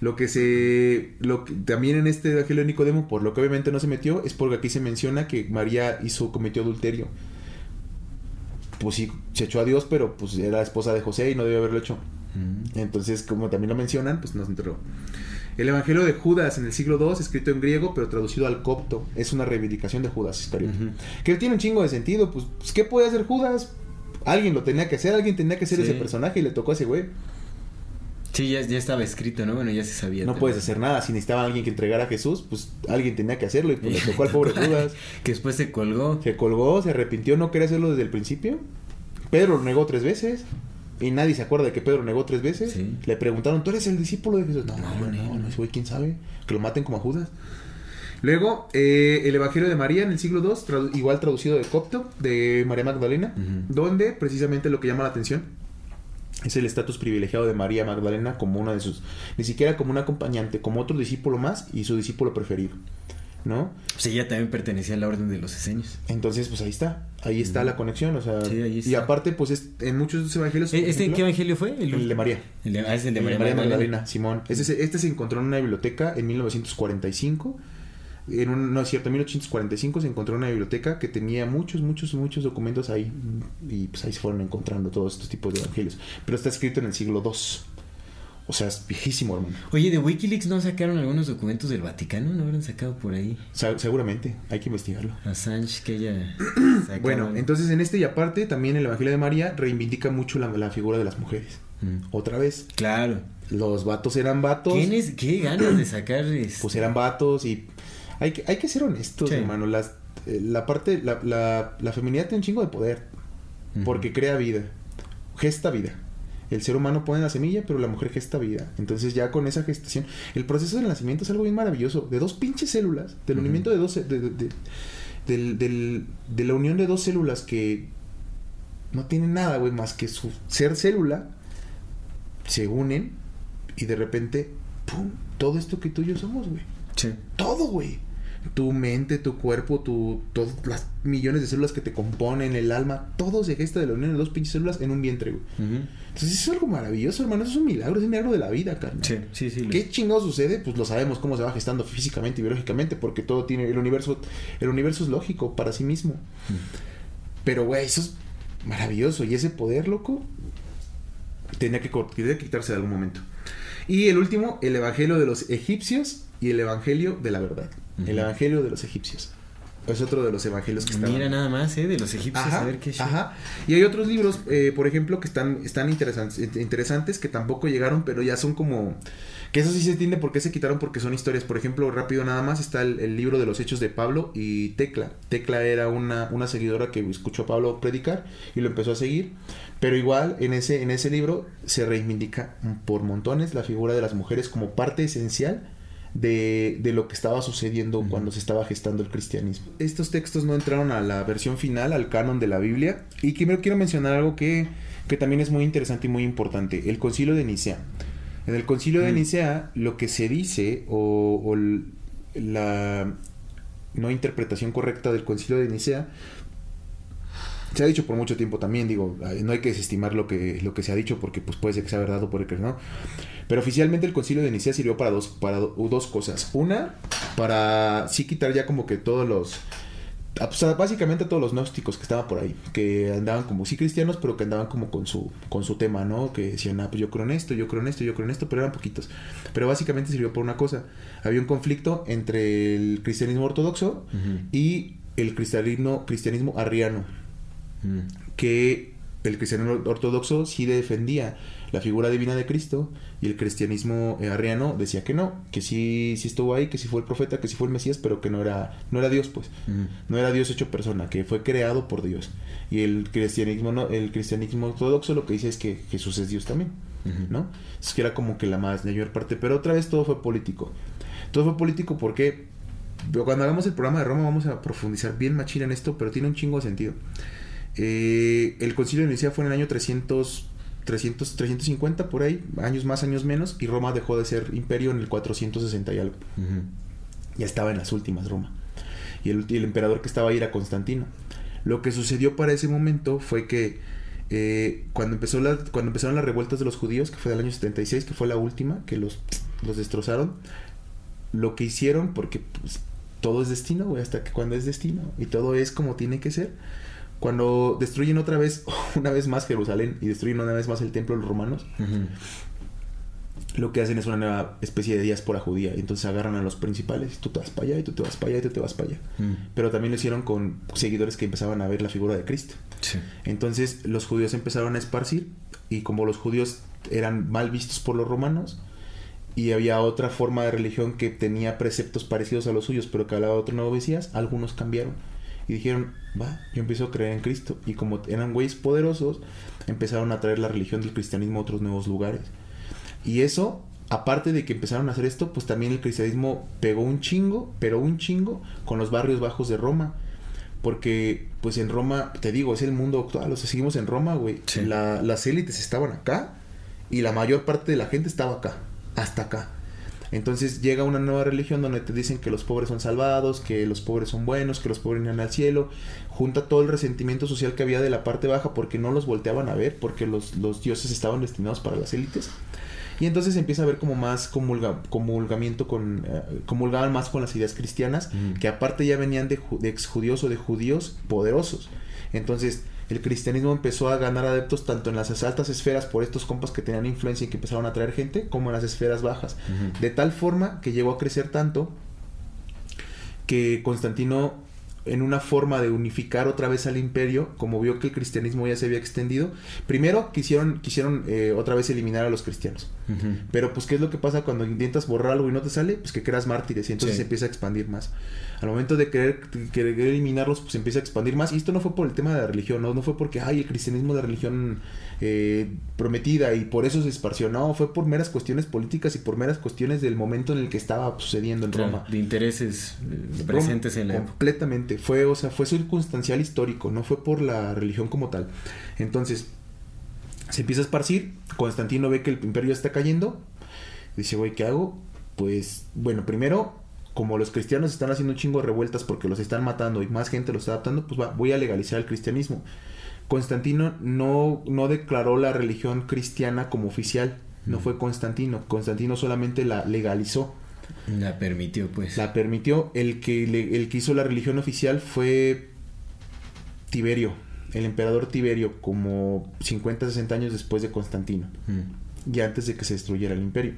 Speaker 2: lo que se. Lo que, también en este Evangelio de Nicodemo, por lo que obviamente no se metió, es porque aquí se menciona que María hizo, cometió adulterio. Pues sí, se echó a Dios, pero pues era esposa de José y no debió haberlo hecho.
Speaker 3: Mm.
Speaker 2: Entonces, como también lo mencionan, pues nos enterró. El Evangelio de Judas en el siglo II, escrito en griego, pero traducido al copto, es una reivindicación de Judas Iscariote. Que tiene un chingo de sentido, pues, pues, ¿qué puede hacer Judas? Alguien lo tenía que hacer, alguien tenía que ser
Speaker 3: Sí.
Speaker 2: ese personaje y le tocó a ese güey.
Speaker 3: Sí, ya, ya estaba escrito, ¿no? Bueno, ya se sabía.
Speaker 2: No
Speaker 3: también.
Speaker 2: puedes hacer nada. Si necesitaba alguien que entregara a Jesús, pues alguien tenía que hacerlo y pues le tocó al pobre Judas.
Speaker 3: que después se colgó.
Speaker 2: Se colgó, se arrepintió, no quería hacerlo desde el principio. Pedro lo negó tres veces. Y nadie se acuerda de que Pedro negó tres veces.
Speaker 3: Sí.
Speaker 2: Le preguntaron, ¿tú eres el discípulo de Jesús? No,
Speaker 3: No,
Speaker 2: no,
Speaker 3: no,
Speaker 2: no, güey, quién sabe. Que lo maten como a Judas. Luego, eh, el Evangelio de María en el siglo II, tradu- igual traducido de copto, de María Magdalena, donde precisamente lo que llama la atención es el estatus privilegiado de María Magdalena como una de sus, ni siquiera como un acompañante, como otro discípulo más y su discípulo preferido, ¿no?
Speaker 3: Pues ella también pertenecía a la orden de los esenios.
Speaker 2: Entonces, pues ahí está, ahí está la conexión, o sea,
Speaker 3: Sí, ahí
Speaker 2: y
Speaker 3: está.
Speaker 2: aparte, pues es- en muchos de los evangelios... por
Speaker 3: ¿Este
Speaker 2: ejemplo,
Speaker 3: qué evangelio fue?
Speaker 2: El de María.
Speaker 3: El de- ah, es el de María,
Speaker 2: María
Speaker 3: Magdalena.
Speaker 2: Magdalena, Simón. Este, se- este se encontró en una biblioteca en 1945. En un, no es cierto, en 1845 se encontró en una biblioteca que tenía muchos, muchos, muchos documentos ahí. Y pues ahí se fueron encontrando todos estos tipos de evangelios. Pero está escrito en el siglo II. O sea, es viejísimo, hermano.
Speaker 3: Oye, de Wikileaks no sacaron algunos documentos del Vaticano, no habrán sacado por ahí.
Speaker 2: Se- seguramente, hay que investigarlo.
Speaker 3: Assange que ella.
Speaker 2: Bueno, entonces en este y aparte también el Evangelio de María reivindica mucho la, la figura de las mujeres.
Speaker 3: Mm.
Speaker 2: Otra vez,
Speaker 3: Claro.
Speaker 2: los vatos eran vatos.
Speaker 3: ¿Qué, nes- qué ganas de sacar este,
Speaker 2: pues eran vatos y hay que, hay que ser honestos,
Speaker 3: Sí.
Speaker 2: hermano. Las, eh, la parte, la, la, la feminidad tiene un chingo de poder porque crea vida, gesta vida. El ser humano pone la semilla, pero la mujer gesta vida. Entonces ya con esa gestación, el proceso del nacimiento es algo bien maravilloso. De dos pinches células, del unimiento de dos, de, de- de- del- del- de la unión de dos células que no tienen nada, güey, más que su ser célula, se unen y de repente, ¡pum! Todo esto que tú y yo somos, güey.
Speaker 3: Sí.
Speaker 2: Todo, güey. Tu mente, tu cuerpo, tu, todas las millones de células que te componen, el alma, todo se gesta de la unión de dos pinches células en un vientre, güey.
Speaker 3: Ujú.
Speaker 2: Entonces eso es algo maravilloso, hermano. Eso es un milagro, es un milagro de la vida, carnal.
Speaker 3: Sí, sí, sí.
Speaker 2: ¿Qué chingado sucede? Pues lo sabemos cómo se va gestando físicamente y biológicamente, porque todo tiene, el universo, el universo es lógico para sí mismo. Pero, güey, eso es maravilloso. Y ese poder, loco, tenía que, tenía que quitarse de algún momento. Y el último, el evangelio de los egipcios y el evangelio de la verdad. El evangelio de los egipcios. Es otro de los evangelios que estaban.
Speaker 3: Mira nada más, ¿eh? De los egipcios,
Speaker 2: Ajá,
Speaker 3: a ver qué show.
Speaker 2: ajá. Y hay otros libros, eh, por ejemplo, que están, están interesantes, interesantes, que tampoco llegaron, pero ya son como... Que eso sí se entiende por qué se quitaron, porque son historias. Por ejemplo, rápido nada más, está el, el libro de los hechos de Pablo y Tecla. Tecla era una, una seguidora que escuchó a Pablo predicar y lo empezó a seguir. Pero igual, en ese, en ese libro se reivindica por montones la figura de las mujeres como parte esencial de, de lo que estaba sucediendo cuando se estaba gestando el cristianismo. Estos textos no entraron a la versión final, al canon de la Biblia. Y primero quiero mencionar algo que, que también es muy interesante y muy importante. El concilio de Nicea. En el concilio de
Speaker 3: Mm.
Speaker 2: Nicea lo que se dice o, o la no interpretación correcta del concilio de Nicea se ha dicho por mucho tiempo también, digo, no hay que desestimar lo que, lo que se ha dicho porque pues puede ser que sea verdad o puede que no. Pero oficialmente el concilio de Nicea sirvió para dos, para do- dos cosas. Una, para sí quitar ya como que todos los... o sea, básicamente a todos los gnósticos que estaban por ahí, que andaban como sí cristianos, pero que andaban como con su, con su tema, ¿no? Que decían, ah, pues yo creo en esto, yo creo en esto, yo creo en esto, pero eran poquitos. Pero básicamente sirvió por una cosa. Había un conflicto entre el cristianismo ortodoxo y el cristianismo, cristianismo arriano
Speaker 3: Mm.
Speaker 2: que el cristianismo ortodoxo sí defendía la figura divina de Cristo y el cristianismo eh, arriano decía que no, que sí, sí estuvo ahí, que sí fue el profeta, que sí fue el Mesías, pero que no era, no era Dios, pues.
Speaker 3: Mm.
Speaker 2: No era Dios hecho persona, que fue creado por Dios. Y el cristianismo, no, el cristianismo ortodoxo lo que dice es que Jesús es Dios también. ¿no? Es que era como que la más la mayor parte. Pero otra vez todo fue político. Todo fue político porque cuando hagamos el programa de Roma vamos a profundizar bien machina en esto, pero tiene un chingo de sentido. Eh, el concilio de Nicea fue en el año 300, 300, 350 por ahí, años más, años menos, y Roma dejó de ser imperio en el 460 y algo. Ya estaba en las últimas Roma. Y el, y el emperador que estaba ahí era Constantino. Lo que sucedió para ese momento fue que eh, cuando, empezó la, cuando empezaron las revueltas de los judíos, que fue del año 76, que fue la última, que los, los destrozaron, lo que hicieron, porque pues, todo es destino, güey, hasta que cuando es destino, y todo es como tiene que ser. Cuando destruyen otra vez, una vez más Jerusalén, y destruyen una vez más el templo de los romanos, lo que hacen es una nueva especie de diáspora judía. Y entonces agarran a los principales. Tú te vas para allá, y tú te vas para allá, y tú te vas para allá.
Speaker 3: Mm.
Speaker 2: Pero también lo hicieron con seguidores que empezaban a ver la figura de Cristo.
Speaker 3: Sí.
Speaker 2: Entonces los judíos empezaron a esparcir. Y como los judíos eran mal vistos por los romanos. Y había otra forma de religión que tenía preceptos parecidos a los suyos, pero que hablaba de otro nuevo Mesías, algunos cambiaron. Y dijeron, va, yo empiezo a creer en Cristo. Y como eran güeyes poderosos, empezaron a traer la religión del cristianismo a otros nuevos lugares. Y eso, aparte de que empezaron a hacer esto, pues también el cristianismo pegó un chingo, pero un chingo, con los barrios bajos de Roma. Porque, pues en Roma, te digo, es el mundo actual. O sea, seguimos en Roma, güey.
Speaker 3: Sí.
Speaker 2: La- las élites estaban acá y la mayor parte de la gente estaba acá. Hasta acá. Entonces llega una nueva religión donde te dicen que los pobres son salvados, que los pobres son buenos, que los pobres irán al cielo. Junta todo el resentimiento social que había de la parte baja porque no los volteaban a ver, porque los, los dioses estaban destinados para las élites. Y entonces empieza a haber como más comulga- comulgamiento con... eh, comulgaban más con las ideas cristianas, que aparte ya venían de, de exjudíos o de judíos poderosos. Entonces el cristianismo empezó a ganar adeptos tanto en las altas esferas por estos compas que tenían influencia y que empezaron a traer gente, como en las esferas bajas. De tal forma que llegó a crecer tanto que Constantino en una forma de unificar otra vez al imperio, como vio que el cristianismo ya se había extendido, primero quisieron, quisieron eh, otra vez eliminar a los cristianos. Pero pues, ¿qué es lo que pasa cuando intentas borrar algo y no te sale? Pues que creas mártires y entonces
Speaker 3: Sí.
Speaker 2: se empieza a expandir más. Al momento de querer, querer eliminarlos, pues empieza a expandir más. Y esto no fue por el tema de la religión, no, no fue porque, ay, el cristianismo de religión eh, prometida y por eso se esparció. No, fue por meras cuestiones políticas y por meras cuestiones del momento en el que estaba sucediendo en
Speaker 3: Claro,
Speaker 2: Roma.
Speaker 3: de intereses eh, presentes en la época.
Speaker 2: Completamente. Fue, o sea, fue circunstancial histórico, no fue por la religión como tal. Entonces, se empieza a esparcir. Constantino ve que el imperio está cayendo. Dice, güey, ¿qué hago? Pues, bueno, primero, como los cristianos están haciendo un chingo de revueltas porque los están matando y más gente los está adaptando, pues va, voy a legalizar el cristianismo. Constantino no, no declaró la religión cristiana como oficial. No fue Constantino. Constantino solamente la legalizó
Speaker 3: La permitió, pues.
Speaker 2: la permitió. El que, le- el que hizo la religión oficial fue Tiberio, el emperador Tiberio, como 50, 60 años después de Constantino,
Speaker 3: Mm.
Speaker 2: y antes de que se destruyera el imperio.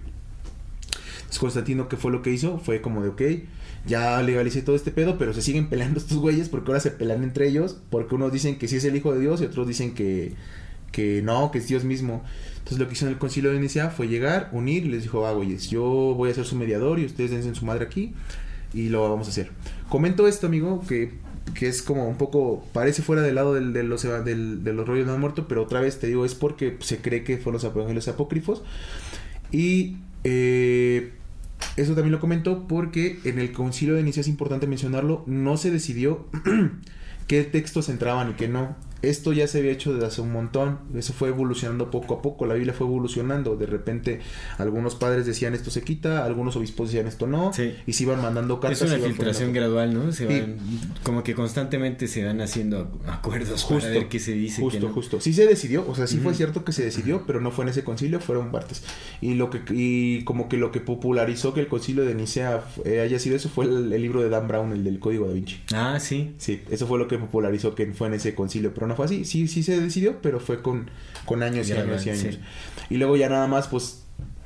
Speaker 2: Entonces Constantino, ¿qué fue lo que hizo? Fue como de, ok, ya legalicé todo este pedo, pero se siguen peleando estos güeyes porque ahora se pelean entre ellos, porque unos dicen que sí es el hijo de Dios y otros dicen que, que no, que es Dios mismo. Entonces lo que hizo en el concilio de Nicea fue llegar, unir y les dijo, ah, güeyes, yo voy a ser su mediador y ustedes dense en su madre aquí y lo vamos a hacer. Comento esto, amigo, que, que es como un poco, parece fuera del lado del, de, los, del- de los rollos no muerto, pero otra vez te digo, es porque se cree que fueron los evangelios apócrifos. Y eh, eso también lo comento porque en el concilio de Nicea es importante mencionarlo, no se decidió qué textos entraban y qué no. Esto ya se había hecho desde hace un montón, eso fue evolucionando poco a poco, la Biblia fue evolucionando, de repente algunos padres decían esto se quita, algunos obispos decían esto no,
Speaker 3: Sí.
Speaker 2: y se iban mandando cartas.
Speaker 3: Es una filtración
Speaker 2: poniendo-
Speaker 3: gradual, ¿no? Se
Speaker 2: Sí.
Speaker 3: van, como que constantemente se van haciendo acuerdos
Speaker 2: Justo,
Speaker 3: para ver qué se dice,
Speaker 2: justo,
Speaker 3: no.
Speaker 2: justo. Sí se decidió, o sea, sí fue cierto que se decidió, pero no fue en ese concilio, fueron partes. Y lo que y como que lo que popularizó que el concilio de Nicea eh, haya sido eso fue el, el libro de Dan Brown, el del Código da Vinci.
Speaker 3: Ah, sí.
Speaker 2: Sí, eso fue lo que popularizó que fue en ese concilio, pero no fue así. Sí, sí se decidió, pero fue con, con años y años y años.
Speaker 3: sí.
Speaker 2: Y luego ya nada más, pues,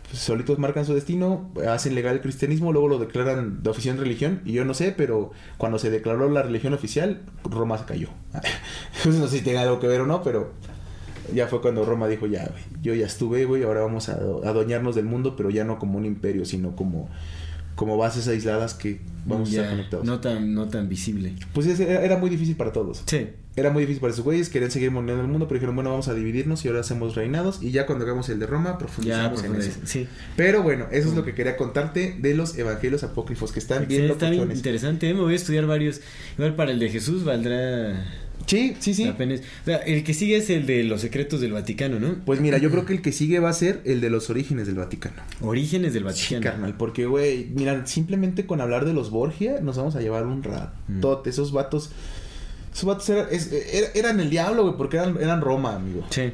Speaker 2: pues, solitos marcan su destino, hacen legal el cristianismo, luego lo declaran de oficial religión, y yo no sé, pero cuando se declaró la religión oficial, Roma se cayó. Entonces no sé si tenga algo que ver o no, pero ya fue cuando Roma dijo, ya, güey, yo ya estuve, güey, ahora vamos a adueñarnos del mundo, pero ya no como un imperio, sino como, como bases aisladas que vamos a estar conectados.
Speaker 3: no tan, no tan visible.
Speaker 2: Pues era muy difícil para todos.
Speaker 3: Sí.
Speaker 2: Era muy difícil para esos güeyes, querían seguir moldeando el mundo, pero dijeron, bueno, vamos a dividirnos y ahora hacemos reinados. Y ya cuando hagamos el de Roma,
Speaker 3: Ya,
Speaker 2: profundizamos en eso.
Speaker 3: sí.
Speaker 2: Pero bueno, eso es lo que quería contarte de los evangelios apócrifos, que están bien
Speaker 3: está bien interesante, ¿eh? me voy a estudiar varios. Igual para el de Jesús valdrá
Speaker 2: Sí, sí, sí.
Speaker 3: O sea, el que sigue es el de los secretos del Vaticano, ¿no?
Speaker 2: Pues mira, yo creo que el que sigue va a ser el de los orígenes del Vaticano.
Speaker 3: Orígenes del
Speaker 2: Sí,
Speaker 3: Vaticano.
Speaker 2: carnal, porque, güey, mira, simplemente con hablar de los Borgia nos vamos a llevar un ratote. Esos vatos, esos vatos eran, es- era- eran el diablo, güey, porque eran, eran Roma, amigo.
Speaker 3: Sí.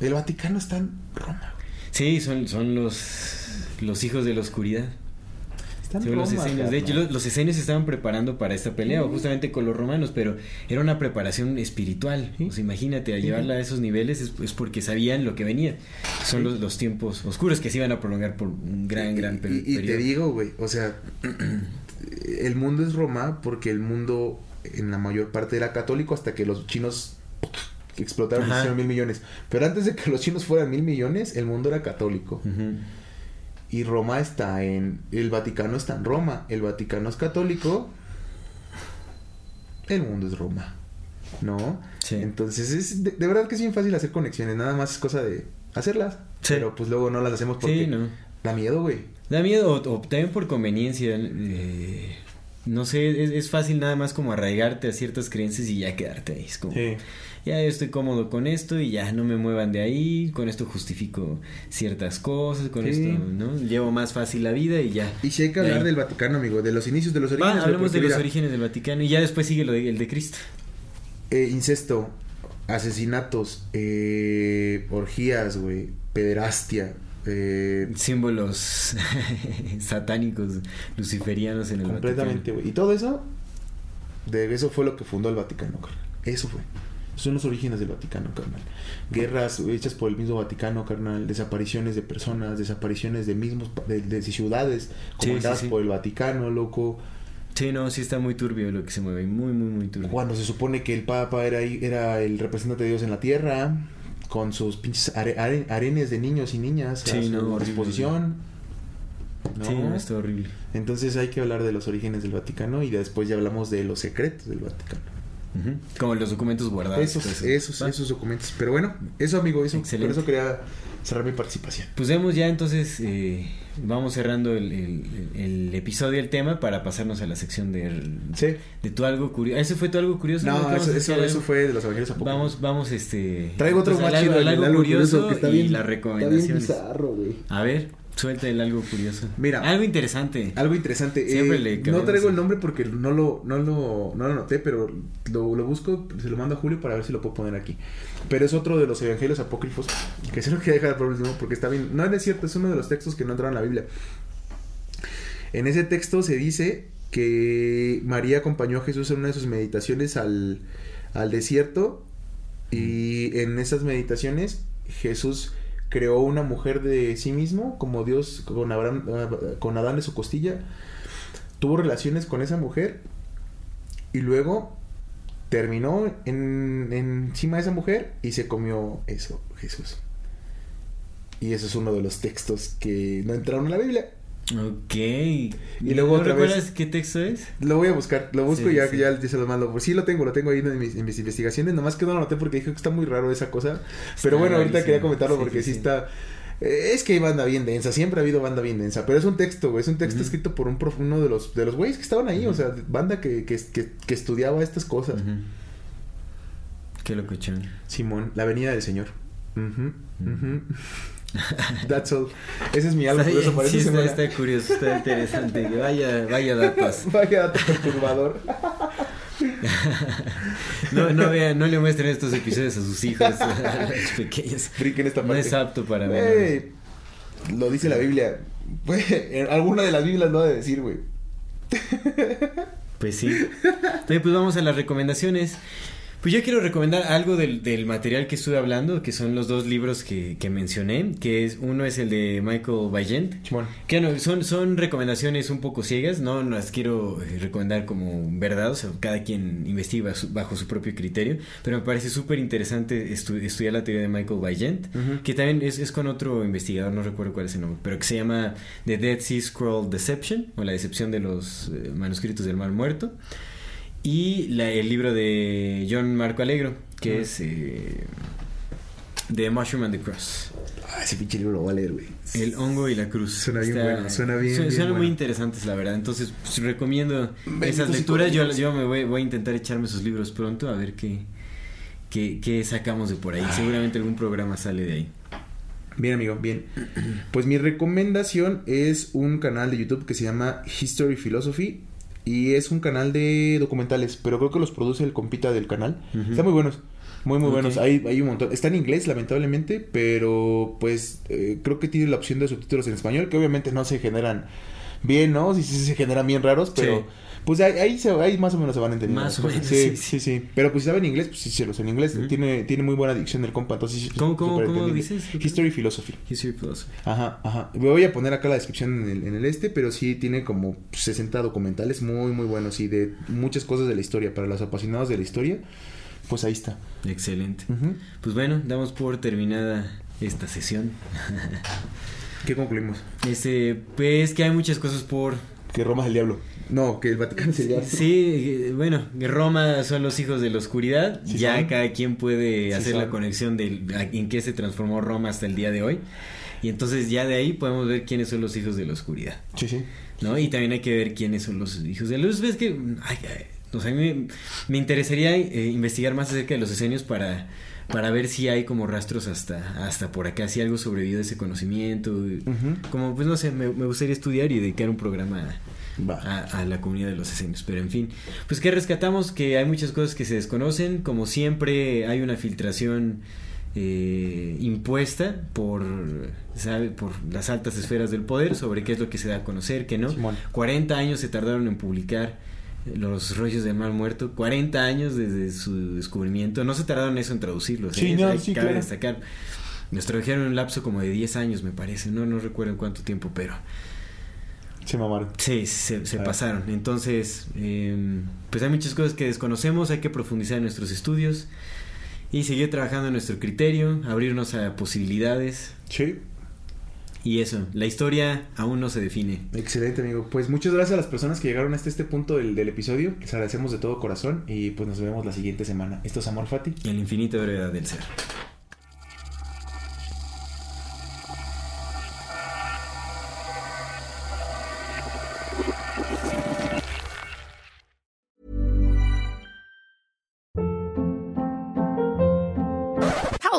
Speaker 2: El Vaticano está en Roma.
Speaker 3: Sí, son, son los, los hijos de la oscuridad.
Speaker 2: Está en
Speaker 3: Sí, los
Speaker 2: Roma,
Speaker 3: esenios. De hecho, los, los esenios se estaban preparando para esta pelea, justamente con los romanos, pero era una preparación espiritual.
Speaker 2: Sí.
Speaker 3: O sea, imagínate, a llevarla a esos niveles es, es porque sabían lo que venía. Son los, los tiempos oscuros que se iban a prolongar por un gran, gran per-
Speaker 2: Y, y- y te digo, güey, o sea, el mundo es Roma porque el mundo en la mayor parte era católico hasta que los chinos explotaron y hicieron mil millones. Pero antes de que los chinos fueran mil millones, el mundo era católico. Y Roma está en... El Vaticano está en Roma. El Vaticano es católico. El mundo es Roma. ¿No?
Speaker 3: Sí.
Speaker 2: Entonces, es de, de verdad que es bien fácil hacer conexiones. Nada más es cosa de hacerlas.
Speaker 3: Sí.
Speaker 2: Pero pues luego no las hacemos porque
Speaker 3: Sí, no.
Speaker 2: da miedo, güey.
Speaker 3: Da miedo, o, o también por conveniencia. eh, no sé, es, es fácil nada más como arraigarte a ciertas creencias y ya quedarte ahí. Es como,
Speaker 2: Sí.
Speaker 3: ya estoy cómodo con esto y ya no me muevan de ahí, con esto justifico ciertas cosas, con
Speaker 2: Sí.
Speaker 3: esto, ¿no? Llevo más fácil la vida y ya.
Speaker 2: Y si hay que hablar del Vaticano, amigo, de los inicios de los
Speaker 3: Va,
Speaker 2: orígenes. güey,
Speaker 3: hablemos de los orígenes del Vaticano y ya después sigue lo de- el de Cristo.
Speaker 2: eh, incesto, asesinatos, eh, orgías, güey, pederastia, eh,
Speaker 3: Símbolos satánicos, luciferianos en el
Speaker 2: completamente, güey. Y todo eso, de eso fue lo que fundó el Vaticano, carnal. Eso fue. Son los orígenes del Vaticano, carnal. Guerras hechas por el mismo Vaticano, carnal. Desapariciones de personas, desapariciones de mismos, de, de ciudades
Speaker 3: Sí,
Speaker 2: comandadas
Speaker 3: sí, sí.
Speaker 2: por el Vaticano, loco.
Speaker 3: Sí, no, sí está muy turbio lo que se mueve, muy, muy, muy turbio.
Speaker 2: Cuando se supone que el Papa era, era el representante de Dios en la tierra, con sus pinches are- are- arenes de niños y niñas a su
Speaker 3: no,
Speaker 2: disposición. ¿no?
Speaker 3: Sí, no, está horrible.
Speaker 2: Entonces hay que hablar de los orígenes del Vaticano y después ya hablamos de los secretos del Vaticano.
Speaker 3: Como los documentos guardados.
Speaker 2: esos,
Speaker 3: eso.
Speaker 2: esos, esos documentos. Pero bueno, eso amigo, eso, por
Speaker 3: Excelente.
Speaker 2: eso quería cerrar mi participación.
Speaker 3: Pues vemos ya entonces, eh, vamos cerrando el, el- el episodio, el tema, para pasarnos a la sección de,
Speaker 2: Sí.
Speaker 3: de tu algo curioso. ¿Ese fue tu algo curioso? ¿Qué
Speaker 2: No, eso, eso, eso fue de los evangelios apócrifos.
Speaker 3: Vamos, vamos, este...
Speaker 2: Traigo otro más chido,
Speaker 3: algo curioso,
Speaker 2: que está
Speaker 3: y
Speaker 2: bien,
Speaker 3: las
Speaker 2: está bien
Speaker 3: recomendaciones.
Speaker 2: bizarro, güey.
Speaker 3: A ver, suelta el algo curioso.
Speaker 2: Mira.
Speaker 3: Algo interesante.
Speaker 2: Algo interesante.
Speaker 3: Siempre
Speaker 2: eh,
Speaker 3: le
Speaker 2: no traigo
Speaker 3: el-
Speaker 2: nombre porque no lo, no lo, no lo noté, pero lo, lo busco, se lo mando a Julio para ver si lo puedo poner aquí. Pero es otro de los evangelios apócrifos que se lo quería dejar por último porque está bien. No es cierto, es uno de los textos que no entraron en la Biblia. En ese texto se dice que María acompañó a Jesús en una de sus meditaciones al, al desierto y en esas meditaciones Jesús creó una mujer de sí mismo, como Dios con, Abraham, ah, con Adán de su costilla, tuvo relaciones con esa mujer y luego terminó en, encima de esa mujer y se comió eso, Jesús. Y eso es uno de los textos que no entraron en la Biblia.
Speaker 3: Ok. ¿Y
Speaker 2: luego
Speaker 3: ¿No
Speaker 2: otra
Speaker 3: recuerdas
Speaker 2: vez-
Speaker 3: qué texto es?
Speaker 2: Lo voy a buscar, lo busco
Speaker 3: Sí,
Speaker 2: y ya,
Speaker 3: sí.
Speaker 2: ya, ya se lo mando. Sí lo tengo, lo tengo ahí en mis, en mis investigaciones, nomás que no lo noté porque dije que está muy raro esa cosa. Pero bueno, ahorita
Speaker 3: rarísimo.
Speaker 2: quería comentarlo
Speaker 3: Sí,
Speaker 2: porque
Speaker 3: sí,
Speaker 2: está... eh, Es que hay banda bien densa, siempre ha habido banda bien densa, pero es un texto, güey, es un texto escrito por un prof- uno de los de los güeyes que estaban ahí, o sea, banda que, que, que, que estudiaba estas cosas.
Speaker 3: Ujú. Qué locochón.
Speaker 2: Simón, la venida del Señor. That's all. Ese es mi algo curioso para
Speaker 3: sí,
Speaker 2: esta
Speaker 3: está,
Speaker 2: semana.
Speaker 3: está curioso, está interesante. Vaya, vaya datos.
Speaker 2: Vaya dato perturbador.
Speaker 3: No, no vean, no le muestren estos episodios a sus hijos, a los pequeños.
Speaker 2: Esta
Speaker 3: No es apto para.
Speaker 2: Güey, lo dice la Biblia. En alguna de las Biblias lo ha de decir, güey.
Speaker 3: Pues sí. Entonces, pues vamos a las recomendaciones. Pues yo quiero recomendar algo del, del material que estuve hablando, que son los dos libros que, que mencioné, que es uno es el de Michael
Speaker 2: Chimón.
Speaker 3: que no, son, son recomendaciones un poco ciegas, no las quiero eh, recomendar como verdad, o sea, cada quien investiga su- bajo su propio criterio, pero me parece súper interesante estu- estudiar la teoría de Michael Vaillant,
Speaker 2: Ujú.
Speaker 3: que también es, es con otro investigador, no recuerdo cuál es el nombre, pero que se llama The Dead Sea Scroll Deception, o la decepción de los eh, manuscritos del Mar Muerto, y la- el libro de John Marco Alegro, que es eh, The Mushroom and the Cross.
Speaker 2: Ah, ese pinche libro lo voy a leer, güey.
Speaker 3: El hongo y la cruz.
Speaker 2: Suena bien bueno, suena bien,
Speaker 3: su-
Speaker 2: bien
Speaker 3: Suenan muy interesantes, la verdad. Entonces, pues, recomiendo esas lecturas. Yo, yo me voy, voy a intentar echarme esos libros pronto a ver qué, qué, qué sacamos de por ahí. Seguramente algún programa sale de ahí.
Speaker 2: Bien, amigo, bien. Pues mi recomendación es un canal de YouTube que se llama History Philosophy. Y es un canal de documentales, pero creo que los produce el compita del canal. Están muy buenos, muy, muy buenos. Hay, hay un montón. Está en inglés, lamentablemente, pero pues eh, creo que tiene la opción de subtítulos en español, que obviamente no se generan bien, ¿no? Sí, sí, se generan bien raros, pero
Speaker 3: Sí.
Speaker 2: Pues ahí, ahí, se- ahí más o menos se van entendiendo.
Speaker 3: Más o menos,
Speaker 2: Sí,
Speaker 3: sí,
Speaker 2: sí, sí. Pero pues si sabe en inglés, pues sí, sí, los en inglés. Tiene, tiene muy buena dicción el compa, entonces
Speaker 3: ¿Cómo- cómo- cómo dices?
Speaker 2: History Philosophy.
Speaker 3: History Philosophy.
Speaker 2: Ajá, ajá. Voy a poner acá la descripción en el, en el este, pero sí tiene como 60 documentales muy, muy buenos y de muchas cosas de la historia. Para los apasionados de la historia, pues ahí está.
Speaker 3: Excelente. Pues bueno, damos por terminada esta sesión.
Speaker 2: ¿Qué concluimos?
Speaker 3: Este, pues que hay muchas cosas por
Speaker 2: Que Roma es el diablo. No, que el Vaticano diablo.
Speaker 3: Sí, bueno, Roma son los hijos de la oscuridad.
Speaker 2: Sí
Speaker 3: ya
Speaker 2: son.
Speaker 3: cada quien puede
Speaker 2: Sí
Speaker 3: hacer la conexión de en qué se transformó Roma hasta el día de hoy. Y entonces ya de ahí podemos ver quiénes son los hijos de la oscuridad.
Speaker 2: Sí, sí.
Speaker 3: ¿no? Y también hay que ver quiénes son los hijos de luz. Ves que, ay, ay, o sea, a mí me, interesaría eh, investigar más acerca de los esenios para, para ver si hay como rastros hasta, hasta por acá, si algo sobrevivió de ese conocimiento. Como, pues no sé, me, me gustaría estudiar y dedicar un programa. A, a la comunidad de los esenios. Pero en fin, pues que rescatamos que hay muchas cosas que se desconocen. Como siempre, hay una filtración eh, impuesta por, ¿sabe? por las altas esferas del poder sobre qué es lo que se da a conocer, qué no.
Speaker 2: Simón.
Speaker 3: 40 años se tardaron en publicar los rollos del mal muerto, 40 años desde su descubrimiento, no se tardaron eso en traducirlos,
Speaker 2: Sí,
Speaker 3: ¿eh?
Speaker 2: no,
Speaker 3: Hay-
Speaker 2: sí,
Speaker 3: cabe
Speaker 2: claro.
Speaker 3: destacar. Nos tradujeron en un lapso como de 10 años, me parece, no, no recuerdo en cuánto tiempo, pero
Speaker 2: Se mamaron.
Speaker 3: sí, se, se pasaron. Entonces, eh, pues hay muchas cosas que desconocemos, hay que profundizar en nuestros estudios y seguir trabajando en nuestro criterio, abrirnos a posibilidades
Speaker 2: Sí.
Speaker 3: y eso, la historia aún no se define.
Speaker 2: Excelente, amigo. Pues muchas gracias a las personas que llegaron hasta este punto del, del episodio. Les agradecemos de todo corazón y pues nos vemos la siguiente semana. Esto es Amor Fati.
Speaker 3: El infinito brevedad del ser.